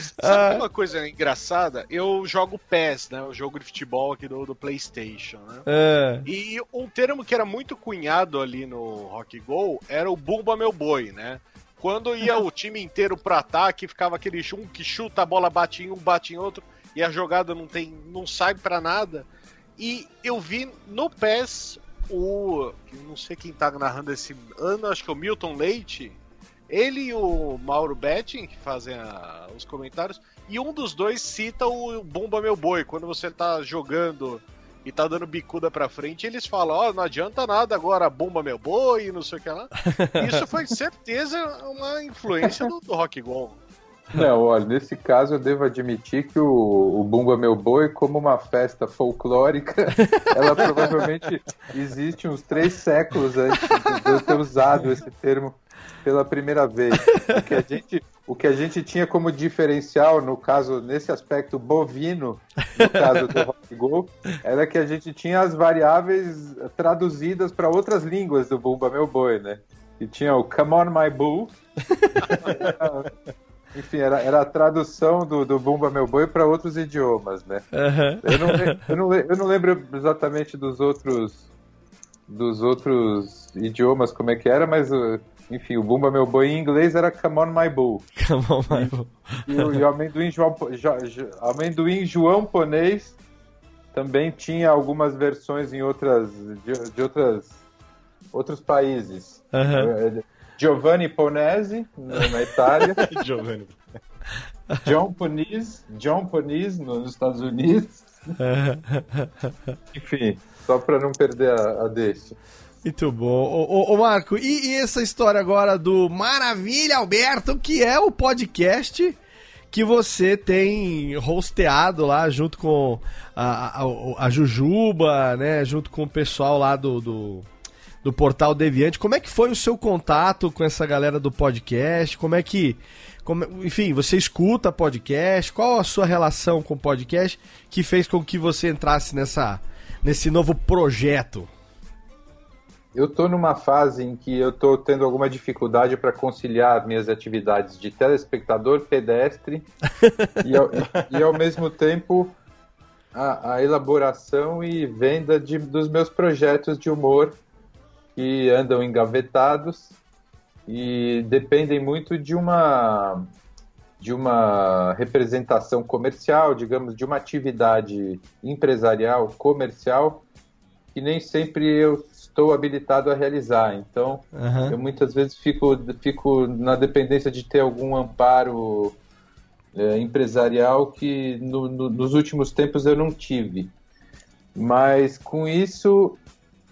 Sabe uma coisa engraçada? Eu jogo PES, né? O jogo de futebol aqui do, do PlayStation, né? É. E um termo que era muito cunhado ali no Rock Go era o Bumba Meu Boi, né? Quando ia o time inteiro pro ataque, ficava aquele um que chuta a bola, bate em um, bate em outro, e a jogada não tem, não sai pra nada. E eu vi no PES o. Não sei quem tá narrando esse ano, acho que é o Milton Leite. Ele e o Mauro Betting, que fazem a- os comentários, e um dos dois cita o Bumba Meu Boi. Quando você tá jogando e tá dando bicuda pra frente, eles falam: Ó, não adianta nada agora, Bumba Meu Boi, e não sei o que lá. Isso foi certeza uma influência do, do Rock Go. Não, olha, nesse caso eu devo admitir que o, o Bumba Meu Boi, como uma festa folclórica, ela provavelmente existe uns três séculos antes de eu ter usado esse termo pela primeira vez. O que a gente, o que a gente tinha como diferencial, no caso, nesse aspecto bovino, no caso do Rock Go, era que a gente tinha as variáveis traduzidas para outras línguas do Bumba Meu Boi, né? E tinha o Come On My Bull. Enfim, era, era a tradução do, do Bumba Meu Boi para outros idiomas, né? Aham. Eu, não, eu, não, eu não lembro exatamente dos outros dos outros idiomas como é que era, mas uh, enfim, o Bumba Meu Boi em inglês era Come On My Bull. Come on, my bull. E o, e o amendoim, João, Jo- Jo- amendoim João Ponês também tinha algumas versões em outras de, de outras outros países. Eh, Giovanni Ponese na Itália. Giovanni. John Ponese, John Ponese no- nos Estados Unidos. Enfim, só para não perder a, a deixa. Muito bom. Ô, ô, ô, Marco, e, e essa história agora do Maravilha Alberto, que é o podcast que você tem hosteado lá junto com a, a, a Jujuba, né? Junto com o pessoal lá do, do, do Portal Deviante. Como é que foi o seu contato com essa galera do podcast? Como é que. como- enfim, você escuta podcast? Qual a sua relação com o podcast que fez com que você entrasse nessa, nesse novo projeto? Eu estou numa fase em que eu estou tendo alguma dificuldade para conciliar minhas atividades de telespectador, pedestre e, ao, e, ao mesmo tempo a, a elaboração e venda de, dos meus projetos de humor que andam engavetados e dependem muito de uma de uma representação comercial, digamos, de uma atividade empresarial, comercial, que nem sempre eu estou habilitado a realizar. Então, Aham. eu muitas vezes fico, fico na dependência de ter algum amparo é, empresarial que no- no- nos últimos tempos eu não tive. Mas com isso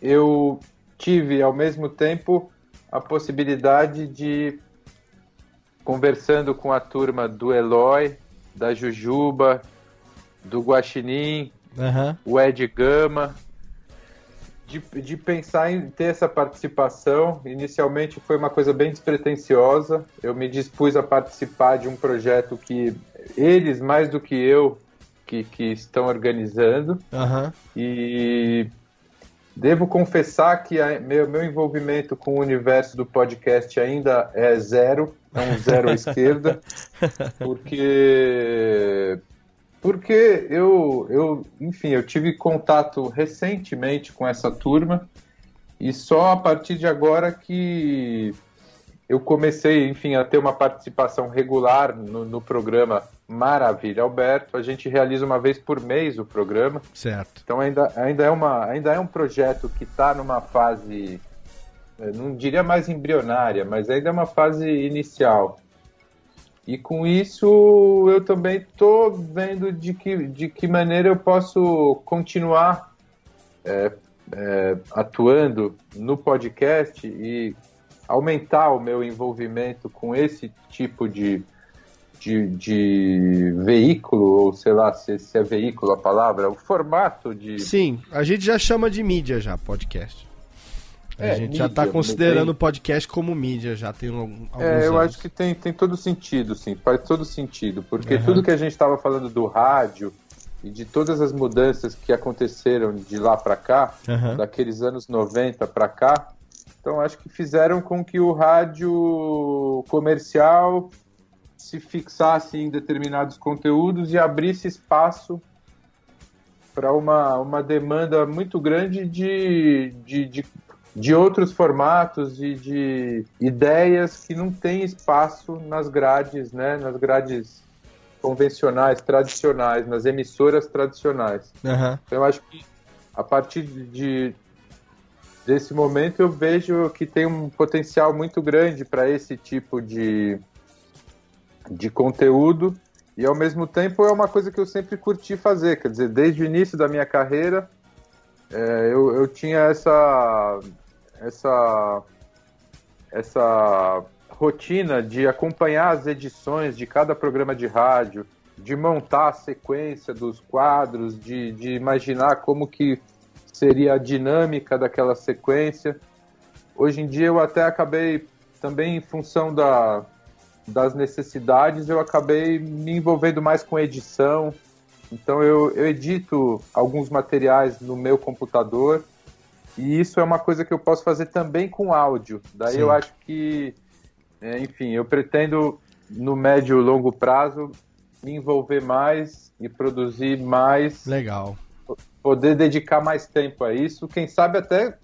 eu tive ao mesmo tempo a possibilidade de conversando com a turma do Eloy, da Jujuba, do Guaxinim, Aham. o Ed Gama, de, de pensar em ter essa participação. Inicialmente foi uma coisa bem despretensiosa. Eu me dispus a participar de um projeto que eles, mais do que eu, que, que estão organizando. Aham. E devo confessar que a- meu, meu envolvimento com o universo do podcast ainda é zero, é um zero à esquerda, porque porque eu, eu, enfim, eu tive contato recentemente com essa turma e só a partir de agora que eu comecei, enfim, a ter uma participação regular no, no programa Maravilha Alberto. A gente realiza uma vez por mês o programa. Certo. Então ainda, ainda, é, uma, ainda é um projeto que está numa fase, eh, não diria mais embrionária, mas ainda é uma fase inicial. E com isso eu também estou vendo de que, de que maneira eu posso continuar eh, eh, atuando no podcast e aumentar o meu envolvimento com esse tipo de, de, de veículo, ou sei lá se, se é veículo a palavra, o formato de. Sim, a gente já chama de mídia já, podcast. A É, gente já mídia, tá não considerando tem- o podcast como mídia, já tem algum, alguns É, eu anos. acho que tem, tem todo sentido, sim, faz todo sentido, porque Aham. tudo que a gente estava falando do rádio e de todas as mudanças que aconteceram de lá para cá, Aham. daqueles anos 90 para cá, então acho que fizeram com que o rádio comercial se fixasse em determinados conteúdos e abrisse espaço para uma, uma demanda muito grande de, de, de, de outros formatos e de ideias que não têm espaço nas grades, né, nas grades convencionais, tradicionais, nas emissoras tradicionais. Então, eu acho que a partir de desse momento eu vejo que tem um potencial muito grande para esse tipo de, de conteúdo. E ao mesmo tempo é uma coisa que eu sempre curti fazer, quer dizer, desde o início da minha carreira é, eu, eu tinha essa essa essa rotina de acompanhar as edições de cada programa de rádio, de montar a sequência dos quadros, de, de imaginar como que seria a dinâmica daquela sequência. Hoje em dia eu até acabei também em função da, das necessidades, eu acabei me envolvendo mais com edição. Então eu, eu edito alguns materiais no meu computador e isso é uma coisa que eu posso fazer também com áudio. Daí Sim. eu acho que, é, enfim, eu pretendo no médio e longo prazo me envolver mais e produzir mais, Legal. poder dedicar mais tempo a isso. Quem sabe até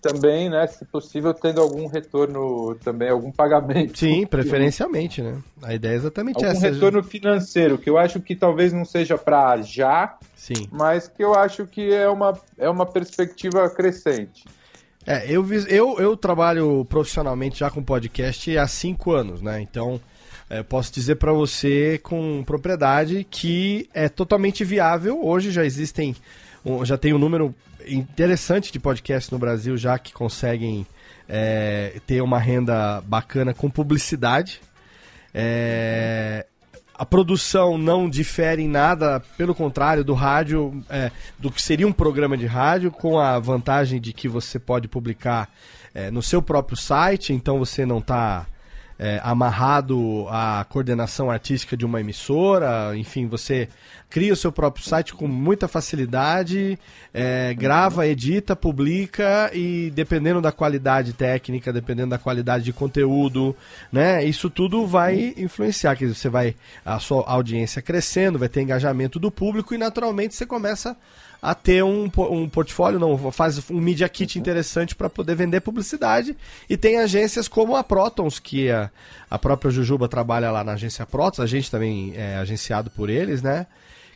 também, né, se possível, tendo algum retorno também, algum pagamento. Sim, preferencialmente, né? A ideia é exatamente Algum essa. retorno financeiro, que eu acho que talvez não seja para já, Sim. mas que eu acho que é uma, é uma perspectiva crescente. É, eu, eu, eu trabalho profissionalmente já com podcast há cinco anos, né? Então, é, posso dizer para você com propriedade que é totalmente viável. Hoje já existem, um- já tem um número interessante de podcasts no Brasil já que conseguem é, ter uma renda bacana com publicidade. É, a produção não difere em nada, pelo contrário, do rádio, é, do que seria um programa de rádio, com a vantagem de que você pode publicar é, no seu próprio site, então você não está amarrado à coordenação artística de uma emissora, enfim, você cria o seu próprio site com muita facilidade, é, grava, edita, publica e dependendo da qualidade técnica, dependendo da qualidade de conteúdo, né, isso tudo vai influenciar, que você vai a sua audiência crescendo, vai ter engajamento do público e naturalmente você começa a ter um, um portfólio, não, faz um media kit interessante para poder vender publicidade. E tem agências como a Protons, que a, a própria Jujuba trabalha lá na agência Protons, a gente também é agenciado por eles, né?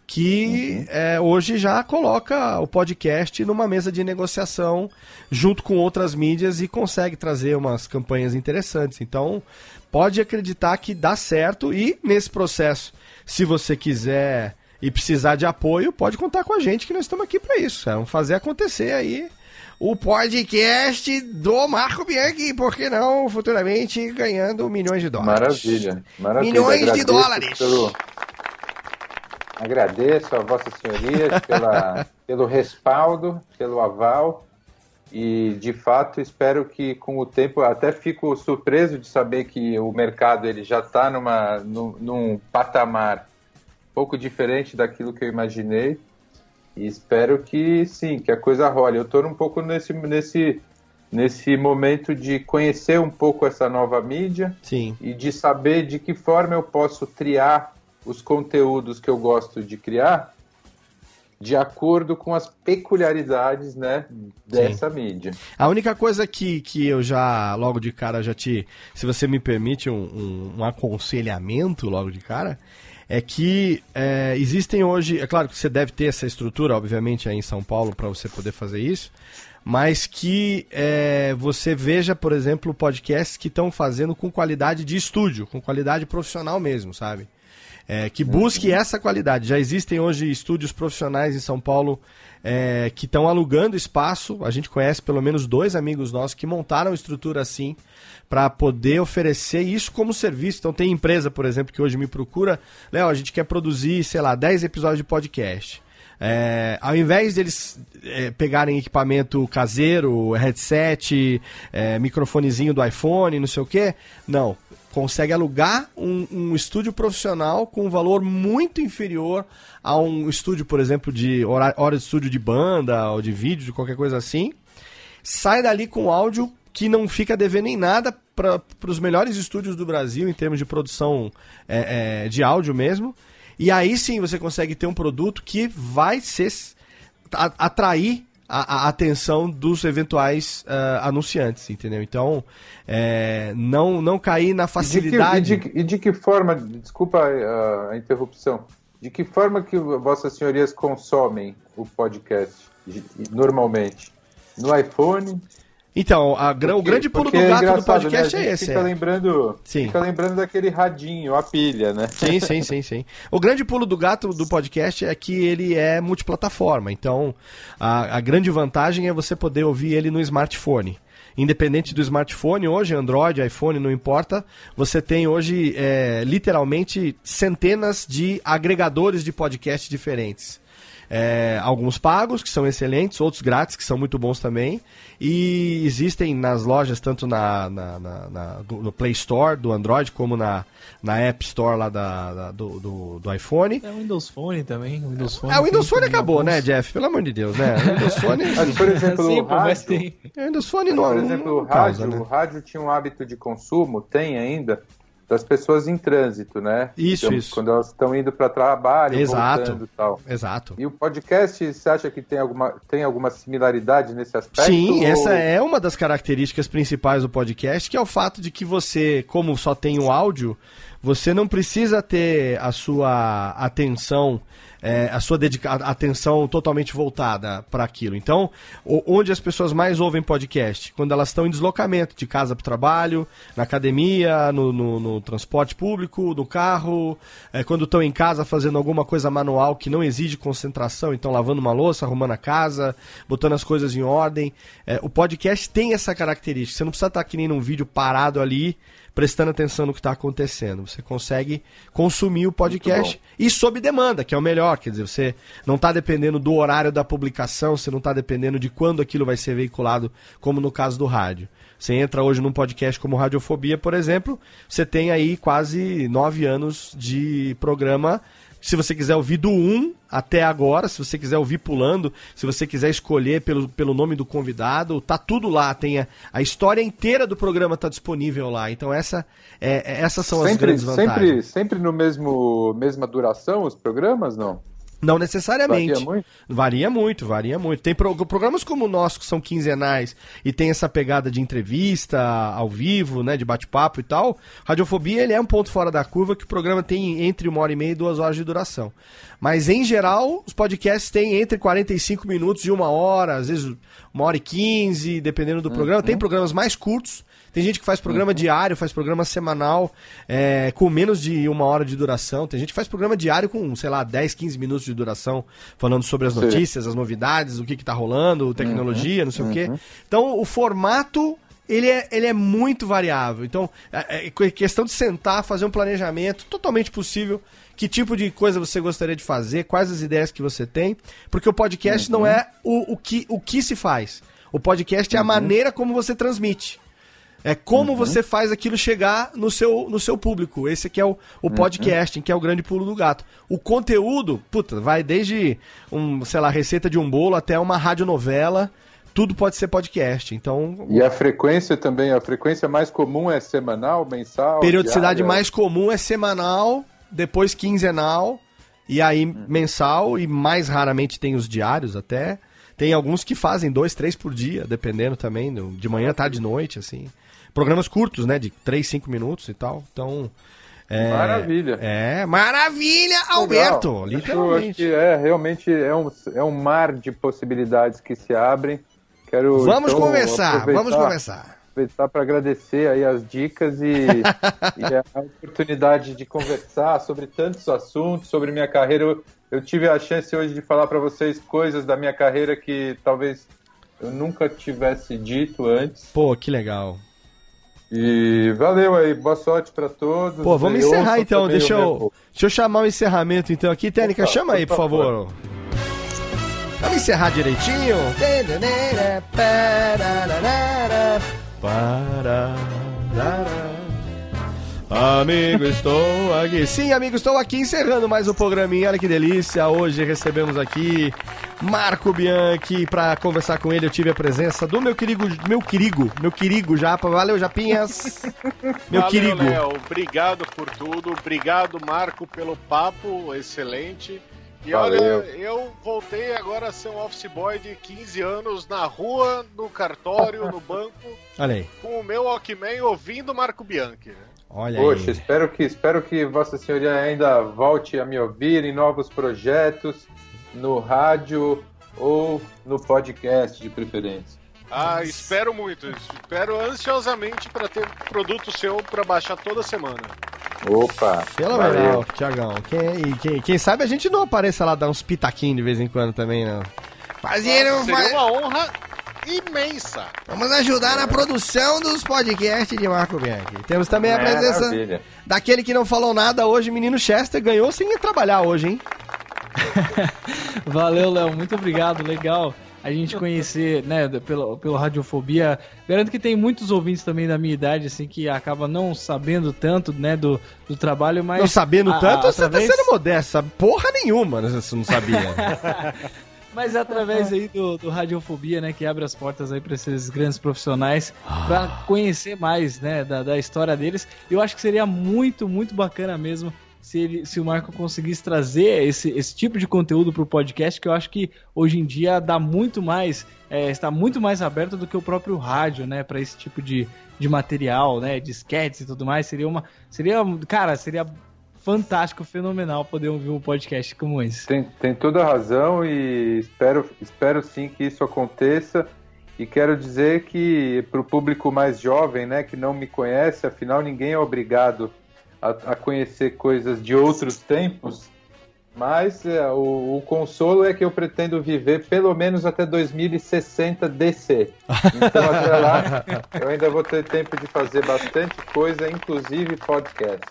Que é, hoje já coloca o podcast numa mesa de negociação junto com outras mídias e consegue trazer umas campanhas interessantes. Então, pode acreditar que dá certo e nesse processo, se você quiser e precisar de apoio, pode contar com a gente que nós estamos aqui para isso. É, vamos fazer acontecer aí o podcast do Marco Bianchi, por que não futuramente ganhando milhões de dólares. Maravilha, maravilha. Milhões de Agradeço dólares. Pelo... Agradeço a Vossas Senhorias pela, pelo respaldo, pelo aval. E, de fato, espero que com o tempo, até fico surpreso de saber que o mercado ele já está numa, num, num patamar pouco diferente daquilo que eu imaginei. E espero que sim, que a coisa role. Eu estou um pouco nesse, nesse, nesse momento de conhecer um pouco essa nova mídia Sim. e de saber de que forma eu posso triar os conteúdos que eu gosto de criar de acordo com as peculiaridades né, dessa mídia. A única coisa que, que eu já, logo de cara, já te. Se você me permite um, um, um aconselhamento logo de cara, é que é, existem hoje. É claro que você deve ter essa estrutura, obviamente, aí em São Paulo, para você poder fazer isso. Mas que é, você veja, por exemplo, podcasts que estão fazendo com qualidade de estúdio, com qualidade profissional mesmo, sabe? É, que busque essa qualidade. Já existem hoje estúdios profissionais em São Paulo é, que estão alugando espaço. A gente conhece pelo menos dois amigos nossos que montaram estrutura assim para poder oferecer isso como serviço. Então tem empresa, por exemplo, que hoje me procura, Léo, a gente quer produzir, sei lá, 10 episódios de podcast. É, ao invés deles é, pegarem equipamento caseiro, headset, é, microfonezinho do iPhone, não sei o que, não. Consegue alugar um, um estúdio profissional com um valor muito inferior a um estúdio, por exemplo, de hora, hora de estúdio de banda ou de vídeo, de qualquer coisa assim. Sai dali com áudio que não fica devendo em nada para os melhores estúdios do Brasil em termos de produção é, é, de áudio mesmo. E aí sim você consegue ter um produto que vai ser a- atrair a, a atenção dos eventuais ah, anunciantes, entendeu? Então, é, não, não cair na facilidade. E de, que, e, de, e de que forma, desculpa a, a interrupção, de que forma que vossas senhorias consomem o podcast normalmente? No iPhone? Então, a o grande pulo do porque gato do engraçado, podcast né? É esse. Fica é. lembrando, Sim. fica lembrando daquele radinho, a pilha, né? Sim, sim, sim, sim. O grande pulo do gato do podcast é que ele é multiplataforma. Então, a, a grande vantagem é você poder ouvir ele no smartphone. Independente do smartphone, hoje, Android, iPhone, não importa, você tem hoje é, literalmente centenas de agregadores de podcast diferentes. É, alguns pagos, que são excelentes, outros grátis, que são muito bons também. E existem nas lojas, tanto na, na, na- na- no Play Store do Android, como na, na App Store lá da, da- do, do, do iPhone. É o Windows Phone também. O Windows Phone É, o Windows Phone acabou, alguns. né, Jeff? Pelo amor de Deus, né? O Windows Phone. Mas, por exemplo, Sim, o rádio, tem. o Windows Phone não, por exemplo, não o causa, rádio, né? o rádio tinha um hábito de consumo, tem ainda, das pessoas em trânsito, né? Isso, isso. Quando elas estão indo para trabalho, Exato. voltando e tal. Exato. E o podcast, você acha que tem alguma, tem alguma similaridade nesse aspecto? Sim, ou- essa é uma das características principais do podcast, que é o fato de que você, como só tem o áudio, você não precisa ter a sua atenção, é, a sua dedica atenção totalmente voltada para aquilo. Então, onde as pessoas mais ouvem podcast? Quando elas estão em deslocamento, de casa para o trabalho, na academia, no, no- no transporte público, no carro, é, quando estão em casa fazendo alguma coisa manual que não exige concentração, então lavando uma louça, arrumando a casa, botando as coisas em ordem. É, o podcast tem essa característica. Você não precisa estar que nem num vídeo parado ali, prestando atenção no que está acontecendo. Você consegue consumir o podcast e sob demanda, que é o melhor. Quer dizer, você não está dependendo do horário da publicação, você não está dependendo de quando aquilo vai ser veiculado, como no caso do rádio. Você entra hoje num podcast como Radiofobia, por exemplo, você tem aí quase nove anos de programa. Se você quiser ouvir do 1 até agora, se você quiser ouvir pulando, se você quiser escolher pelo, pelo nome do convidado, tá tudo lá. Tem a, a história inteira do programa tá disponível lá. Então essa, é, é- essas são as sempre, grandes vantagens. sempre, sempre no mesmo mesma duração os programas, não? Não necessariamente. Varia muito? Varia muito, varia muito. Tem pro- programas como o nosso, que são quinzenais e tem essa pegada de entrevista ao vivo, né, de bate-papo e tal. Radiofobia, ele é um ponto fora da curva que o programa tem entre uma hora e meia e duas horas de duração. Mas, em geral, os podcasts têm entre 45 minutos e uma hora, às vezes uma hora e quinze, dependendo do programa. Tem programas mais curtos, tem gente que faz programa diário, faz programa semanal, é, com menos de uma hora de duração. Tem gente que faz programa diário com, sei lá, 10, 15 minutos de duração, falando sobre as Sim. notícias, as novidades, o que, que tá rolando, tecnologia, não sei o quê. Então, o formato. Ele é, ele é muito variável. Então, é, é questão de sentar, fazer um planejamento totalmente possível. Que tipo de coisa você gostaria de fazer, quais as ideias que você tem. Porque o podcast não é o, o, que, o que se faz. O podcast é a maneira como você transmite. É como você faz aquilo chegar no seu, no seu público. Esse aqui é o, o podcasting, que é o grande pulo do gato. O conteúdo, puta, vai desde um, sei lá, receita de um bolo até uma radionovela. Tudo pode ser podcast. Então, E a frequência também, a frequência mais comum é semanal, mensal? periodicidade diária? mais comum é semanal, depois quinzenal, e aí Hum. mensal, e mais raramente tem os diários até. Tem alguns que fazem dois, três por dia, dependendo também, do- de manhã, tarde e noite, assim. Programas curtos, né? De três, cinco minutos e tal. Então. É, Maravilha. É, maravilha, Legal. Alberto! Acho- Acho Literalmente. que é, realmente é um, é um mar de possibilidades que se abrem. Quero, Vamos então, conversar, vamos conversar. Aproveitar para agradecer aí as dicas e, e a oportunidade de conversar sobre tantos assuntos, sobre minha carreira. Eu, eu tive a chance hoje de falar para vocês coisas da minha carreira que talvez eu nunca tivesse dito antes. Pô, que legal. E valeu aí, boa sorte para todos. Pô, vamos encerrar então. Deixa eu, deixa eu chamar o encerramento então aqui. Técnica, Opa, chama aí, por por favor. Vamos encerrar direitinho? Amigo, estou aqui. Sim, amigo, estou aqui encerrando mais um programinha. Olha que delícia. Hoje recebemos aqui Marco Bianchi para conversar com ele. Eu tive a presença do meu querido, meu querido, meu querido Japa. Valeu, Japinhas. Meu Valeu, querido. Léo, obrigado por tudo. Obrigado, Marco, pelo papo excelente. E Valeu. olha, eu voltei agora a ser um office boy de 15 anos na rua, no cartório, no banco, Olha aí. com o meu Walkman ouvindo Marco Bianchi. Olha Poxa, aí. espero que, espero que Vossa Senhoria ainda volte a me ouvir em novos projetos, no rádio ou no podcast de preferência. Ah, espero muito. Espero ansiosamente para ter produto seu para baixar toda semana. Opa! Fenomenal, Tiagão. Quem, quem, quem sabe a gente não apareça lá dar uns pitaquinhos de vez em quando também, não. Fazendo, Seria faz- uma honra imensa. Vamos ajudar na produção dos podcasts de Marco Bianchi. Temos também a presença Maravilha. daquele que não falou nada hoje, menino Chester, ganhou sem ir trabalhar hoje, hein? Valeu, Léo, muito obrigado, legal a gente conhecer, né, pelo, pelo Radiofobia. Garanto que tem muitos ouvintes também da minha idade, assim, que acaba não sabendo tanto, né, do, do trabalho, mas... Não sabendo a- tanto, a- você tá sendo modesto. Porra nenhuma, né, você não sabia. Mas é através aí do, do Radiofobia, né, que abre as portas aí para esses grandes profissionais, para conhecer mais, né, da, da história deles. Eu acho que seria muito, muito bacana mesmo se, ele, se o Marco conseguisse trazer esse, esse tipo de conteúdo pro podcast, que eu acho que hoje em dia dá muito mais, é, está muito mais aberto do que o próprio rádio, né, para esse tipo de, de material, né, de sketches e tudo mais. Seria uma, seria, cara, seria fantástico, fenomenal poder ouvir um podcast como esse. Tem, tem toda a razão e espero, espero sim que isso aconteça. E quero dizer que para o público mais jovem, né, que não me conhece, afinal ninguém é obrigado a, a conhecer coisas de outros tempos. Mas é, o, o consolo é que eu pretendo viver pelo menos até 2060 DC. Então até lá eu ainda vou ter tempo de fazer bastante coisa, inclusive podcast.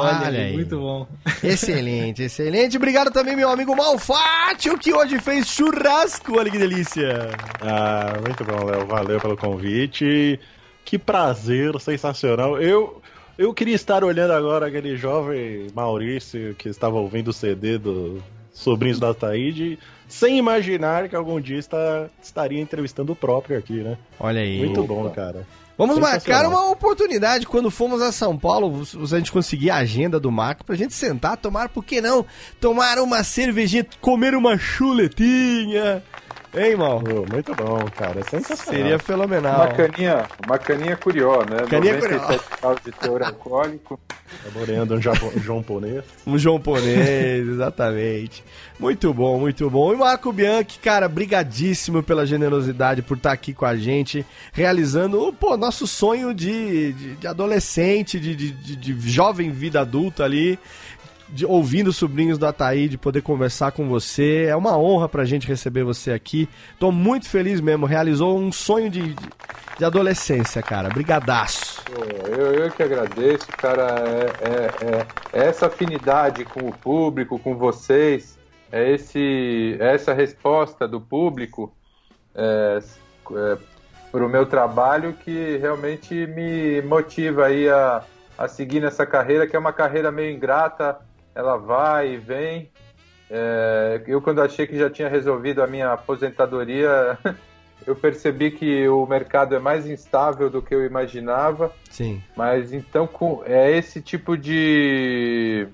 Olha aí. muito bom. Excelente, excelente. Obrigado também, meu amigo Malfátio, que hoje fez churrasco. Olha que delícia. Ah, muito bom, Léo. Valeu pelo convite. Que prazer, sensacional. Eu, eu queria estar olhando agora aquele jovem Maurício que estava ouvindo o CD do Sobrinhos da Taíde, sem imaginar que algum dia está, estaria entrevistando o próprio aqui, né? Olha aí. Muito bom, cara. Vamos marcar uma oportunidade quando formos a São Paulo, se a gente conseguir a agenda do Marco, pra gente sentar, tomar, por que não? Tomar uma cervejinha, comer uma chuletinha. Hein, mal? muito bom, cara. Sensacional. Seria fenomenal. Uma caninha, uma caninha curió, né? Caninha 97 graus de teor alcoólico. Saboreando um japo- japonês. Um japonês, exatamente. Muito bom, muito bom. E Marco Bianchi, cara, brigadíssimo pela generosidade por estar aqui com a gente, realizando, pô, nosso sonho de, de, de adolescente, de, de, de- de jovem vida adulta ali, de, ouvindo os sobrinhos do Ataí, de poder conversar com você. É uma honra pra gente receber você aqui. Tô muito feliz mesmo, realizou um sonho de, de, adolescência, cara. Brigadaço. Eu, eu que agradeço, cara. É, é- é- é essa afinidade com o público, com vocês, é, esse, é essa resposta do público é, para o meu trabalho que realmente me motiva aí a, a seguir nessa carreira, que é uma carreira meio ingrata, ela vai e vem. É, eu, quando achei que já tinha resolvido a minha aposentadoria, eu percebi que o mercado é mais instável do que eu imaginava. Sim. Mas então com, é esse tipo de,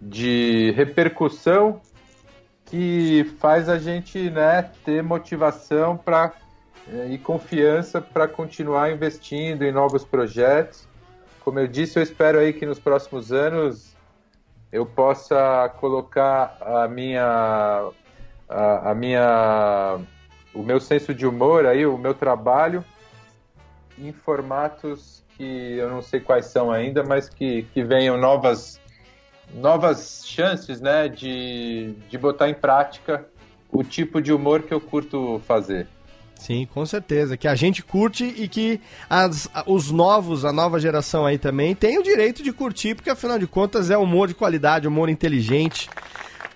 de repercussão que faz a gente né, ter motivação pra, eh, e confiança para continuar investindo em novos projetos. Como eu disse, eu espero aí que nos próximos anos eu possa colocar a minha a, a minha o meu senso de humor aí, o meu trabalho em formatos que eu não sei quais são ainda, mas que, que venham novas novas chances, né, de, de botar em prática o tipo de humor que eu curto fazer. Sim, com certeza. Que a gente curte e que as, os novos, a nova geração aí também, tem o direito de curtir, porque afinal de contas é humor de qualidade, humor inteligente.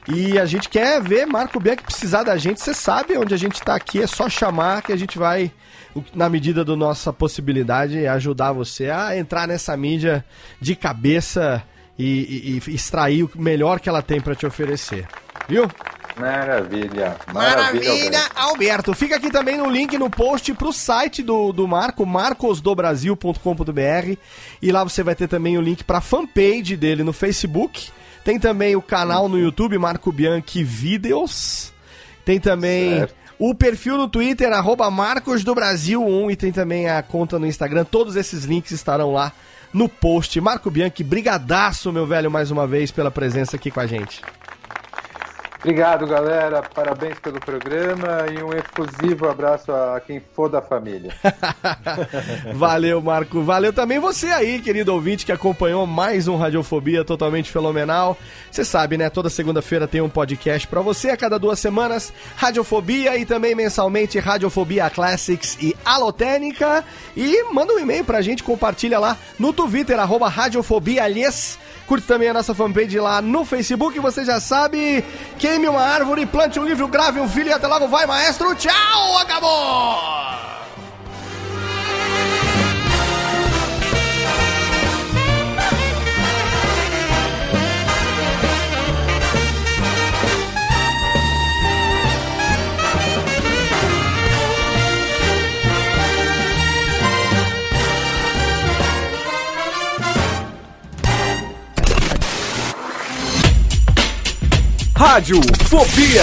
E a gente quer ver Marco Bianchi precisar da gente. Você sabe onde a gente tá aqui, é só chamar que a gente vai, na medida da nossa possibilidade, ajudar você a entrar nessa mídia de cabeça e, e- e extrair o melhor que ela tem para te oferecer. Viu? Maravilha. Maravilha, Alberto. Fica aqui também no link no post pro site do, do Marco, marcosdobrasil.com.br. E lá você vai ter também o link pra fanpage dele no Facebook. Tem também o canal no YouTube, Marco Bianchi Videos. Tem também Certo. o perfil no Twitter, arroba Marcos do Brasil 1. E tem também a conta no Instagram. Todos esses links estarão lá no post. Marco Bianchi, brigadaço, meu velho, mais uma vez pela presença aqui com a gente. Obrigado, galera. Parabéns pelo programa e um efusivo abraço a quem for da família. Valeu, Marco. Valeu também você aí, querido ouvinte, que acompanhou mais um Radiofobia totalmente fenomenal. Você sabe, né? Toda segunda-feira tem um podcast pra você, a cada duas semanas, Radiofobia e também mensalmente Radiofobia Classics e Alotênica. E manda um e-mail pra gente, compartilha lá no Twitter, arroba Radiofobia, Curte também a nossa fanpage lá no Facebook. Você já sabe. Queime uma árvore, plante um livro, grave um filho e até logo. Vai, maestro. Tchau. Acabou. Rádio Fobia.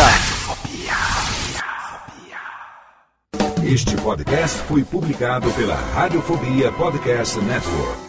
Este podcast foi publicado pela Radiofobia Podcast Network.